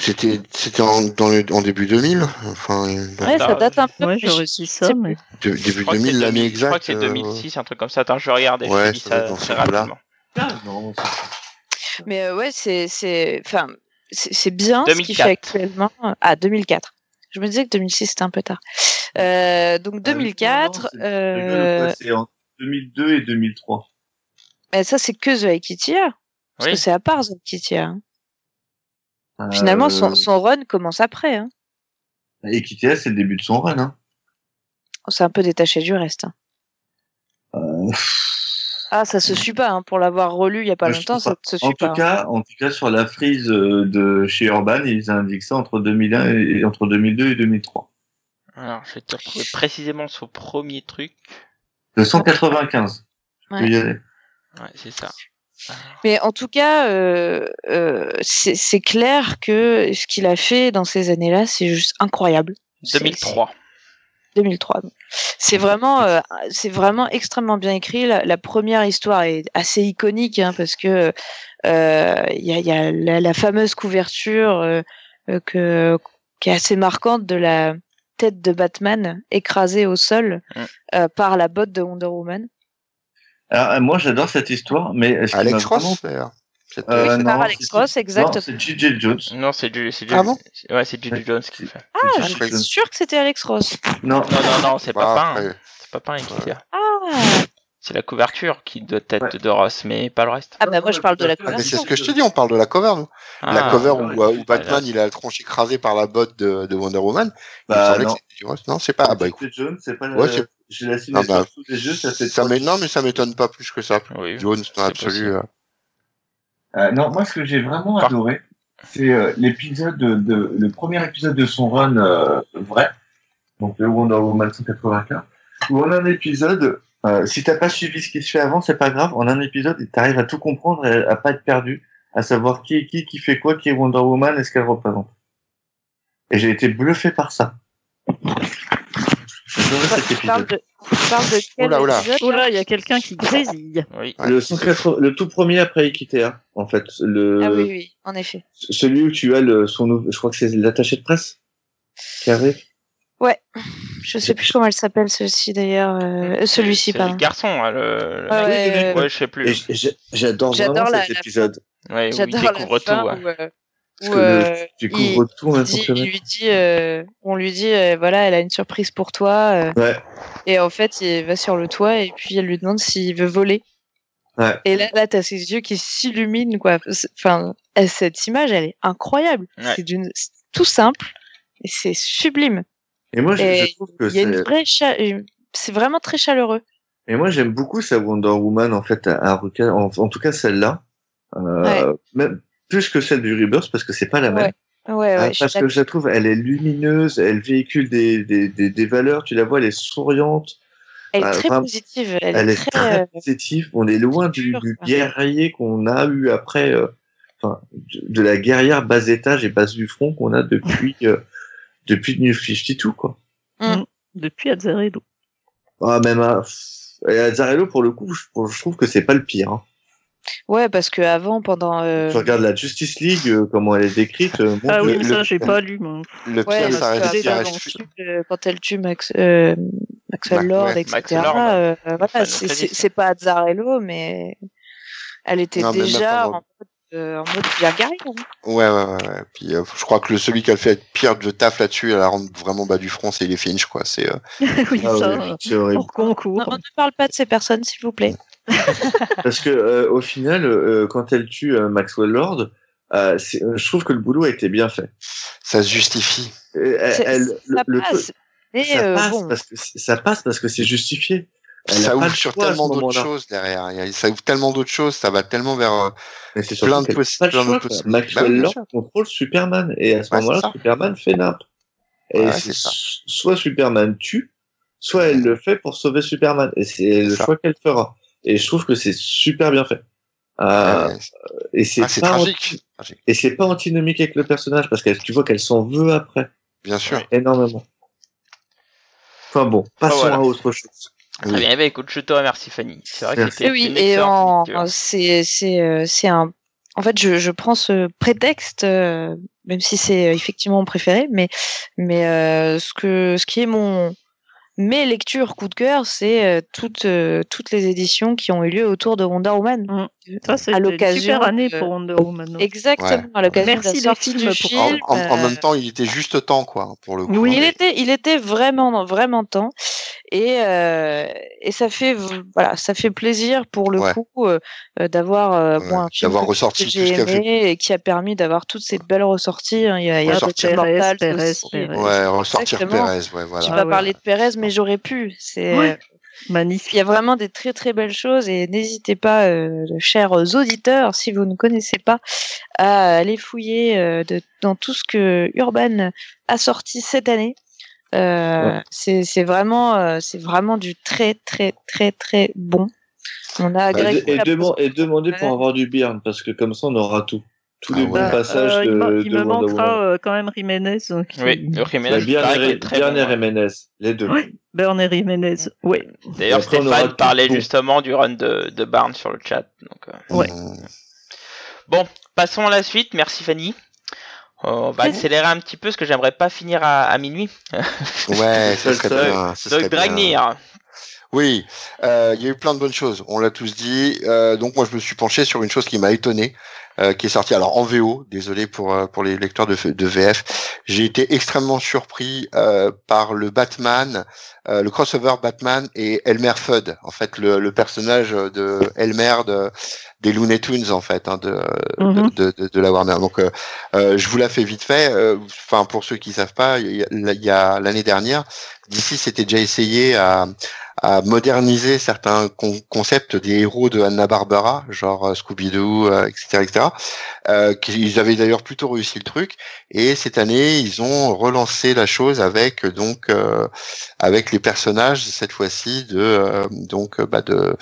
C'était c'était en, dans le, en début 2000, enfin euh, Ouais, ça Ah, date un peu. Ouais, j'aurais dit ça, mais. de- début crois que c'est 2000 l'année 2000, Je crois exacte. que c'est euh, 2006, un truc comme ça. Attends, je vais regarder. Ouais, je dis ça ça très rapidement. ah, non, Mais euh, ouais, c'est, c'est, enfin, c'est bien ce qu'il 2004. fait actuellement. Ah, 2004. Je me disais que 2006 c'était un peu tard. Euh, donc Ah, 2004, non, non, c'est- euh, en 2002 et 2003. mais ça c'est que The Aikitia. Parce Oui. que c'est à part The Aikitia. hein. Finalement, son, Euh, son run commence après. Hein. Equitea, c'est le début de son run. Hein. C'est un peu détaché du reste. hein. Euh, Ah, ça se suit pas. Hein. Pour l'avoir relu il y a pas je longtemps, ça se en suit tout pas. hein. cas, en tout cas, sur la frise euh, de chez Urban, ils indiquent ça entre 2001 et entre 2002 et 2003. Alors, je vais te retrouver précisément son premier truc. De 195. Tu peux Ouais. y aller. Ouais, c'est ça. Mais en tout cas, euh, euh, c'est clair que ce qu'il a fait dans ces années-là, c'est juste incroyable. C'est- 2003. 2003. C'est vraiment, euh, c'est vraiment extrêmement bien écrit. La, la première histoire est assez iconique hein, parce que euh, il y a, il y a la, la fameuse couverture euh, que, qui est assez marquante de la tête de Batman écrasée au sol euh, par la botte de Wonder Woman. Alors, euh, moi, j'adore cette histoire, mais m'a Alex vraiment... Ross. Cette- Euh, Oui, non, par Alex c'est- Ross, Non, exact. c'est J.J. Jones. Non, c'est Ah bon ouais, c'est. Jones qui fait. Ah, je suis sûre que c'était Alex Ross. Non, Non, non, non, c'est Bah, pas pain. après. C'est pas pain qui tire. Ah, C'est la couverture qui doit être Ouais. de Ross, mais pas le reste. ah bah moi je parle de la Ah, Ah, mais c'est couverture. ce que je te dis, on parle de la cover, nous. la Ah, cover ouais, où, Batman, il a la tronche écrasée par la botte de, de Wonder Woman. Bah non. Non, c'est pas. Ah, bah écoute. Jones, c'est pas la... Ouais, c'est- J'ai la Ah, bah, sous les yeux, ça fait Ça m'é- non, mais ça m'étonne pas plus que ça. Oui. Jones, dans c'est l'absolu. euh, Euh, non, moi, ce que j'ai vraiment adoré, c'est euh, l'épisode de, de- le premier épisode de son run euh, vrai, donc le Wonder Woman 184, où en un épisode, euh, si t'as pas suivi ce qui se fait avant, c'est pas grave, en un épisode, t'arrives à tout comprendre et à pas être perdu, à savoir qui est qui, qui fait quoi, qui est Wonder Woman et ce qu'elle représente. Et j'ai été bluffé par ça. Parles épisode. de, quel Oula, oula. épisode, là, il y a quelqu'un qui grésille. Oui. Ouais. Le, 180 le tout premier après Equitea, en fait. Le, Ah oui, oui, en effet. celui où tu as le, son, je crois que c'est l'attaché de presse qui arrive. Je sais plus comment elle s'appelle, celle-ci d'ailleurs. euh, celui-ci, C'est le pardon. garçon, hein, le. le Ouais, je sais plus. j'adore J'adore vraiment la- cet la épisode. Ouais, où il découvre tout. ouais. où, euh, euh, tout il, même temps dit, le il lui dit, euh, on lui dit, euh, voilà, elle a une surprise pour toi. euh, Ouais, et en fait, il va sur le toit et puis elle lui demande s'il veut voler. ouais. Et là, là, t'as ses yeux qui s'illuminent, quoi. Enfin, cette image, elle est incroyable. Ouais. C'est d'une, c'est tout simple et c'est sublime. Et moi, je, Et je trouve que c'est, c'est vraiment très chaleureux. et moi, j'aime beaucoup sa Wonder Woman, en fait, à, à en, en tout cas celle-là. Euh, même plus que celle du Rebirth, parce que c'est pas la même. Ouais, ouais, Ah, parce que je la trouve, elle est lumineuse, elle véhicule des, des, des, des valeurs, tu la vois, elle est souriante, Elle est Ah, très vraiment, positive. Elle, elle est, est très. euh, positive. On est loin du, guerrier qu'on a eu après, euh, enfin, de, de la guerrière bas étage et base du front qu'on a depuis, euh, depuis New 52, quoi. Depuis Azzarello. Ah, même à, et Azzarello, pour le coup, je, je trouve que c'est pas le pire. Hein. Ouais, parce que avant, pendant. euh, Tu regardes la Justice League, euh, comment elle est décrite. euh, Ah oui, mais le- ça, j'ai pas lu, moi. Le pire, ça reste, ça avant, reste- quand elle tue, euh, quand elle tue Max, euh, Maxwell Mac- Lord, ouais, etc. Max euh, voilà, c'est- pas Azzarello, mais elle était Non, déjà même en mode, euh, en mode bien guerrier. hein. Ouais, ouais, ouais. ouais. Puis, euh, je crois que le, celui qui a le fait pire de taf là-dessus, elle la rend vraiment bas du front, c'est les Finch, quoi. C'est, euh, oui, Ah ça, ouais, c'est horrible. pour concours. Non, on ne parle pas de ces personnes, s'il vous plaît. Parce que euh, au final, euh, quand elle tue euh, Maxwell Lord, euh, euh, je trouve que le boulot a été bien fait. ça se justifie. Euh, Elle, C'est- elle- ça le, le passe. Mais ça, euh, passe bon, parce que c'est- ça passe parce que c'est justifié. Ça ouvre sur tellement d'autres choses derrière. Ça ouvre tellement d'autres choses, ça va tellement vers. euh, Mais c'est Plein de possibilités. Maxwell Bah, Lord contrôle Superman et à ce moment-là. Superman fait nappe. Et Ouais, c'est c'est ça. soit Superman tue, soit elle le fait pour sauver Superman. Et c'est le ça. choix qu'elle fera. Et je trouve que c'est super bien fait. Euh, ouais, et c'est Ah, c'est pas tragique. tragique. Et c'est pas antinomique avec le personnage parce que tu vois qu'elle s'en veut après Bien sûr. énormément. Enfin bon, passons voilà. à autre chose. Très bien, eh ben, écoute, je te remercie Fanny. C'est vrai que c'était oui, une et en, lecture. c'est c'est euh, c'est un. En fait, je, je prends ce prétexte, euh, même si c'est euh, effectivement mon préféré, mais mais euh, ce que ce qui est mon mes lectures coup de cœur, c'est euh, toutes euh, toutes les éditions qui ont eu lieu autour de Wonder Woman. Ça, c'est à une l'occasion super année de- pour Wonder Woman. Exactement, à l'occasion de Merci la les sortie du pour- En, film. en- en euh, même temps, il était juste temps, quoi, pour le coup. Oui, il était, il était vraiment, vraiment temps. Et, euh, et ça fait, voilà, ça fait plaisir pour le Ouais. coup euh, euh, d'avoir euh, Ouais, bon, un film d'avoir que- ressorti que j'ai aimé et qui a permis d'avoir toutes ces belles ressorties. hein. Il y a, il y a Ressortir. Pérez, aussi. Pérez. Ouais, ressortir Exactement. Pérez, ouais, voilà. Ah pas ouais. parlé de Pérez, mais j'aurais pu. C'est, Ouais. Magnifique. il y a vraiment des très très belles choses et n'hésitez pas, euh, chers auditeurs, si vous ne connaissez pas, à aller fouiller euh, de, dans tout ce que Urban a sorti cette année. Euh, Ouais. c'est, vraiment, c'est vraiment du très très très très bon. On a Et, Greg et, demand- et demandez pour avoir du Byrne parce que comme ça on aura tout. Tous Ah les ouais. bons passages euh, de, il me- il de me Wonder manquera Woman. euh, quand même Jiménez. euh, qui- Oui, le Jiménez, ouais. Jiménez, les deux. Ouais. Byrne et Jiménez. Oui. D'ailleurs, Stéphane parlait justement du run de, de Barnes sur le chat. Donc, euh. Ouais. Mmh. Bon, passons à la suite. Merci Fanny. Euh, on va accélérer un petit peu parce que j'aimerais pas finir à, à minuit. Ouais, ça serait bien. ça serait Donc bien. Dragnir. Oui, euh, il y a eu plein de bonnes choses. On l'a tous dit. Euh, donc moi, je me suis penché sur une chose qui m'a étonné, euh, qui est sortie alors en VO. Désolé pour euh, pour les lecteurs de, de VF. J'ai été extrêmement surpris euh, par le Batman, euh, le crossover Batman et Elmer Fudd. En fait, le, le personnage de Elmer de, des Looney Tunes en fait, hein, de, Mhm. de, de, de la Warner. Donc, je vous la fais vite fait. Euh, Enfin, pour ceux qui savent pas, il y a- il y a l'année dernière, d'ici, c'était déjà essayé à à moderniser certains con- concepts des héros de Hanna Barbera, genre euh, Scooby-Doo, euh, etc., etc. Euh, ils avaient d'ailleurs plutôt réussi le truc. Et cette année, ils ont relancé la chose avec donc avec les personnages cette fois-ci de donc bah, de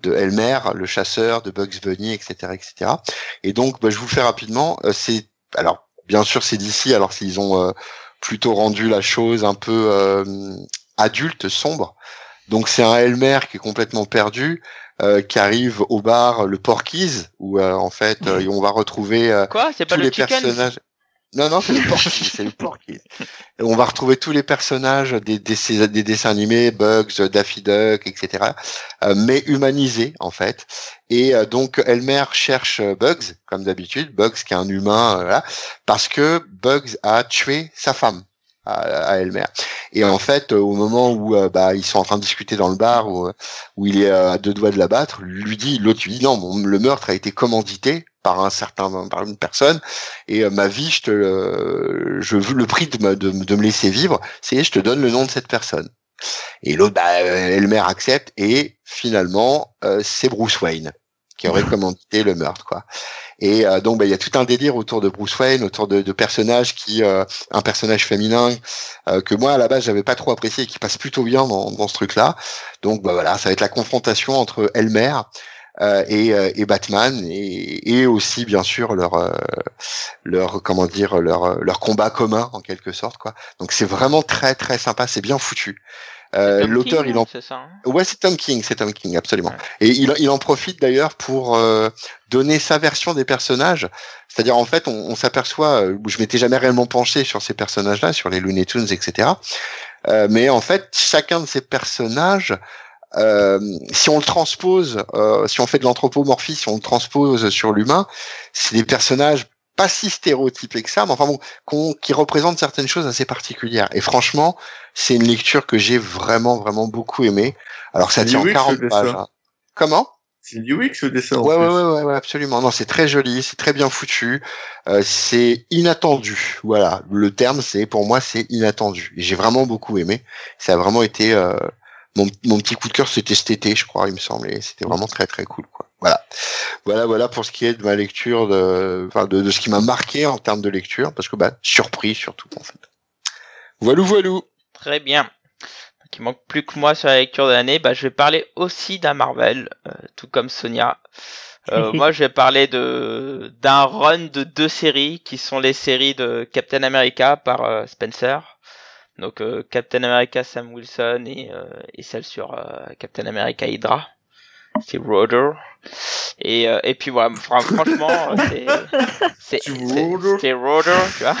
de Elmer, le chasseur, de Bugs Bunny, etc., etc. Et donc, bah, je vous le fais rapidement. C'est alors bien sûr c'est d'ici. Alors s'ils ont plutôt rendu la chose un peu euh, adulte, sombre. Donc c'est un Elmer qui est complètement perdu, euh, qui arrive au bar le Porky's où euh, en fait euh, on va retrouver euh, Quoi? Pas tous le les personnages. Non non c'est le Porky's, c'est le Porky's. Et on va retrouver tous les personnages des, des, ces- des dessins animés, Bugs, Daffy Duck, etc. euh, mais humanisés en fait. Et euh, donc Elmer cherche euh, Bugs comme d'habitude, Bugs qui est un humain, euh, voilà, parce que Bugs a tué sa femme à, à Elmer. Et en fait, au moment où bah, ils sont en train de discuter dans le bar, où, où il est à deux doigts de la battre, lui dit, l'autre lui dit non, le meurtre a été commandité par un certain, par une personne, et euh, ma vie, je te, le- je veux le prix de me, de, de me laisser vivre, c'est je te donne le nom de cette personne. Et l'autre, bah, euh, Elmer accepte, et finalement, euh, c'est Bruce Wayne qui aurait commandité le meurtre, quoi. Et euh, donc, bah, il y a tout un délire autour de Bruce Wayne, autour de, de personnages qui, euh, un personnage féminin euh, que moi à la base j'avais pas trop apprécié et qui passe plutôt bien dans, dans ce truc-là. Donc, bah voilà, ça va être la confrontation entre Elmer euh, et, euh, et Batman et, et aussi bien sûr leur euh, leur comment dire leur leur combat commun en quelque sorte quoi. Donc c'est vraiment très très sympa, c'est bien foutu. Euh, Tom L'auteur King, il en ça. hein? Ouais, c'est Tom King, c'est Tom King, absolument. Ouais. Et il, il en profite d'ailleurs pour euh, donner sa version des personnages. C'est-à-dire, en fait, on, on s'aperçoit, euh, je m'étais jamais réellement penché sur ces personnages-là, sur les Looney Tunes, etc. Euh, mais en fait, chacun de ces personnages, euh, si on le transpose, euh, si on fait de l'anthropomorphie, si on le transpose sur l'humain, c'est des personnages pas si stéréotypés que ça, mais enfin bon, qu'on- qui représentent certaines choses assez particulières. Et franchement, c'est une lecture que j'ai vraiment, vraiment beaucoup aimée. Alors ça tient en Lewis, 40 le dessin. pages. hein. Comment? C'est Lewix le dessin. en ouais, ouais, plus. ouais, ouais, ouais, absolument. Non, c'est très joli, c'est très bien foutu, euh, c'est inattendu. Voilà, le terme, c'est pour moi, c'est inattendu. J'ai vraiment beaucoup aimé. Ça a vraiment été euh, mon, mon petit coup de cœur, c'était cet été, je crois, il me semble, et c'était vraiment très très cool. Quoi. Voilà, voilà, voilà pour ce qui est de ma lecture, de, enfin, de, de ce qui m'a marqué en termes de lecture, parce que bah surpris surtout en fait. Voilou, voilou. Très bien. Donc, qui manque plus que moi sur la lecture de l'année, bah, je vais parler aussi d'un Marvel, euh, tout comme Sonia. Euh, moi, je vais parler de d'un run de deux séries qui sont les séries de Captain America par euh, Spencer. Donc euh, Captain America Sam Wilson et, euh, et celle sur Captain America Hydra. C'est Roder. Et, et puis voilà, franchement, c'est c'est c'est Roder, tu vois.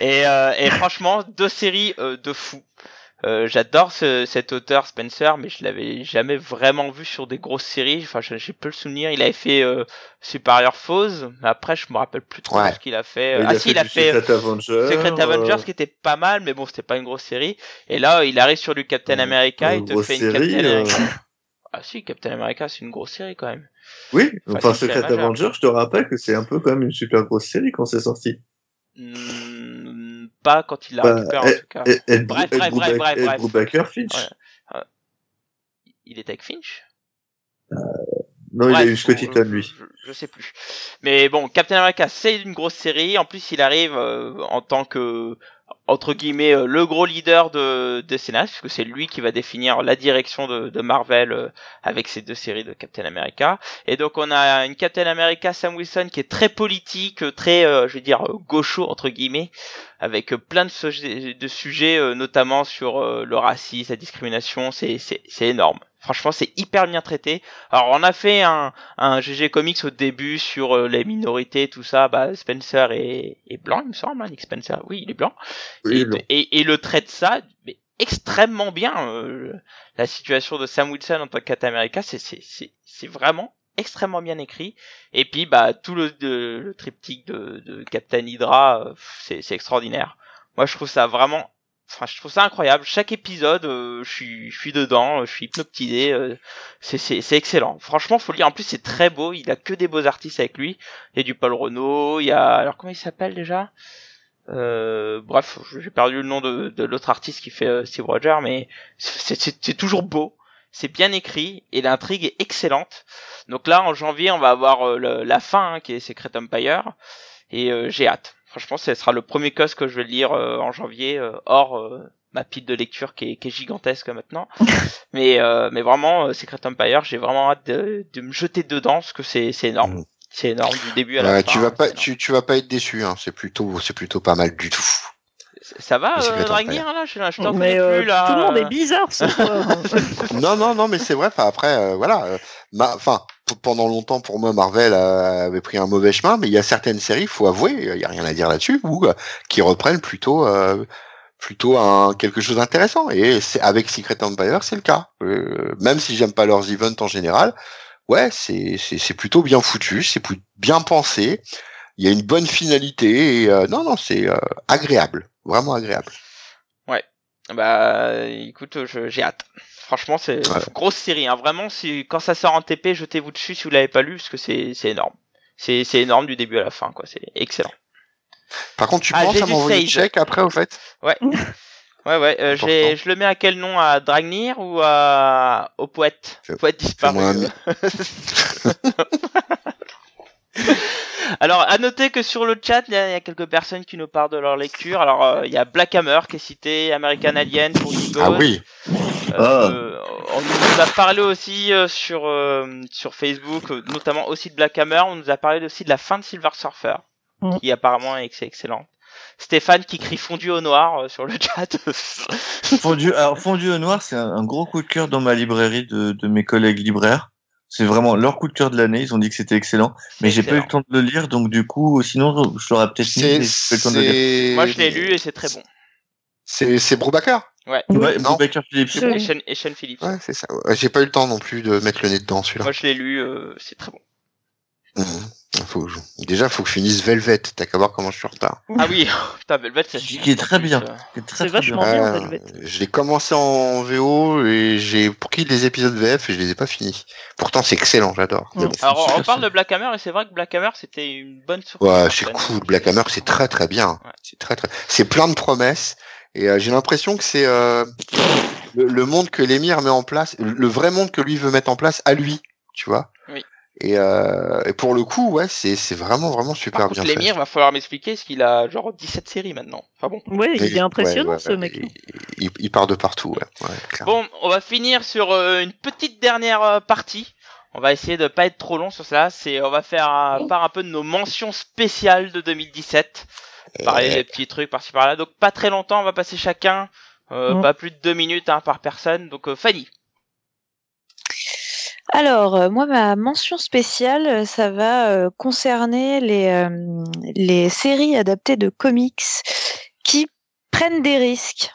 et, et franchement, deux séries de fous. Euh, j'adore ce, cet auteur Spencer, mais je l'avais jamais vraiment vu sur des grosses séries. Enfin, j'ai peu le souvenir. Il avait fait euh, Superior Foes, mais après, je me rappelle plus trop ce qu'il a fait. ah si, il a fait Secret Avengers, Secret Avengers, qui était pas mal, mais bon, c'était pas une grosse série. Et là, il arrive sur du Captain America, il te fait une Captain America. Ah si, Captain America, c'est une grosse série quand même. Oui, enfin, Secret Avengers, je te rappelle que c'est un peu quand même une super grosse série quand c'est sorti. Mmh pas quand il la bah, récupère en tout cas. bref, bref, bref, bref, bref, Finch. Il est avec Finch? Euh, Non, il a eu Scotty Todd, lui. Je, sais plus. Mais bon, Captain America, c'est une grosse série. En plus, il arrive euh, en tant que entre guillemets euh, le gros leader de, de puisque c'est lui qui va définir la direction de, Marvel euh, avec ces deux séries de Captain America. Et donc on a une Captain America Sam Wilson qui est très politique, très euh, je vais dire gaucho entre guillemets, avec plein de, de sujets, notamment sur le racisme, la discrimination. C'est énorme. Franchement, c'est hyper bien traité. Alors, on a fait un, un GG Comics au début sur euh, les minorités, tout ça. Bah, Spencer est, est blanc, il me semble. Hein, Nick Spencer, oui, il est blanc. Oui, et, blanc. Et, et, le traite ça, mais extrêmement bien. Euh, la situation de Sam Wilson en tant que Captain America, c'est c'est vraiment extrêmement bien écrit. Et puis, bah, tout le, le triptyque de, de Captain Hydra, euh, c'est extraordinaire. Moi, je trouve ça vraiment Enfin, je trouve ça incroyable. Chaque épisode, euh, je suis, je suis dedans, je suis hypnotisé. Euh, c'est, excellent. Franchement, faut lire. En plus, c'est très beau. Il a que des beaux artistes avec lui. Il y a du Paul Renault. Il y a, alors comment il s'appelle déjà? Euh, Bref, j'ai perdu le nom de, de l'autre artiste qui fait euh, Steve Rogers, mais c'est, toujours beau. C'est bien écrit et l'intrigue est excellente. Donc là, en janvier, on va avoir euh, la fin hein, qui est Secret Empire et j'ai hâte. Franchement, ce sera le premier cos que je vais lire euh, en janvier, euh, hors euh, ma pile de lecture qui est, qui est gigantesque maintenant. mais, mais vraiment, Secret Empire, j'ai vraiment hâte de, de, me jeter dedans parce que c'est énorme. Mm. C'est énorme du début à la ouais, fin. Tu vas pas, tu, tu vas pas être déçu. Hein. C'est plutôt, c'est plutôt pas mal du tout. Ça va, euh, Dragnir, là Je, je t'en mais plus, là. Tout le monde est bizarre ce soir. non, non, non, mais c'est vrai. Après, voilà. Enfin, pendant longtemps, pour moi, Marvel avait pris un mauvais chemin, mais il y a certaines séries, il faut avouer, il y a rien à dire là-dessus, ou euh, qui reprennent plutôt euh, plutôt un quelque chose d'intéressant. Et c'est avec Secret Empire, c'est le cas. Euh, même si j'aime pas leurs events en général, ouais, c'est c'est plutôt bien foutu, c'est bien pensé. Il y a une bonne finalité et euh, non non, c'est euh, agréable, vraiment agréable. Ouais. Bah écoute, j'ai hâte. Franchement, c'est une grosse série. Hein. Vraiment, si, quand ça sort en TP, jetez-vous dessus si vous l'avez pas lu, parce que c'est énorme. C'est énorme du début à la fin, quoi. C'est excellent. Par contre, tu ah, penses à m'envoyer check après, au fait? Ouais. Ouais, ouais. Euh, je le mets à quel nom? À Dragnir ou à... au poète? Poète disparu. Alors, à noter que sur le chat, il y, a quelques personnes qui nous parlent de leur lecture. Alors, euh, il y a Black Hammer qui est cité, American Alien pour Nico. Ah oui. Euh, ah. On nous a parlé aussi euh, sur sur Facebook, notamment aussi de Black Hammer. On nous a parlé aussi de la fin de Silver Surfer, mm. qui apparemment est excellente. Stéphane qui crie fondu au noir sur le chat. fondu, alors fondu au noir, c'est un, gros coup de cœur dans ma librairie de, de mes collègues libraires. C'est vraiment leur coup de cœur de l'année. Ils ont dit que c'était excellent, mais j'ai pas eu le temps de le lire, donc du coup, sinon je l'aurais peut-être mis. Mais pas eu le temps de le lire. Moi, je l'ai lu et c'est très bon. C'est c'est Brubaker. Ouais. ouais Brubaker Philippe. Et Sean, et Sean Phillips. Ouais, c'est ça. J'ai pas eu le temps non plus de mettre le nez dedans celui-là. Moi, je l'ai lu, euh, c'est très bon. Mmh. Faut, déjà, faut que je finisse Velvet. T'as qu'à voir comment je suis en retard. Ah oui, putain, Velvet, c'est qui est très bien. C'est vachement bien, Velvet. Euh, je l'ai commencé en VO et j'ai pris les épisodes VF et je les ai pas finis. Pourtant, c'est excellent, j'adore. Mmh. Alors, on parle de Black Hammer et c'est vrai que Black Hammer, c'était une bonne surprise. Ouais, c'est cool. Black Hammer, c'est très très bien. Ouais. C'est très très. C'est plein de promesses et euh, j'ai l'impression que c'est euh, le, le, monde que l'émir met en place, le vrai monde que lui veut mettre en place à lui, tu vois. Oui. Et, euh, et pour le coup, ouais, c'est c'est vraiment vraiment super Par contre, bien fait. l'émir, va falloir m'expliquer ce qu'il a genre 17 séries maintenant. Enfin bon. Ouais, il est impressionnant ouais, ouais, ce mec. Il, il- il part de partout, ouais. ouais clairement. Bon, on va finir sur euh, une petite dernière euh, partie. On va essayer de pas être trop long sur cela. C'est, on va faire un, part un peu de nos mentions spéciales de 2017. Parler des petits trucs par-ci par-là. Donc pas très longtemps, on va passer chacun, euh, pas plus de deux minutes hein, par personne. Donc euh, Fanny. Alors, euh, moi, ma mention spéciale, euh, ça va euh, concerner les, les séries adaptées de comics qui prennent des risques.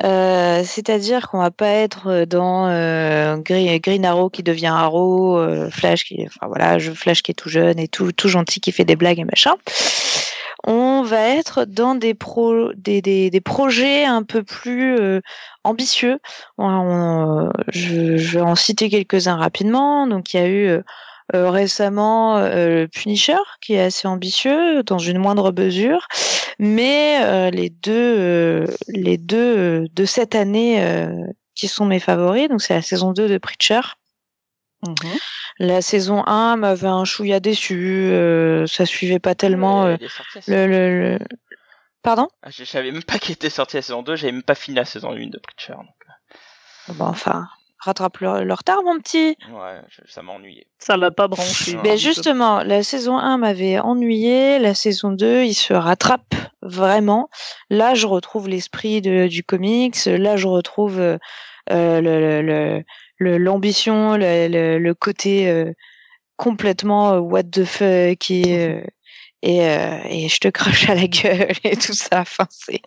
C'est-à-dire qu'on va pas être dans euh, Green, Green Arrow qui devient Arrow, Flash qui, enfin voilà, Flash qui est tout jeune et tout, tout gentil qui fait des blagues et machin. On va être dans des pro, des, des, projets un peu plus euh, ambitieux. On- je, vais en citer quelques-uns rapidement. Donc il y a eu euh, euh, récemment euh, Punisher qui est assez ambitieux dans une moindre mesure, mais euh, les deux euh, les deux euh, de cette année euh, qui sont mes favoris, donc c'est la saison 2 de Preacher. Mhm. La saison 1 m'avait un chouïa déçu, euh, ça suivait pas tellement euh, le, le, le- Pardon? Ah, Je savais même pas qu'il était sorti la saison 2, j'avais même pas fini la saison 1 de Preacher. Donc, Bon, enfin, rattrape le, le retard, mon petit. euh, ouais, je- ça m'a ennuyé. Ça l'a pas branché. Ouais. Ben justement, la saison 1 m'avait ennuyé, la saison 2, il se rattrape vraiment. Là, je retrouve l'esprit du comics, là, je retrouve euh, euh, le- le- le- le- l'ambition, le, le, le côté euh, complètement euh, what the fuck et, euh, et, euh, et je te crache à la gueule et tout ça. Enfin, c'est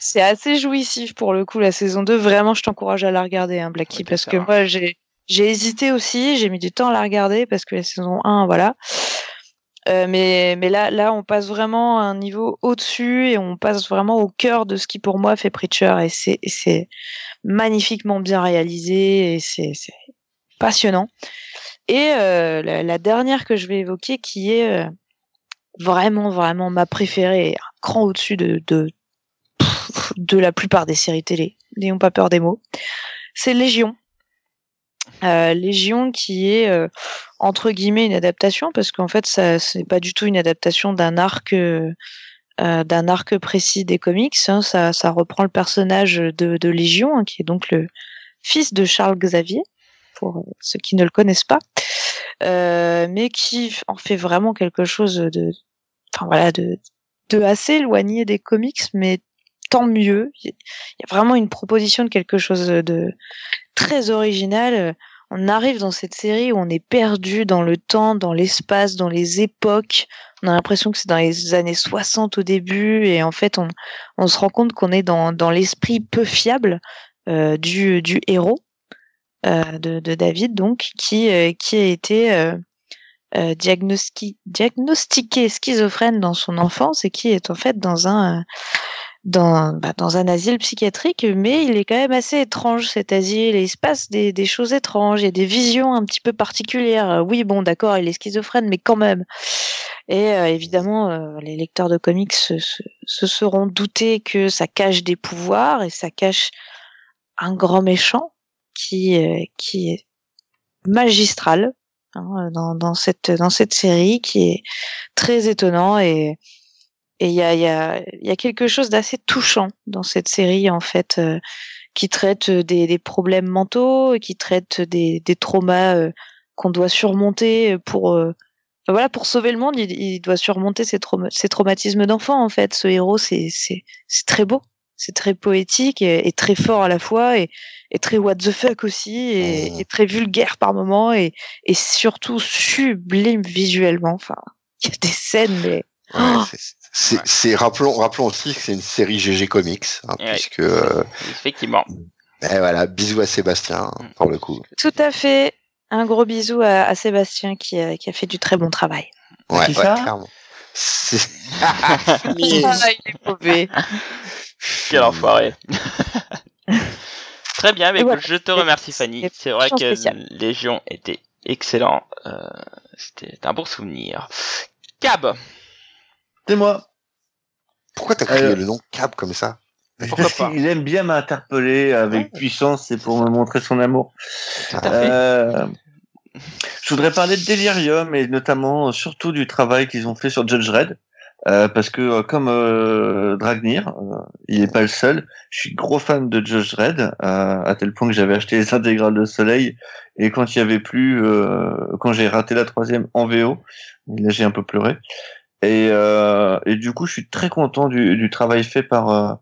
c'est assez jouissif pour le coup la saison 2. Vraiment, je t'encourage à la regarder, hein, Blacky, Ok, parce que moi j'ai j'ai hésité aussi, j'ai mis du temps à la regarder parce que la saison 1, voilà. Euh, mais mais là là on passe vraiment à un niveau au-dessus et on passe vraiment au cœur de ce qui pour moi fait Preacher et c'est c'est magnifiquement bien réalisé et c'est passionnant. Et euh, la, la dernière que je vais évoquer qui est euh, vraiment vraiment ma préférée, un cran au-dessus de, de de la plupart des séries télé. N'ayons pas peur des mots. C'est Légion. Euh, Légion qui est euh, entre guillemets une adaptation parce qu'en fait ça c'est pas du tout une adaptation d'un arc euh, d'un arc précis des comics. hein. Ça, ça reprend le personnage de, Légion hein, qui est donc le fils de Charles Xavier pour ceux qui ne le connaissent pas, mais qui en fait vraiment quelque chose de enfin voilà de assez éloigné des comics mais tant mieux. Il y a vraiment une proposition de quelque chose de très original. On arrive dans cette série où on est perdu dans le temps, dans l'espace, dans les époques. On a l'impression que c'est dans les années 60 au début et en fait on, se rend compte qu'on est dans, dans l'esprit peu fiable euh, du, du héros euh, de, David donc qui, euh, qui a été euh, euh, diagnosti- diagnostiqué schizophrène dans son enfance et qui est en fait dans un euh, dans, bah, dans un asile psychiatrique, mais il est quand même assez étrange cet asile il se passe des, des choses étranges, il y a des visions un petit peu particulières. Euh, Oui, bon, d'accord, il est schizophrène, mais quand même. Et euh, évidemment, euh, les lecteurs de comics se, se, se seront doutés que ça cache des pouvoirs et ça cache un grand méchant qui, euh, qui est magistral hein, dans, dans, cette, dans cette série, qui est très étonnant et et il y a, il y, a, il y a quelque chose d'assez touchant dans cette série, en fait, euh, qui traite des, des problèmes mentaux, qui traite des, des traumas euh, qu'on doit surmonter pour, euh, voilà, pour sauver le monde. Il, il doit surmonter ses, trauma- ses traumatismes d'enfant, en fait. Ce héros, c'est, très beau, c'est très poétique et, et très fort à la fois, et, et très what the fuck aussi, et, Mmh. et très vulgaire par moments, et, et surtout sublime visuellement. Enfin, il y a des scènes, mais Ouais, Oh c'est- rappelons, rappelons aussi que c'est une série GG Comics, hein, Ouais. puisque, euh, Effectivement. et voilà, bisous à Sébastien, hein, pour le coup. Tout à fait. Un gros bisou à, à Sébastien qui a, qui a fait du très bon travail. Ouais, ouais, ça? clairement. C'est... Il est mauvais. Quel enfoiré. Très bien, mais voilà. je te remercie Fanny. C'est vrai que spéciale. Légion était excellent. Euh, C'était un bon souvenir. Cab, C'est moi. Pourquoi t'as crié Euh, le nom Cap comme ça Pourquoi Parce pas qu'il aime bien m'interpeller avec puissance et pour me montrer son amour. Euh, Je voudrais parler de Delirium et notamment euh, surtout du travail qu'ils ont fait sur Judge Red. Euh, parce que euh, comme euh, Dragnir, euh, il n'est pas le seul. Je suis gros fan de Judge Red, à tel point que j'avais acheté les intégrales de Soleil et quand il y avait plus, quand j'ai raté la troisième en VO, là j'ai un peu pleuré. Et, et du coup, je suis très content du, du travail fait par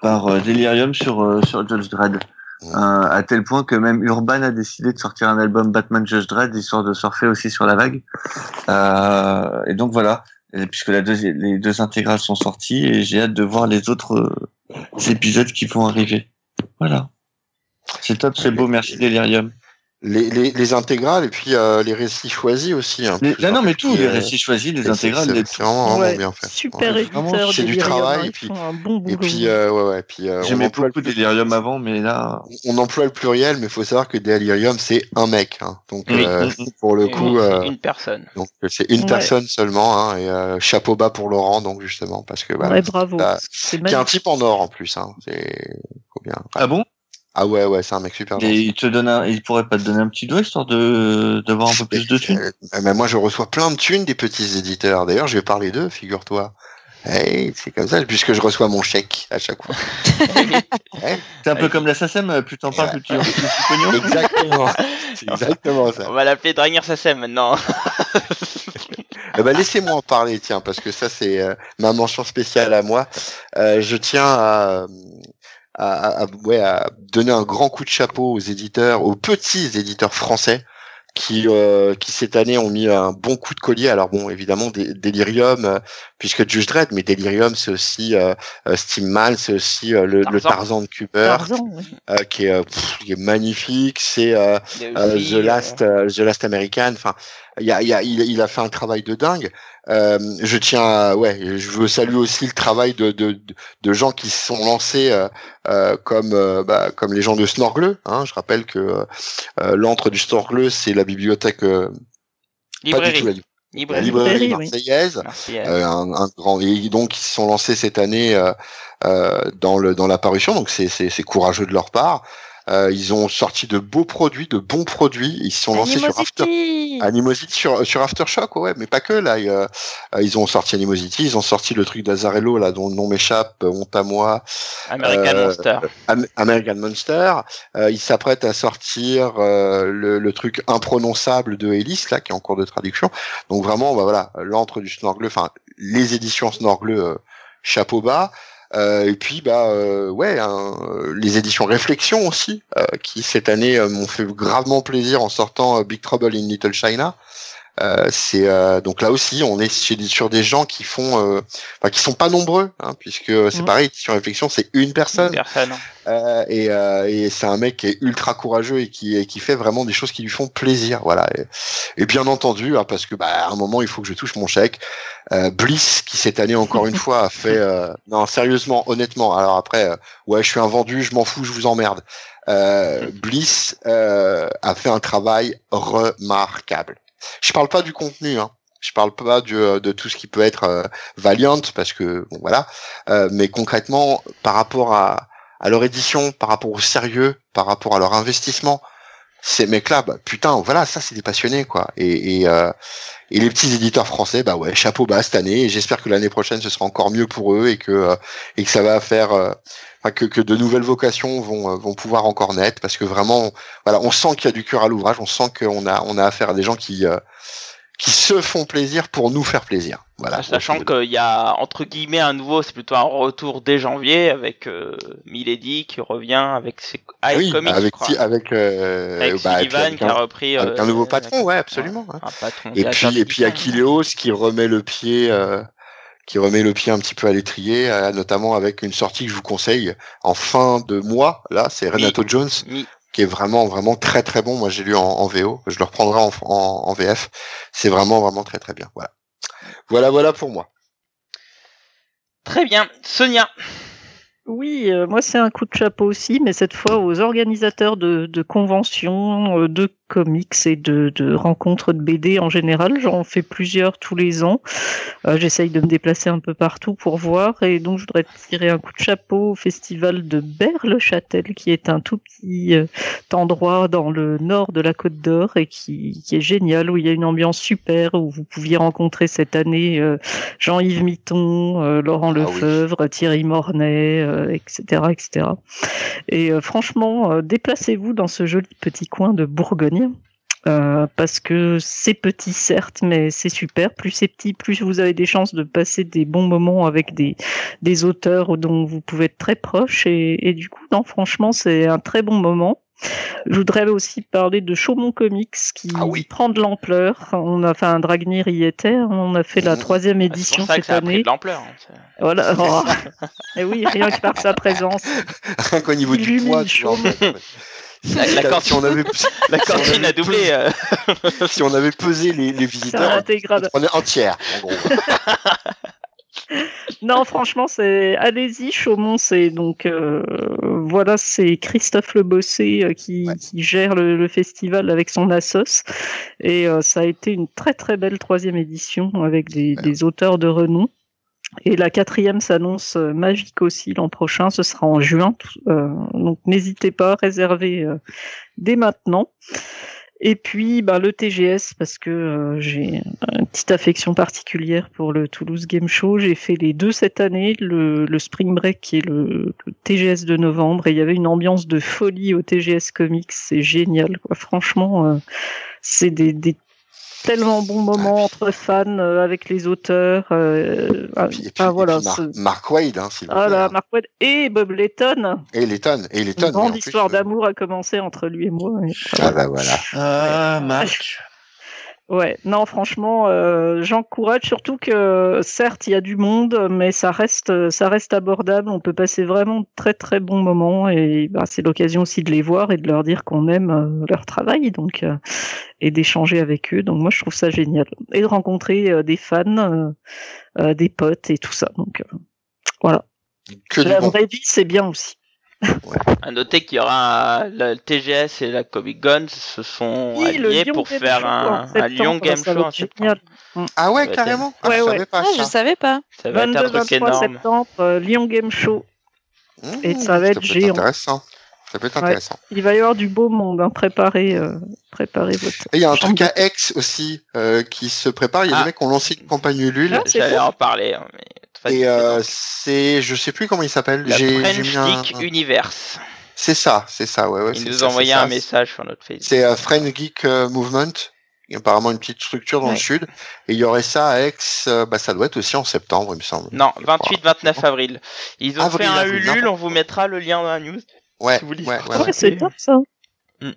par Delirium sur sur Judge Dredd. à tel point que même Urban a décidé de sortir un album Batman Judge Dredd histoire de surfer aussi sur la vague. Euh, et donc voilà, puisque la les deux intégrales sont sorties et j'ai hâte de voir les autres euh, épisodes qui vont arriver. Voilà. C'est top, c'est beau, merci Delirium les, les, les, intégrales et puis euh, les récits choisis aussi. Hein, non, non, mais tout, les récits choisis, les intégrales, c'est vraiment, vraiment bien fait. Super éditeur, c'est du travail. Et puis, bon et puis, euh, ouais, ouais, puis euh, j'aimais beaucoup Delirium avant, mais là, on emploie le pluriel, mais il faut savoir que Delirium c'est un mec, hein, donc euh, pour le coup, euh, une personne. Donc c'est une personne seulement, hein, et euh, chapeau bas pour Laurent, donc justement parce que voilà, bravo. Qui un type en or en plus, hein, c'est faut bien. Ah bon? Ah ouais, ouais, c'est un mec super. Et il te donne un, il pourrait pas te donner un petit doigt histoire de d'avoir un peu plus de thunes. Euh, mais moi, je reçois plein de thunes des petits éditeurs. D'ailleurs, je vais parler d'eux, figure-toi. Hey, c'est comme ça, puisque je reçois mon chèque à chaque fois. hey. C'est un peu comme la SACEM, plus t'en parles, plus tu pognon. Exactement. C'est exactement ça. On va l'appeler Dragnir SACEM maintenant. eh ben, laissez-moi en parler, tiens, parce que ça, c'est euh, ma mention spéciale à moi. Euh, je tiens à, à, à, ouais, à donner un grand coup de chapeau aux éditeurs, aux petits éditeurs français qui, euh, qui cette année ont mis un bon coup de collier. Alors bon, évidemment, Delirium, euh, puisque Judge Dredd, mais Delirium, c'est aussi euh, euh Steamman, c'est aussi le, le, Tarzan de Cooper, qui, est, qui, est, magnifique. C'est The Last, The Last American. Enfin, il, a, il, a, il, a fait un travail de dingue. Euh, je tiens, à, ouais, je veux saluer aussi le travail de, de, de gens qui se sont lancés euh, euh, comme euh, bah, comme les gens de Snorgle. Hein. Je rappelle que euh, l'antre du Snorgle, c'est la bibliothèque librairie. Pas du tout, la, librairie, librairie marseillaise, un, un, grand et donc ils se sont lancés cette année dans le dans l'apparition. Donc c'est c'est courageux de leur part. Euh, ils ont sorti de beaux produits, de bons produits. Ils se sont lancés sur After Animosity sur, sur Aftershock, ouais, mais pas que là. Ils, euh, ils ont sorti Animosity, ils ont sorti le truc d'Azarello là, dont le nom m'échappe, euh, honte à moi. American euh, Monster. American Monster. ils s'apprêtent à sortir le, le, truc imprononçable de Ellis là, qui est en cours de traduction. Donc vraiment, bah, voilà, l'antre du Snorgle, enfin les éditions Snorgle, chapeau bas. Euh, et puis bah euh, ouais, hein, les éditions Réflexion aussi, euh, qui cette année m'ont fait gravement plaisir en sortant Big Trouble in Little China. Euh, c'est euh, donc là aussi on est sur des gens qui font euh, enfin, qui sont pas nombreux hein, puisque c'est mmh. pareil sur réflexion c'est une personne, hein. et, et c'est un mec qui est ultra courageux et qui et qui fait vraiment des choses qui lui font plaisir voilà. Et, bien entendu hein, parce que bah à un moment il faut que je touche mon chèque. Bliss qui cette année encore une fois a fait non sérieusement honnêtement alors après ouais je suis un vendu je m'en fous je vous emmerde. Bliss a fait un travail remarquable je parle pas du contenu, hein. Je parle pas euh, de tout ce qui peut être euh, Valiant parce que bon voilà, euh, mais concrètement par rapport à, à leur édition, par rapport au sérieux, par rapport à leur investissement, ces mecs-là, bah, putain, voilà, ça c'est des passionnés quoi. Et, et, les petits éditeurs français, bah ouais, chapeau bas cette année. Et j'espère que l'année prochaine ce sera encore mieux pour eux et que et que ça va faire que, que de nouvelles vocations vont, euh, vont pouvoir encore naître parce que vraiment, voilà, on sent qu'il y a du cœur à l'ouvrage, on sent qu'on a, on a affaire à des gens qui, euh, qui se font plaisir pour nous faire plaisir. Voilà. Sachant qu'il y a entre guillemets un nouveau, c'est plutôt un retour dès janvier avec euh, Milady qui revient avec ses ah, oui, comics, avec avec, euh, avec bah, qui a repris avec un nouveau patron, ouais, absolument. Hein. et puis et puis Achilleos qui remet le pied euh, qui remet le pied un petit peu à l'étrier, euh, notamment avec une sortie que je vous conseille en fin de mois. Là, c'est Renato Jones, qui est vraiment vraiment très très bon. Moi, j'ai lu en, VO, je le reprendrai en, en, VF. C'est vraiment vraiment très très bien. Voilà, voilà, voilà pour moi. Très bien, Sonia. Oui, euh, moi c'est un coup de chapeau aussi, mais cette fois aux organisateurs de, de conventions, euh, de comics et de, de rencontres de BD en général. J'en fais plusieurs tous les ans. Euh, J'essaye de me déplacer un peu partout pour voir. Et donc, je voudrais tirer un coup de chapeau au festival de Berle-Châtel, qui est un tout petit euh, endroit dans le nord de la Côte d'Or et qui, qui est génial, où il y a une ambiance super, où vous pouviez rencontrer cette année euh, Jean-Yves Mitton, Laurent Ah oui. Lefebvre, Thierry Mornay, etc., etc. Et franchement, déplacez-vous dans ce joli petit coin de Bourgogne. Euh, parce que c'est petit certes, mais c'est super. Plus c'est petit, plus vous avez des chances de passer des bons moments avec des, des auteurs dont vous pouvez être très proche. Et, et du coup, non, franchement, c'est un très bon moment. Je voudrais aussi parler de Chaumont Comics qui Ah oui. prend de l'ampleur. On a fait un Dragnir y était. On a fait la troisième édition ça cette ça a pris année. de l'ampleur. hein, Voilà. Oh. Et oui, rien que par sa présence. Rien qu'au niveau du poids, tu vois. en chaud. fait. La, la Si cantine, on avait, la cantine a doublé. euh. si on avait pesé les, visiteurs, on est entière, en gros. Non, franchement, c'est allez-y, Chaumont, c'est donc euh, voilà, c'est Christophe Le Bossé euh, qui, Ouais. qui gère le, le festival avec son assos et euh, ça a été une très très belle troisième édition avec des, Ouais. des auteurs de renom. Et la quatrième s'annonce euh, magique aussi l'an prochain, ce sera en juin, euh, donc n'hésitez pas, réservez euh, dès maintenant. Et puis bah, le TGS parce que euh, j'ai une petite affection particulière pour le Toulouse Game Show. J'ai fait les deux cette année, le, le Spring Break qui est le, le TGS de novembre, et il y avait une ambiance de folie au TGS Comics. C'est génial, quoi. Franchement, euh, c'est des, des tellement bons moments entre fans euh, avec les auteurs. Euh, ah, Et puis, et puis- ah, voilà. Mar- Mark Wade, hein, s'il vous plaît, Voilà, hein. Mark Waid et Bob Letton. Et Letton, et Letton. Une grande histoire euh, d'amour a commencé entre lui et moi. et Ah bah voilà. Ah, Marc. Ouais, non, franchement, euh, j'encourage surtout que certes il y a du monde, mais ça reste, ça reste abordable. On peut passer vraiment de très très bons moments et bah, c'est l'occasion aussi de les voir et de leur dire qu'on aime euh, leur travail, donc euh, et d'échanger avec eux. Donc moi je trouve ça génial et de rencontrer euh, des fans, euh, euh, des potes et tout ça. Donc euh, voilà, Que la bon. vraie vie c'est bien aussi. À noter qu'il y aura un- le TGS et la Comic Con se sont Oui, alliés pour Game faire Show un, un Lyon Game Show en septembre. Ah ouais, Ouais, carrément. Ah, Ouais, je ouais. savais pas Ah, je ça. savais pas. Ça va être un truc 22-23 énorme. septembre, euh, Lyon Game Show. Mmh, Et ça va être géant. intéressant. Ça peut être Ouais. intéressant. Il va y avoir du beau monde, hein. préparez, euh, préparez votre. Et il y a un truc à Aix aussi euh, qui se prépare. Il y a Ah. des mecs qui ont lancé une campagne Ulule. Ah, J'allais en parler. hein, mais Et c'est euh, c'est, je sais plus comment il s'appelle. la J'ai, mis un. Geek Universe. C'est ça, c'est ça, ouais, ouais. Il nous a envoyé un message sur notre Facebook. C'est euh, French Geek euh, Movement. Il y a apparemment une petite structure dans Ouais. le sud. Et il y aurait ça à Aix. euh, bah, ça doit être aussi en septembre, il me semble. Non, Je crois. 28-29 avril. Ils ont Avril, fait un avril, Ulule, on vous mettra le lien dans la news. Ouais, si vous voulez ouais, voir ouais, c'est top ça. Mmh.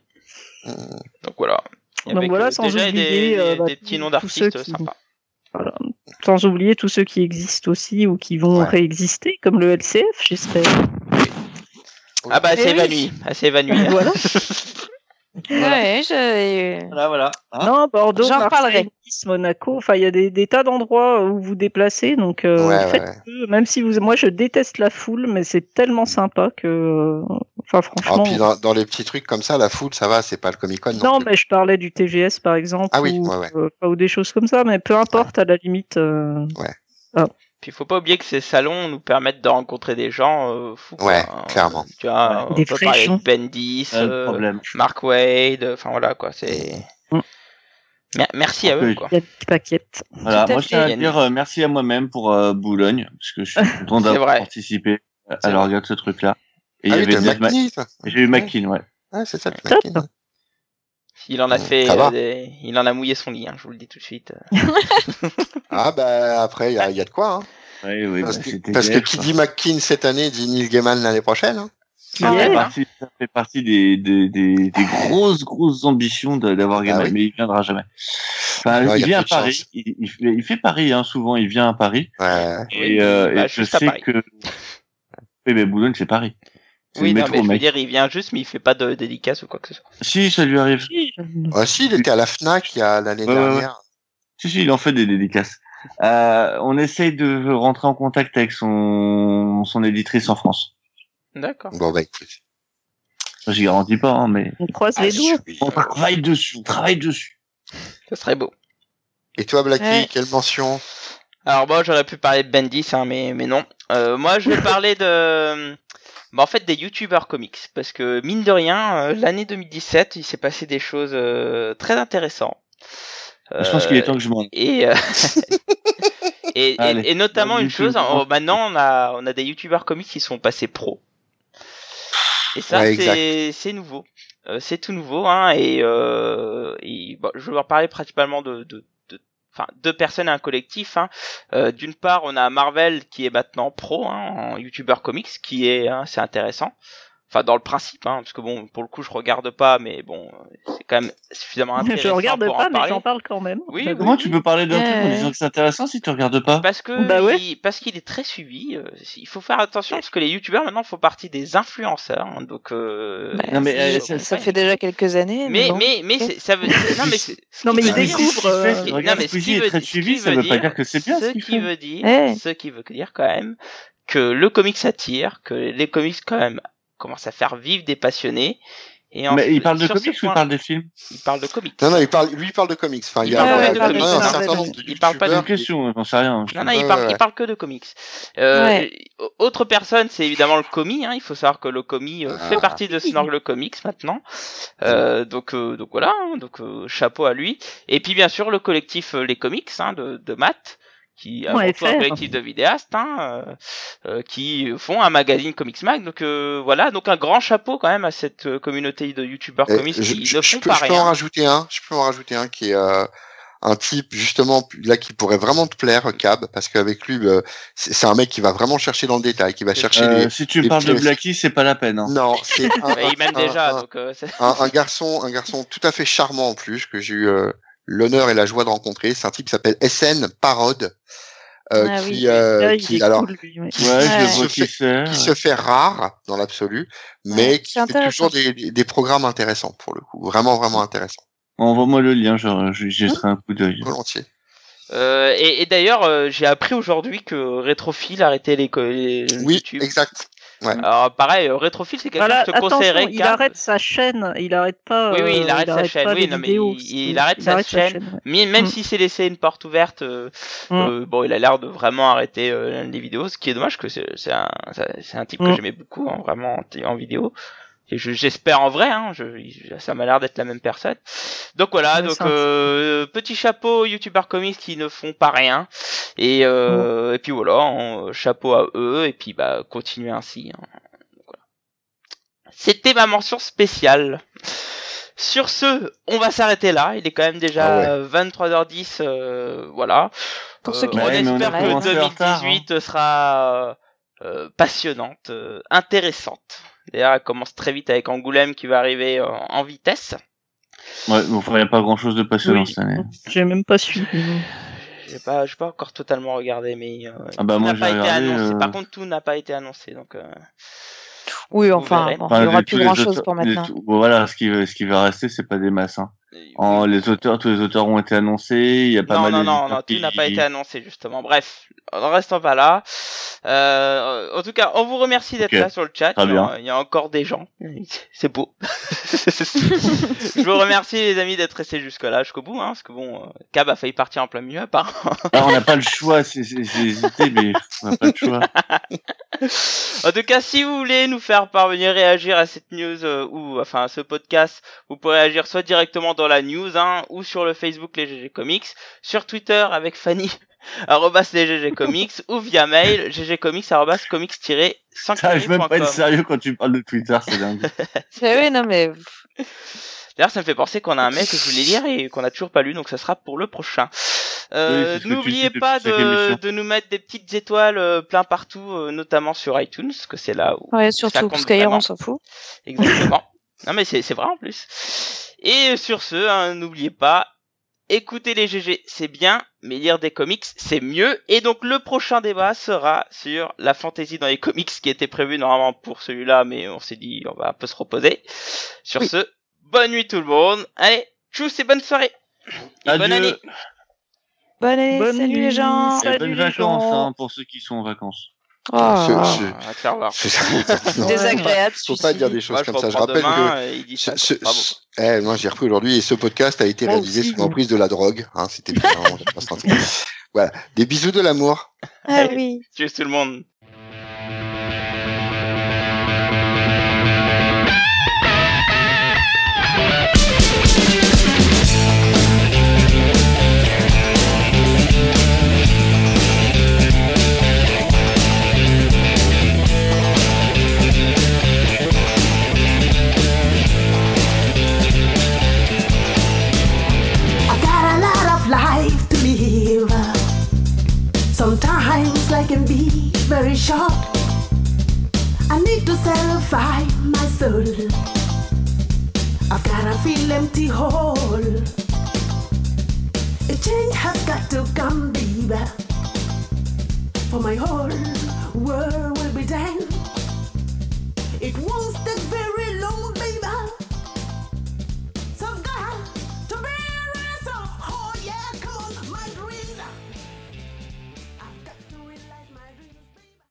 Donc voilà. Donc voilà, sans déjà oublier, des, euh, bah, des petits noms d'artistes qui- sympas. Voilà. Sans oublier tous ceux qui existent aussi ou qui vont Ouais. réexister, comme le LCF, j'espère. Ah bah, elle Eh s'est oui. évanouie. Elle s'est évanouie. voilà. Ouais, je... Voilà, voilà. Hein non, Bordeaux, J'en Marseille. Nice, Monaco. Enfin, il y a des, des tas d'endroits où vous déplacez. Donc, euh, Ouais, faites ouais. même si vous, moi, je déteste la foule, mais c'est tellement sympa que, enfin, Ah, franchement. puis dans, dans les petits trucs comme ça, la foule, ça va, c'est pas le Comic Con. Non, mais je parlais du TGS par exemple, Ah oui, ou, ouais, ouais. euh, ou des choses comme ça, mais peu importe, à la limite. euh, Puis faut pas oublier que ces salons nous permettent de rencontrer des gens euh, fous. Ouais, Euh, clairement. Tu vois, Ouais, on des peut parler Bendis, de euh, problème. Mark Wade, enfin voilà quoi, c'est. Mm. Mer- Merci à eux quoi. Il y a des paquettes. Voilà, moi je tiens à dire euh, merci à moi-même pour euh, Boulogne, parce que je suis content d'avoir participé à regard de ce truc-là. Et Ah il y oui, avait Ma- McKinney. J'ai eu McKean, ouais. Ouais, c'est ça, le. Il en a fait, euh, des- il en a mouillé son lit, hein, je vous le dis tout de suite. Ah bah après, il y a, il y a de quoi. Hein. Oui, oui, Parce, bah, que, parce que qui dit McKean cette année dit Neil Gaiman l'année prochaine. Hein. Ça Yeah. fait partie, ça fait partie des, des, des, des grosses, grosses ambitions d'avoir Gaiman, Ah oui. mais il viendra jamais. Enfin, Ouais, il vient à Paris, il, il, fait, il fait Paris, hein, souvent, il vient à Paris. Ouais. Et, euh, bah, et je juste à sais Paris. que... Oui, mais Boulogne, c'est Paris. Oui, non, métro, mais je veux dire, il vient juste, mais il fait pas de dédicace ou quoi que ce soit. Si, ça lui arrive. Ah, si, il était à la Fnac il y a l'année ouais, dernière. Si, si, il en fait des dédicaces. Euh, on essaye de rentrer en contact avec son, son éditrice en France. D'accord. Bon bah écoute. Je garantis pas, hein, mais On croise Ah, les doigts. oui. on travaille dessus, on travaille dessus. Ce serait beau. Et toi, Blacky, Ouais. quelle mention? Alors moi j'aurais pu parler de Bendis, hein, mais mais non. Euh, moi je vais parler de, bah, en fait des youtubeurs comics, parce que mine de rien, euh, l'année 2017, il s'est passé des choses euh, très intéressantes. Je pense qu'il est temps que je m'en. Et, euh, et, et, notamment bah, une chose, on- oh, maintenant on a on a des youtubeurs comics qui sont passés pro. Et ça Ouais, c'est c'est nouveau, Euh, c'est tout nouveau hein et, euh, et bon, je vais en parler principalement de, de enfin deux personnes et un collectif. Hein. Euh, D'une part on a Marvel qui est maintenant pro hein, en youtubeur comics, qui est hein, c'est intéressant. Enfin dans le principe, hein, parce que bon pour le coup je regarde pas, mais bon c'est quand même suffisamment intéressant Je regarde pour pas, en mais parler. j'en parle quand même. Oui, Bah, oui. Comment tu peux parler d'un truc en Ouais. disant que c'est intéressant si tu regardes pas? Parce que Bah ouais. il- parce qu'il est très suivi. euh, il faut faire attention parce que les youtubeurs maintenant font partie des influenceurs. hein, donc euh, Bah, Non, mais, euh, ça, fait déjà quelques années. mais bon. mais mais ça veut non mais Non, mais veut il dire- découvre, euh, ce qui- non, mais ce qui est veut très suivi, ça veut veut pas dire- que c'est bien ce qui veut dire Ouais. ce qui veut dire quand même que le comics attire, que les comics quand même commencent à faire vivre des passionnés. Et en- Mais il parle de comics ou il point- parle des films il parle de comics. Non, non, il parle, lui, il parle de comics. Enfin, il y a, parle il y a de un non, certain non, nombre de il parle pas de question, j'en sais rien. Non, non, il parle, ouais. il parle que de comics. Euh, Ouais. Autre personne, c'est évidemment le commis. Hein. Il faut savoir que le commis euh, fait Ah. partie de Snorgle Comics maintenant. Euh, donc, euh, donc voilà, hein, donc euh, chapeau à lui. Et puis bien sûr le collectif euh, Les Comics hein, de, de Matt, qui avant Ouais, tout un faire. collectif de vidéastes, hein, euh, euh, qui font un magazine Comics Mag. Donc euh, voilà, donc un grand chapeau quand même à cette euh, communauté de youtubeurs Euh, comics je, qui je- ne je font peux, pas je peux en rien. rajouter un. Je peux en rajouter un qui est euh, un type justement là qui pourrait vraiment te plaire, Cab, parce qu'avec lui, euh, c'est c'est un mec qui va vraiment chercher dans le détail, qui va chercher Euh, les. si tu les parles de. Blacky, c'est pas la peine. Hein. Non, c'est un, Mais il m'aime un- déjà, un- donc euh, c'est- un, un garçon, un garçon tout à fait charmant en plus que j'ai eu euh, l'honneur et la joie de rencontrer. C'est un type qui s'appelle SN Parod, euh, Ah qui, oui. euh, Ah, qui alors cool, lui, ouais. Qui se fait- c'est. qui se fait rare dans l'absolu, mais Ouais, qui c'est fait toujours des, des- programmes intéressants pour le coup, vraiment vraiment intéressant, Envoie-moi le lien, genre, je jetterai un coup d'œil. volontiers. Euh, et, et d'ailleurs, euh, j'ai appris aujourd'hui que Rétrophile arrêtait les, co- les Oui, YouTube. exact. Alors pareil, euh, Rétrophile, c'est quelque Voilà, chose que je te conseillerais. il arrête sa chaîne, il arrête pas. Oui, oui, il arrête sa chaîne, oui, non, mais vidéos, il- il arrête sa chaîne. ouais. Mais même Mm. si c'est laissé une porte ouverte, euh, Mm. euh, bon, il a l'air de vraiment arrêter euh, les vidéos, ce qui est dommage, que c'est un, un type que Mm. j'aimais beaucoup, hein, vraiment en, en vidéo. Et je- j'espère en vrai, hein, je, ça m'a l'air d'être la même personne. Donc voilà, donc euh, petit chapeau youtubeurs comics qui ne font pas rien. Et, euh, et puis voilà, hein, chapeau à eux, et puis bah continuez ainsi. hein. Donc, voilà. C'était ma mention spéciale. Sur ce, on va s'arrêter là. Il est quand même déjà Ah ouais. euh, 23h10. euh, voilà. Pour ceux qui on espère que commencé en retard, 2018 sera euh, passionnante, euh, intéressante. D'ailleurs, elle commence très vite avec Angoulême qui va arriver en vitesse. Ouais, bon, enfin, il n'y a pas grand chose de passionnant Oui. cette année. J'ai même pas suivi. J'ai pas, j'ai pas encore totalement regardé, mais euh, Ah bah, tout moi, n'a pas j'ai été regardé, annoncé. euh, Par contre, tout n'a pas été annoncé, donc. euh, Oui, enfin, bon, il y aura plus grand chose pour maintenant. tout- bon, voilà, ce qui, va- ce qui va rester, c'est pas des masses. Hein. En, les auteurs, tous les auteurs ont été annoncés. Il y a pas non, mal non, non, non, tout n'a pas été annoncé justement. Bref, en restant pas là. Euh, en tout cas, on vous remercie d'être là sur le chat. très Il y a- bien. Il y a encore des gens. C'est beau. Je vous remercie les amis d'être restés jusque là, jusqu'au bout, hein, parce que bon, euh, Cab a failli partir en plein milieu, apparemment. Ah, on n'a pas le choix, j'ai hésité, mais on n'a pas le choix. En tout cas, si vous voulez nous faire parvenir réagir à cette news euh, ou enfin à ce podcast, vous pourrez réagir soit directement dans la news hein, ou sur le Facebook les GG Comics, sur Twitter avec Fanny arrobas les GG Comics ou via mail ggcomics arrobas comics T'arrives même pas être sérieux quand tu parles de Twitter, c'est dingue. Oui, non, mais D'ailleurs, ça me fait penser qu'on a un mail que je voulais lire et qu'on a toujours pas lu, donc ça sera pour le prochain. Euh, Oui, N'oubliez pas de, de nous mettre des petites étoiles euh, plein partout, euh, notamment sur iTunes, parce que c'est là où ouais, Ça surtout, compte parce qu'ailleurs, on s'en fout. Exactement. non mais c'est c'est vrai en plus. Et sur ce, hein, n'oubliez pas, écouter les GG c'est bien, mais lire des comics c'est mieux. Et donc le prochain débat sera sur la fantasy dans les comics qui était prévu normalement pour celui-là, mais on s'est dit on va un peu se reposer. Sur Oui. ce, bonne nuit tout le monde. Allez, tchuss et bonne soirée. Et bonne Adieu. année. Bonne année, Bonne salut les gens. Et Salut bonnes les vacances gens. hein, pour ceux qui sont en vacances. Oh, Ah, voir. Non, Désagréable. faut pas dire des choses comme ça. Je rappelle que eh, moi j'ai repris aujourd'hui et ce podcast a été Moi réalisé aussi. sous l'emprise de la drogue. Hein, C'était voilà. Des bisous de l'amour. Ah oui. Tchuss tout le monde. Very short. I need to satisfy my soul. I've got a feel empty hole. A change has got to come, baby. For my whole world will be done. It won't stay